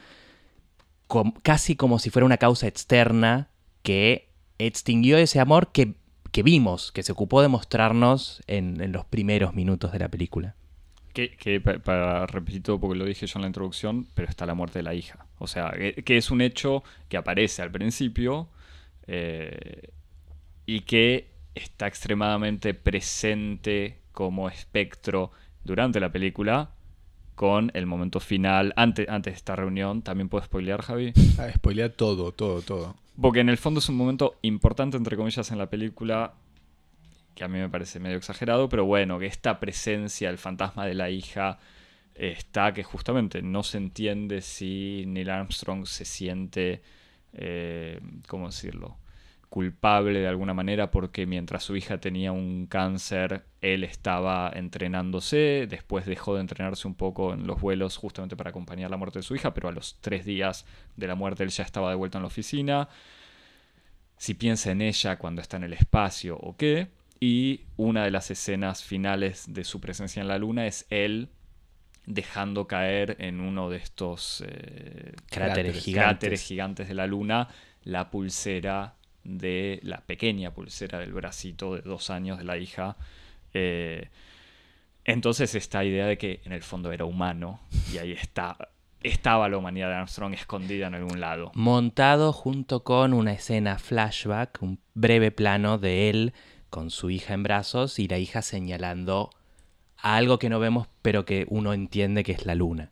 casi como si fuera una causa externa que extinguió ese amor que, que vimos, que se ocupó de mostrarnos en, los primeros minutos de la película. Que, que pa- para repetir todo porque lo dije yo en la introducción, pero está la muerte de la hija. O sea, que, que es un hecho que aparece al principio eh, y que está extremadamente presente como espectro durante la película con el momento final, antes, antes de esta reunión. ¿También puedo spoilear, Javi? Ah, spoilea todo, todo, todo. Porque en el fondo es un momento importante, entre comillas, en la película, que a mí me parece medio exagerado, pero bueno, que esta presencia, el fantasma de la hija, está que justamente no se entiende si Neil Armstrong se siente, eh, ¿cómo decirlo? Culpable de alguna manera porque mientras su hija tenía un cáncer, él estaba entrenándose, después dejó de entrenarse un poco en los vuelos justamente para acompañar la muerte de su hija, pero a los tres días de la muerte él ya estaba de vuelta en la oficina. Si piensa en ella cuando está en el espacio o qué. Y una de las escenas finales de su presencia en la luna es él dejando caer en uno de estos eh, Cráteres Cráteres, gigantes. cráteres gigantes de la luna la pulsera de la pequeña pulsera del bracito de dos años de la hija. Eh, entonces esta idea de que en el fondo era humano y ahí está, estaba la humanidad de Armstrong escondida en algún lado. Montado junto con una escena flashback, un breve plano de él con su hija en brazos y la hija señalando a algo que no vemos pero que uno entiende que es la luna.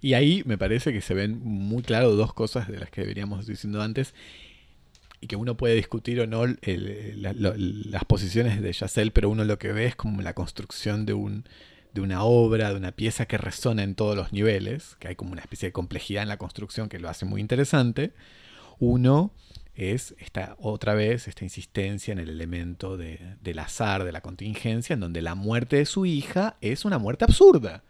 Y ahí me parece que se ven muy claro dos cosas de las que veníamos diciendo antes y que uno puede discutir o no las posiciones de Yacel, pero uno lo que ve es como la construcción de, un, de una obra, de una pieza que resona en todos los niveles, que hay como una especie de complejidad en la construcción que lo hace muy interesante. Uno es esta, otra vez esta insistencia en el elemento de- del azar, de la contingencia, en donde la muerte de su hija es una muerte absurda.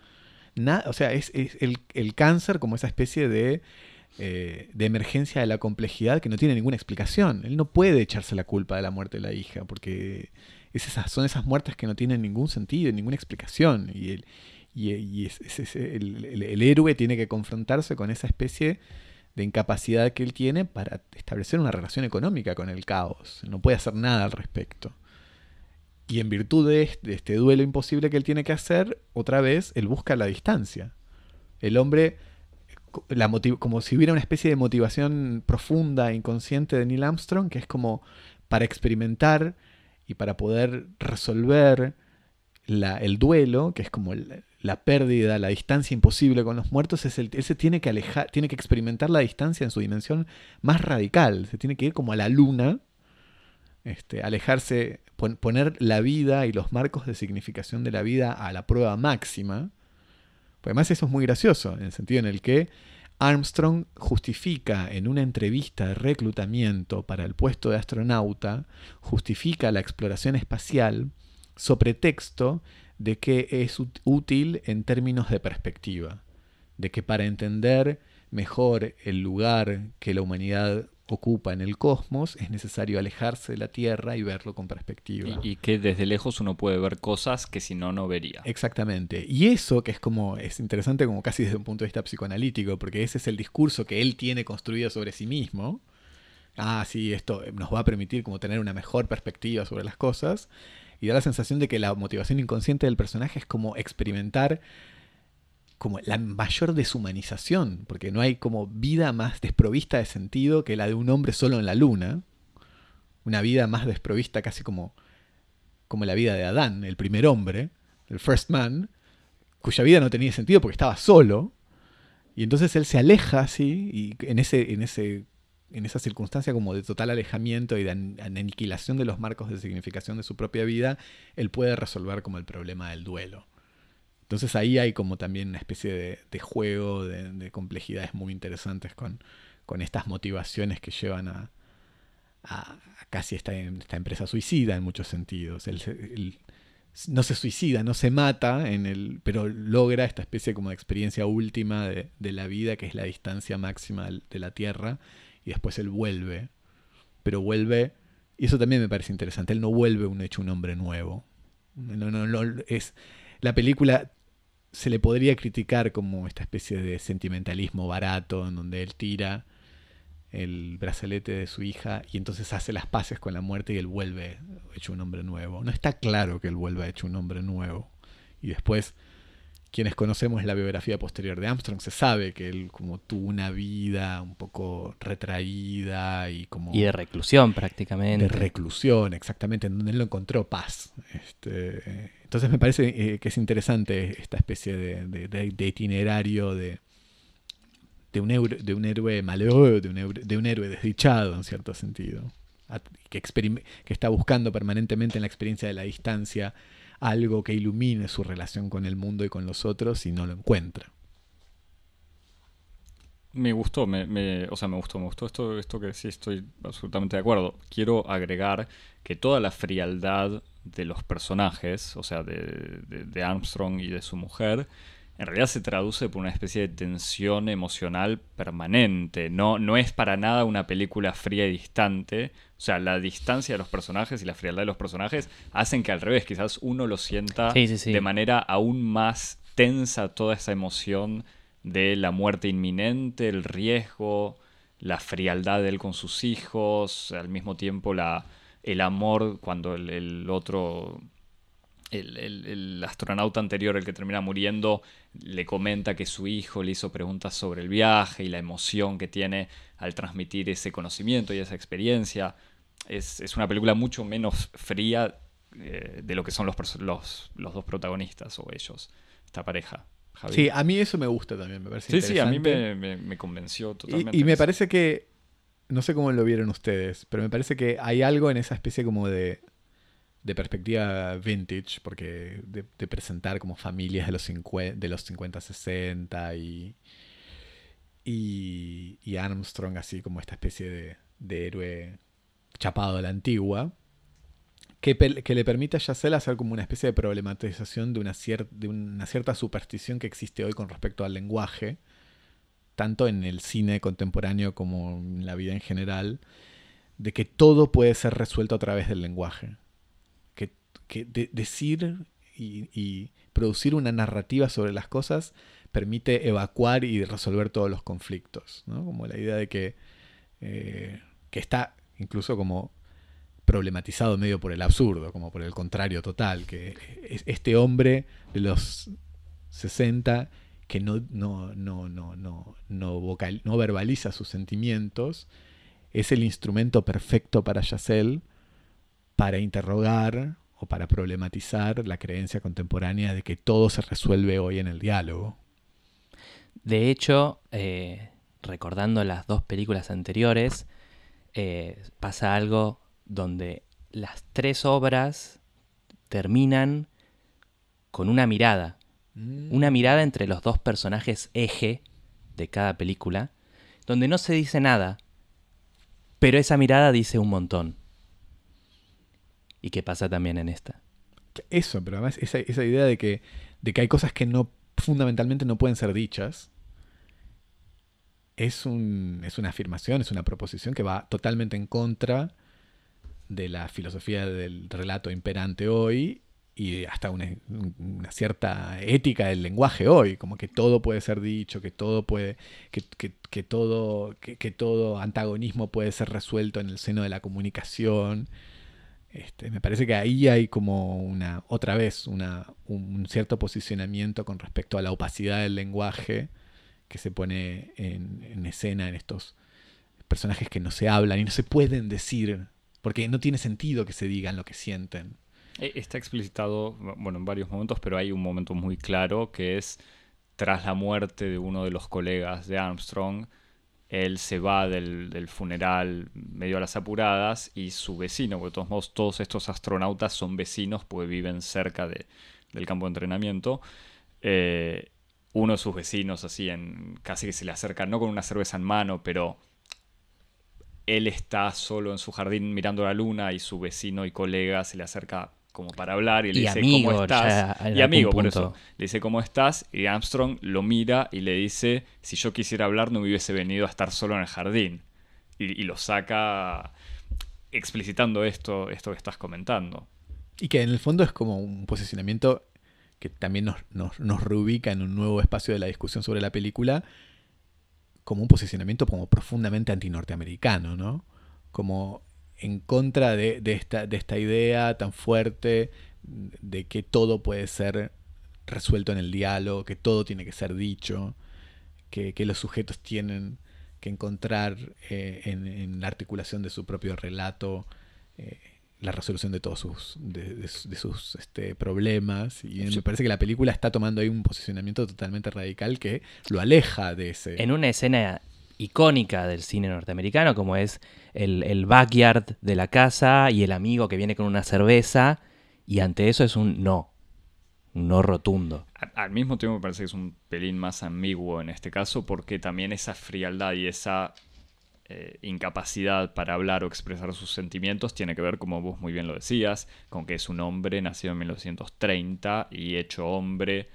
Na- o sea, es, es el, el cáncer como esa especie de, eh, de emergencia de la complejidad que no tiene ninguna explicación. Él no puede echarse la culpa de la muerte de la hija, porque es esas, son esas muertes que no tienen ningún sentido, ninguna explicación. Y, el, y, el, héroe tiene que confrontarse con esa especie de incapacidad que él tiene para establecer una relación económica con el caos. No puede hacer nada al respecto. Y en virtud de este, este duelo imposible que él tiene que hacer, otra vez, él busca la distancia. El hombre, como si hubiera una especie de motivación profunda, inconsciente de Neil Armstrong, que es como para experimentar y para poder resolver el duelo, que es como la pérdida, la distancia imposible con los muertos, es el, tiene que alejar, tiene que experimentar la distancia en su dimensión más radical. Se tiene que ir como a la luna, este, alejarse, pon- poner la vida y los marcos de significación de la vida a la prueba máxima. Además eso es muy gracioso, en el sentido en el que Armstrong justifica en una entrevista de reclutamiento para el puesto de astronauta, justifica la exploración espacial sobre texto de que es út- útil en términos de perspectiva, de que para entender mejor el lugar que la humanidad ocupa en el cosmos es necesario alejarse de la Tierra y verlo con perspectiva. Y, y que desde lejos uno puede ver cosas que si no, no vería. Exactamente. Y eso que es como, es interesante como casi desde un punto de vista psicoanalítico, porque ese es el discurso que él tiene construido sobre sí mismo. Ah, sí, esto nos va a permitir como tener una mejor perspectiva sobre las cosas. Y da la sensación de que la motivación inconsciente del personaje es como experimentar como la mayor deshumanización, porque no hay como vida más desprovista de sentido que la de un hombre solo en la luna. Una vida más desprovista casi como, como la vida de Adán, el primer hombre, el first man, cuya vida no tenía sentido porque estaba solo. Y entonces él se aleja así, y en, ese, en, ese, en esa circunstancia como de total alejamiento y de an- aniquilación de los marcos de significación de su propia vida, él puede resolver como el problema del duelo. Entonces ahí hay como también una especie de, juego, de, de complejidades muy interesantes con, con estas motivaciones que llevan a, a, casi esta, empresa suicida en muchos sentidos. El- el- no se suicida, no se mata, en el, pero logra esta especie como de experiencia última de, de la vida, que es la distancia máxima de la Tierra, y después él vuelve, pero vuelve, y eso también me parece interesante, él no vuelve un hecho un hombre nuevo. No, no, no, es, la película se le podría criticar como esta especie de sentimentalismo barato, en donde él tira el brazalete de su hija y entonces hace las paces con la muerte y él vuelve hecho un hombre nuevo. No está claro que él vuelva hecho un hombre nuevo. Y después, quienes conocemos la biografía posterior de Armstrong, se sabe que él como tuvo una vida un poco retraída y como Y de reclusión prácticamente. de reclusión, exactamente, en donde él no encontró paz. Este, entonces me parece eh, que es interesante esta especie de, de- de- de itinerario de, de, un héroe, de un héroe malheureux, de un héroe, de un héroe desdichado en cierto sentido, que, que está buscando permanentemente en la experiencia de la distancia algo que ilumine su relación con el mundo y con los otros y no lo encuentra. Me gustó, me, me- o sea, me gustó, me gustó esto, esto que sí estoy absolutamente de acuerdo. Quiero agregar que toda la frialdad de los personajes, o sea, de, de- de Armstrong y de su mujer, en realidad se traduce por una especie de tensión emocional permanente. No, no es para nada una película fría y distante. O sea, la distancia de los personajes y la frialdad de los personajes hacen que al revés, quizás uno lo sienta Sí, sí, sí. de manera aún más tensa toda esa emoción de la muerte inminente, el riesgo, la frialdad de él con sus hijos, al mismo tiempo la, el amor cuando el, el otro, el, el- el astronauta anterior, el que termina muriendo, le comenta que su hijo le hizo preguntas sobre el viaje y la emoción que tiene al transmitir ese conocimiento y esa experiencia. Es, es una película mucho menos fría eh, de lo que son los, los, los dos protagonistas o ellos, esta pareja. Javi. Sí, a mí eso me gusta también, me parece Sí, sí, a mí me, me- me convenció Y- totalmente. Y, me eso. parece que, no sé cómo lo vieron ustedes, pero me parece que hay algo en esa especie como de, de perspectiva vintage, porque de, presentar como familias de los, cincue- de los 50, 60 y, y, Armstrong así como esta especie de, de héroe chapado a la antigua, que, que le permite a Yacel hacer como una especie de problematización de una, de una cierta superstición que existe hoy con respecto al lenguaje, tanto en el cine contemporáneo como en la vida en general, de que todo puede ser resuelto a través del lenguaje. Que, que de- decir y, producir una narrativa sobre las cosas permite evacuar y resolver todos los conflictos. ¿no? Como la idea de que, eh, que está incluso como problematizado medio por el absurdo, como por el contrario total, que es este hombre de los 60 que no, no, no, no, no, no, vocal- no verbaliza sus sentimientos, es el instrumento perfecto para Yacel para interrogar o para problematizar la creencia contemporánea de que todo se resuelve hoy en el diálogo. De hecho, eh, recordando las dos películas anteriores, eh, pasa algo donde las tres obras terminan con una mirada. Una mirada entre los dos personajes eje de cada película, donde no se dice nada, pero esa mirada dice un montón. ¿Y qué pasa también en esta? Eso, pero además esa, esa idea de que, de que hay cosas que no fundamentalmente no pueden ser dichas es, un, es una afirmación, es una proposición que va totalmente en contra de la filosofía del relato imperante hoy y hasta una, una cierta ética del lenguaje hoy, como que todo puede ser dicho, que todo puede, que, que- que todo, que, que todo antagonismo puede ser resuelto en el seno de la comunicación. Este, me parece que ahí hay como una, otra vez, una, un cierto posicionamiento con respecto a la opacidad del lenguaje que se pone en, en escena en estos personajes que no se hablan y no se pueden decir, porque no tiene sentido que se digan lo que sienten. Eh, Está explicitado, bueno, en varios momentos, pero hay un momento muy claro que es tras la muerte de uno de los colegas de Armstrong, él se va del, del funeral medio a las apuradas y su vecino, porque de todos modos todos estos astronautas son vecinos porque viven cerca de- del campo de entrenamiento, eh, uno de sus vecinos así en casi que se le acerca, no con una cerveza en mano, pero él está solo en su jardín mirando la luna y su vecino y colega se le acerca como para hablar y le Y dice amigo, cómo estás. ya Y amigo, por eso. Le dice cómo estás y Armstrong lo mira y le dice, si yo quisiera hablar no me hubiese venido a estar solo en el jardín. Y, y lo saca explicitando esto, esto que estás comentando. Y que en el fondo es como un posicionamiento que también nos, nos, nos reubica en un nuevo espacio de la discusión sobre la película, como un posicionamiento como profundamente antinorteamericano, ¿no? Como en contra de, de esta, de esta idea tan fuerte de que todo puede ser resuelto en el diálogo, que todo tiene que ser dicho, que, que los sujetos tienen que encontrar eh, en, en la articulación de su propio relato eh, la resolución de todos sus, de, de sus- de sus, este, problemas. Y me parece que la película está tomando ahí un posicionamiento totalmente radical que lo aleja de ese. En una escena icónica del cine norteamericano, como es el, el backyard de la casa y el amigo que viene con una cerveza, y ante eso es un no, un no rotundo. Al mismo tiempo me parece que es un pelín más ambiguo en este caso porque también esa frialdad y esa eh, incapacidad para hablar o expresar sus sentimientos tiene que ver, como vos muy bien lo decías, con que es un hombre nacido en 1930 y hecho hombre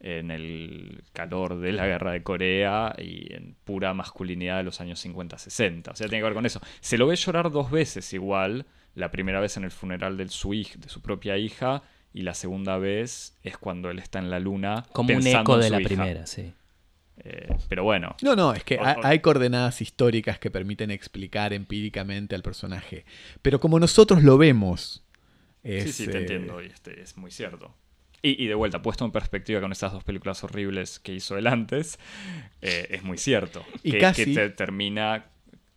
en el calor de la guerra de Corea y en pura masculinidad de los años 50-60. O sea, tiene que ver con eso. Se lo ve llorar dos veces igual. La primera vez en el funeral de su, hij- de su propia hija y la segunda vez es cuando él está en la luna. Como un eco de la hija. primera, sí. Eh, pero bueno, No, no, es que O- ha- o- hay coordenadas históricas que permiten explicar empíricamente al personaje. Pero como nosotros lo vemos, es, sí, sí, te eh, entiendo y este, es muy cierto. Y, y de vuelta, puesto en perspectiva con estas dos películas horribles que hizo él antes, eh, es muy cierto. (laughs) Y que, casi- que te- termina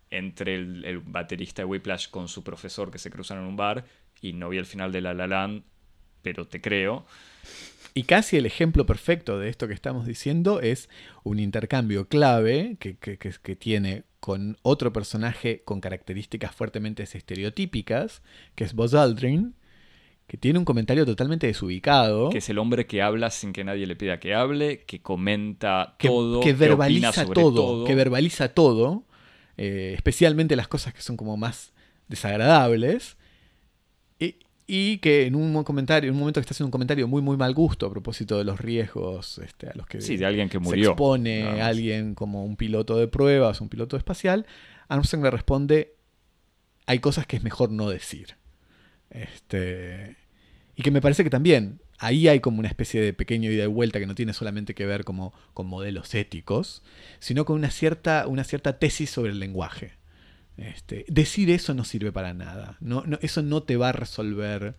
entre el, el baterista de Whiplash con su profesor que se cruzan en un bar y no vi el final de La La Land, pero te creo. Y casi el ejemplo perfecto de esto que estamos diciendo es un intercambio clave que, que- que- que tiene con otro personaje con características fuertemente estereotípicas, que es Buzz Aldrin, que tiene un comentario totalmente desubicado, Que es el hombre que habla sin que nadie le pida que hable, que comenta que, todo, que verbaliza sobre todo, que verbaliza todo, eh, especialmente las cosas que son como más desagradables, y, y que en un comentario, en un momento que está haciendo un comentario muy muy mal gusto a propósito de los riesgos este, a los que Sí, de alguien que se murió. expone nada más. alguien como un piloto de pruebas, un piloto espacial, Armstrong le responde, hay cosas que es mejor no decir. Este, y que me parece que también ahí hay como una especie de pequeño ida y vuelta que no tiene solamente que ver como con modelos éticos, sino con una cierta, una cierta tesis sobre el lenguaje. Este, decir eso no sirve para nada. No, eso no te va a resolver.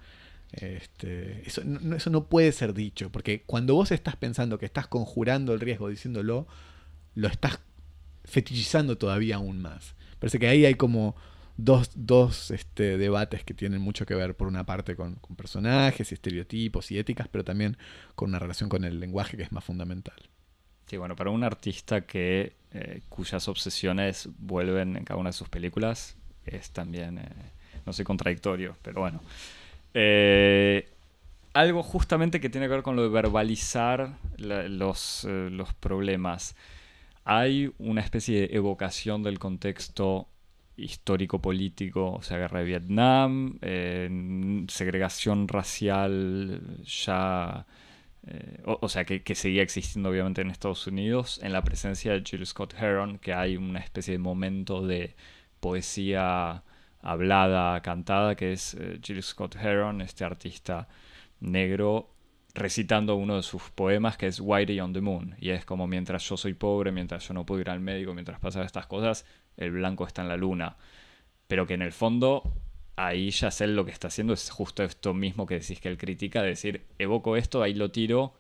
este, eso, no- no, eso no puede ser dicho. Porque cuando vos estás pensando que estás conjurando el riesgo diciéndolo, lo estás fetichizando todavía aún más. Parece que ahí hay como dos, dos este, debates que tienen mucho que ver, por una parte, con, personajes y estereotipos y éticas, pero también con una relación con el lenguaje que es más fundamental. Sí, bueno, para un artista que eh, cuyas obsesiones vuelven en cada una de sus películas, es también, eh, no sé, contradictorio, pero bueno. Eh, algo justamente que tiene que ver con lo de verbalizar los, los problemas. Hay una especie de evocación del contexto histórico-político, o sea, guerra de Vietnam, eh, segregación racial ya eh, o, sea, que, que seguía existiendo obviamente en Estados Unidos, en la presencia de Jill Scott Heron, que hay una especie de momento de poesía hablada, cantada, que es eh, Jill Scott Heron, este artista negro, recitando uno de sus poemas que es Whitey on the Moon. Y es como mientras yo soy pobre, mientras yo no puedo ir al médico, mientras pasan estas cosas, el blanco está en la luna. Pero que en el fondo ahí ya sé lo que está haciendo es justo esto mismo que decís que él critica, de decir, evoco esto, ahí lo tiro,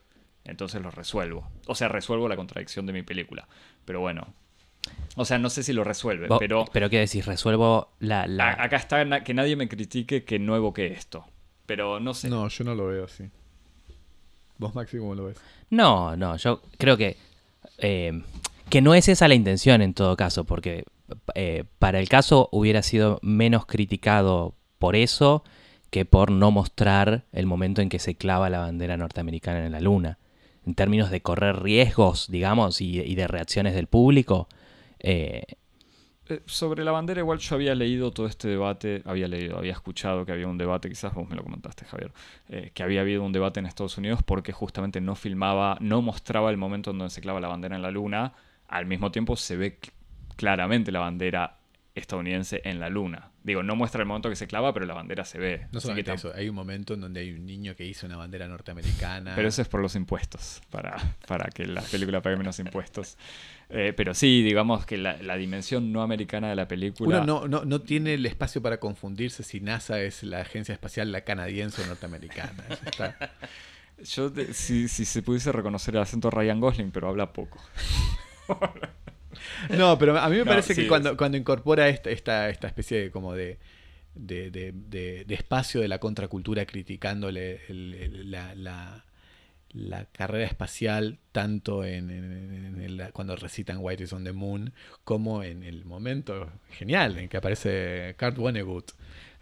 entonces lo resuelvo. O sea, resuelvo la contradicción de mi película. Pero bueno. O sea, no sé si lo resuelve, pero pero ¿qué decís? Resuelvo la... la- a- acá está na- que nadie me critique que no evoque esto. Pero no sé. No, yo no lo veo así. ¿Vos, Maxi, cómo lo ves? No, no, yo creo que, eh, que no es esa la intención en todo caso, porque eh, para el caso hubiera sido menos criticado por eso que por no mostrar el momento en que se clava la bandera norteamericana en la luna. en términos de correr riesgos, digamos, y, de reacciones del público. eh, Eh, sobre la bandera, igual yo había leído todo este debate, había leído, había escuchado que había un debate, quizás vos me lo comentaste, Javier, que había habido un debate en Estados Unidos porque justamente no filmaba, no mostraba el momento en donde se clava la bandera en la luna, al mismo tiempo se ve claramente la bandera estadounidense en la luna. Digo, no muestra el momento que se clava, pero la bandera se ve. No solamente eso, hay un momento en donde hay un niño que hizo una bandera norteamericana. Pero eso es por los impuestos, para, para que la película pague menos impuestos. (laughs) Eh, pero sí, digamos que la, la dimensión no americana de la película... Uno no, no, no tiene el espacio para confundirse si NASA es la agencia espacial la canadiense o norteamericana. Eso está- Yo, si, si se pudiese reconocer el acento de Ryan Gosling, pero habla poco. (laughs) (laughs) No, pero a mí me No, parece sí, que cuando, cuando incorpora esta, esta, esta especie de como de, de, de- de- de espacio de la contracultura criticándole el- el- la, la- la carrera espacial tanto en, en- en el- cuando recitan White is on the Moon como en el momento genial en que aparece Kurt Vonnegut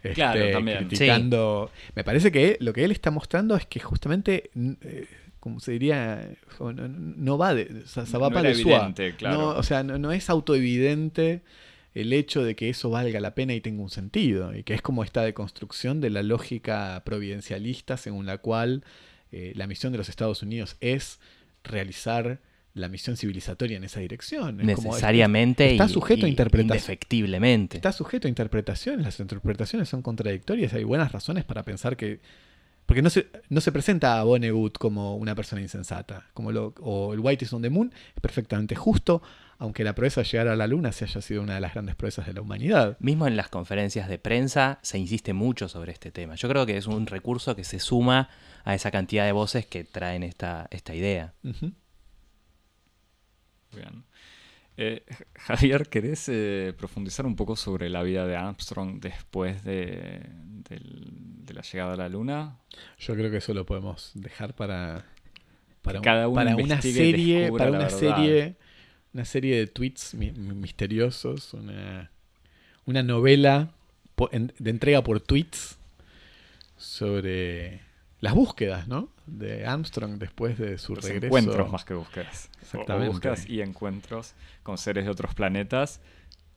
este, Claro, también. criticando me parece que lo que él está mostrando es que justamente eh, como se diría no, va de ça va No era de evidente, claro. No, o sea, no, no es autoevidente el hecho de que eso valga la pena y tenga un sentido, y que es como esta deconstrucción de la lógica providencialista según la cual eh, la misión de los Estados Unidos es realizar la misión civilizatoria en esa dirección. Es como- necesariamente está y- sujeto a y interpretación. indefectiblemente. Está sujeto a interpretaciones, las interpretaciones son contradictorias, hay buenas razones para pensar que... Porque no se, no se presenta a Vonnegut como una persona insensata, como lo, o el White is on the Moon es perfectamente justo, aunque la proeza de llegar a la Luna se haya sido una de las grandes proezas de la humanidad. Mismo en las conferencias de prensa se insiste mucho sobre este tema. Yo creo que es un recurso que se suma a esa cantidad de voces que traen esta, esta idea. Ujú. Bien. Eh, (laughs) Javier, ¿querés eh, profundizar un poco sobre la vida de Armstrong después de, la llegada a la Luna? Yo creo que eso lo podemos dejar para, para, un- cada uno para una serie, para una serie, una serie de tweets mi- mi- misteriosos, una, una novela de entrega por tweets sobre las búsquedas, ¿no? De Armstrong después de su Los regreso. encuentros más que búsquedas. O- o Exactamente. búsquedas y encuentros con seres de otros planetas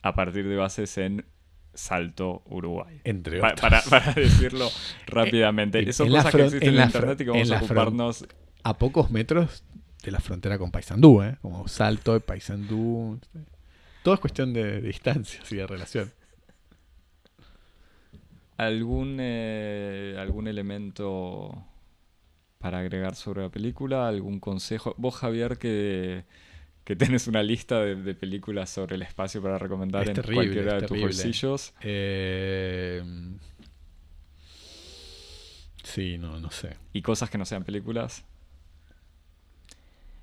a partir de bases en Salto, Uruguay. Entre Pa- otros. para, para decirlo (laughs) rápidamente. en- Son en la cosas que existen en la internet y que vamos a ocuparnos. A pocos metros de la frontera con Paysandú, ¿eh? Como Salto, Paysandú. Todo es cuestión de, de distancias y de relación. ¿Algún, eh, algún elemento para agregar sobre la película? ¿Algún consejo? Vos, Javier, que, que tenés una lista de, de películas sobre el espacio para recomendar Es en terrible, cualquiera es de tus bolsillos. Eh, sí, no, no sé. Y cosas que no sean películas.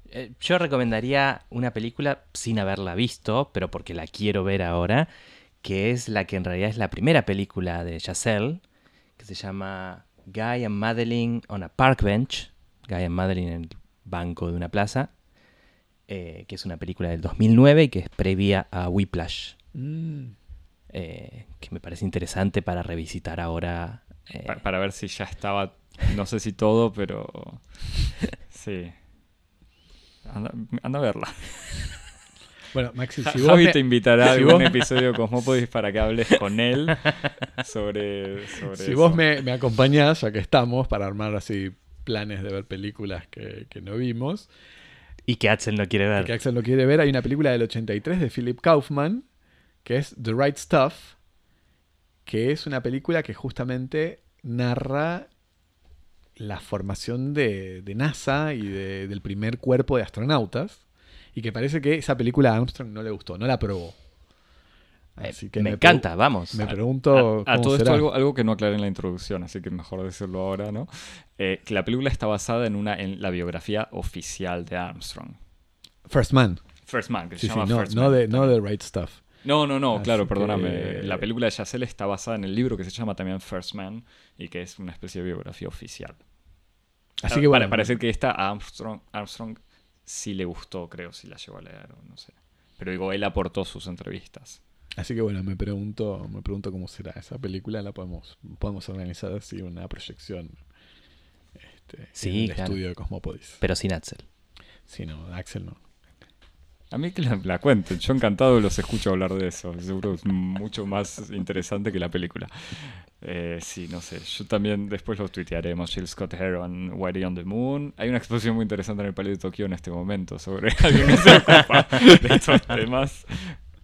Eh, Yo recomendaría una película sin haberla visto, pero porque la quiero ver ahora, que es la que en realidad es la primera película de Chazelle, que se llama Guy and Madeline on a Park Bench, Guy and Madeline en el banco de una plaza, eh, que es una película del 2009 y que es previa a Whiplash, Mm, eh, que me parece interesante para revisitar ahora. eh, Pa- para ver si ya estaba, no sé si todo, pero (laughs) sí. Anda, anda a verla. (laughs) Bueno, Maxi, si vos, Javi me, te invitará a algún episodio de Cosmópodis para que hables con él sobre, sobre si eso. vos me, me acompañás, ya que estamos, para armar así planes de ver películas que, que no vimos, y que Axel no quiere ver. que Axel lo quiere ver, hay una película del 83 de Philip Kaufman, que es The Right Stuff, que es una película que justamente narra la formación de, de NASA y de- del primer cuerpo de astronautas, y que parece que esa película a Armstrong no le gustó, no la aprobó. Eh, Así que me encanta, vamos. Me pregunto A, a cómo todo esto algo, algo que no aclaré en la introducción, así que mejor decirlo ahora, ¿no? Eh, que la película está basada en una en la biografía oficial de Armstrong. First Man. First Man, que Sí, se sí, llama no, First no, Man de, no de Right Stuff. No, no, no, Así claro, que- perdóname. La película de Chazelle está basada en el libro que se llama también First Man y que es una especie de biografía oficial. Así Ah, que bueno, para, para decir que esta a Armstrong, Armstrong sí le gustó, creo, si la llegó a leer o no sé. Pero digo, él aportó sus entrevistas. así que bueno, me pregunto, me pregunto cómo será esa película. La podemos, podemos organizar así una proyección este, Sí, en el claro. estudio de Cosmopodis. Pero sin Axel. Sí, no, Axel no. A mí que la, la cuenten, yo encantado los escucho hablar de eso, seguro es mucho más interesante que la película. Eh, sí, no sé, yo también después los tuitearemos, Jill Scott Heron, Whitey on the Moon. Hay una exposición muy interesante en el Palais de Tokio en este momento sobre (laughs) alguien que se ocupa de estos temas.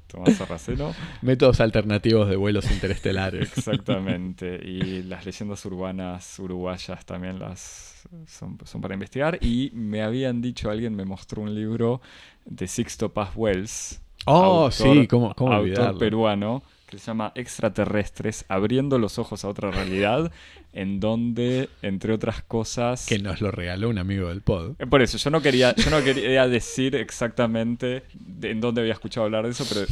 Tomás Arraceno. Métodos alternativos de vuelos interestelares. Exactamente. Y las leyendas urbanas uruguayas también las son, son para investigar. Y me habían dicho, alguien me mostró un libro de Sixto Paz Wells. Oh, autor- sí, ¿cómo, cómo autor peruano que se llama Extraterrestres, abriendo los ojos a otra realidad, en donde, entre otras cosas... Que nos lo regaló un amigo del pod. Eh, Por eso, yo no quería, yo no quería decir exactamente de- en dónde había escuchado hablar de eso, pero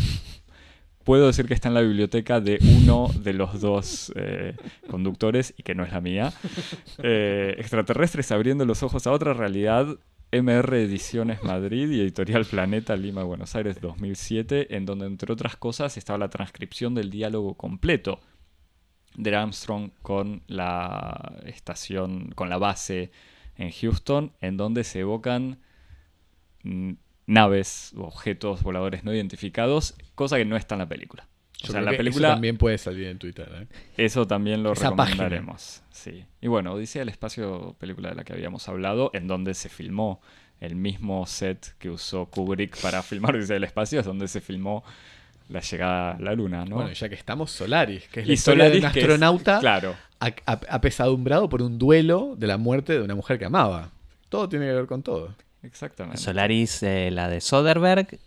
puedo decir que está en la biblioteca de uno de los dos eh, conductores y que no es la mía. Eh, extraterrestres abriendo los ojos a otra realidad. MR Ediciones Madrid y Editorial Planeta Lima, Buenos Aires 2007, en donde entre otras cosas estaba la transcripción del diálogo completo de Armstrong con la estación, con la base en Houston, en donde se evocan mm, naves, objetos voladores no identificados, cosa que no está en la película. O sea, creo la que película, Eso también puede salir en Twitter. ¿eh? eso también lo Esa recomendaremos. Sí. Y bueno, Odisea del Espacio, película de la que habíamos hablado, en donde se filmó el mismo set que usó Kubrick para filmar Odisea del Espacio, es donde se filmó la llegada a la Luna, ¿no? Bueno, ya que estamos, Solaris, que es la y historia Solaris, de un que es- astronauta claro, apesadumbrado por un duelo de la muerte de una mujer que amaba. Todo tiene que ver con todo. exactamente. Solaris, eh, la de Soderbergh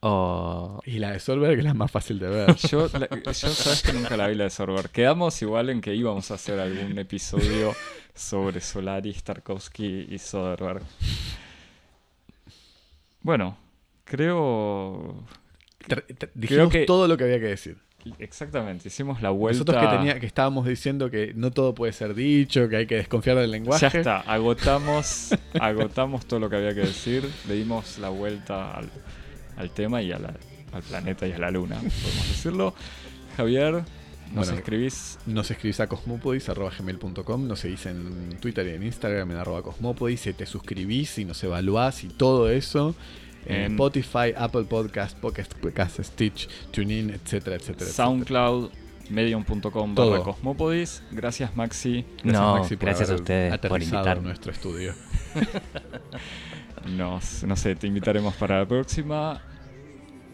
o... Y la de Solberg es la más fácil de ver. Yo, la- yo sabes que nunca la vi la de Sorber. Quedamos igual en que íbamos a hacer algún episodio sobre Solaris, Tarkovsky y Soderbergh. Bueno, creo Dijimos que- todo lo que había que decir. exactamente, hicimos la vuelta. Nosotros que, tenía, que estábamos diciendo que no todo puede ser dicho, que hay que desconfiar del lenguaje. Ya está, agotamos, agotamos todo lo que había que decir, le dimos la vuelta al, al tema y a la- al planeta y a la luna, podemos decirlo. Javier, nos Bueno, escribís Nos escribís a cosmopodis.gmail.com, nos seguís en Twitter y en Instagram en arroba cosmopodis, y te suscribís y nos evaluás y todo eso. En En- Spotify, Apple Podcast, Pocket Cast, Stitch, TuneIn, etcétera, etcétera. SoundCloud, medium.com Todo. barra Cosmopodis. Gracias Maxi. Gracias, No, Maxi, por gracias a haber ustedes por invitarme. a nuestro estudio. (laughs) Nos, no sé, te invitaremos para la próxima.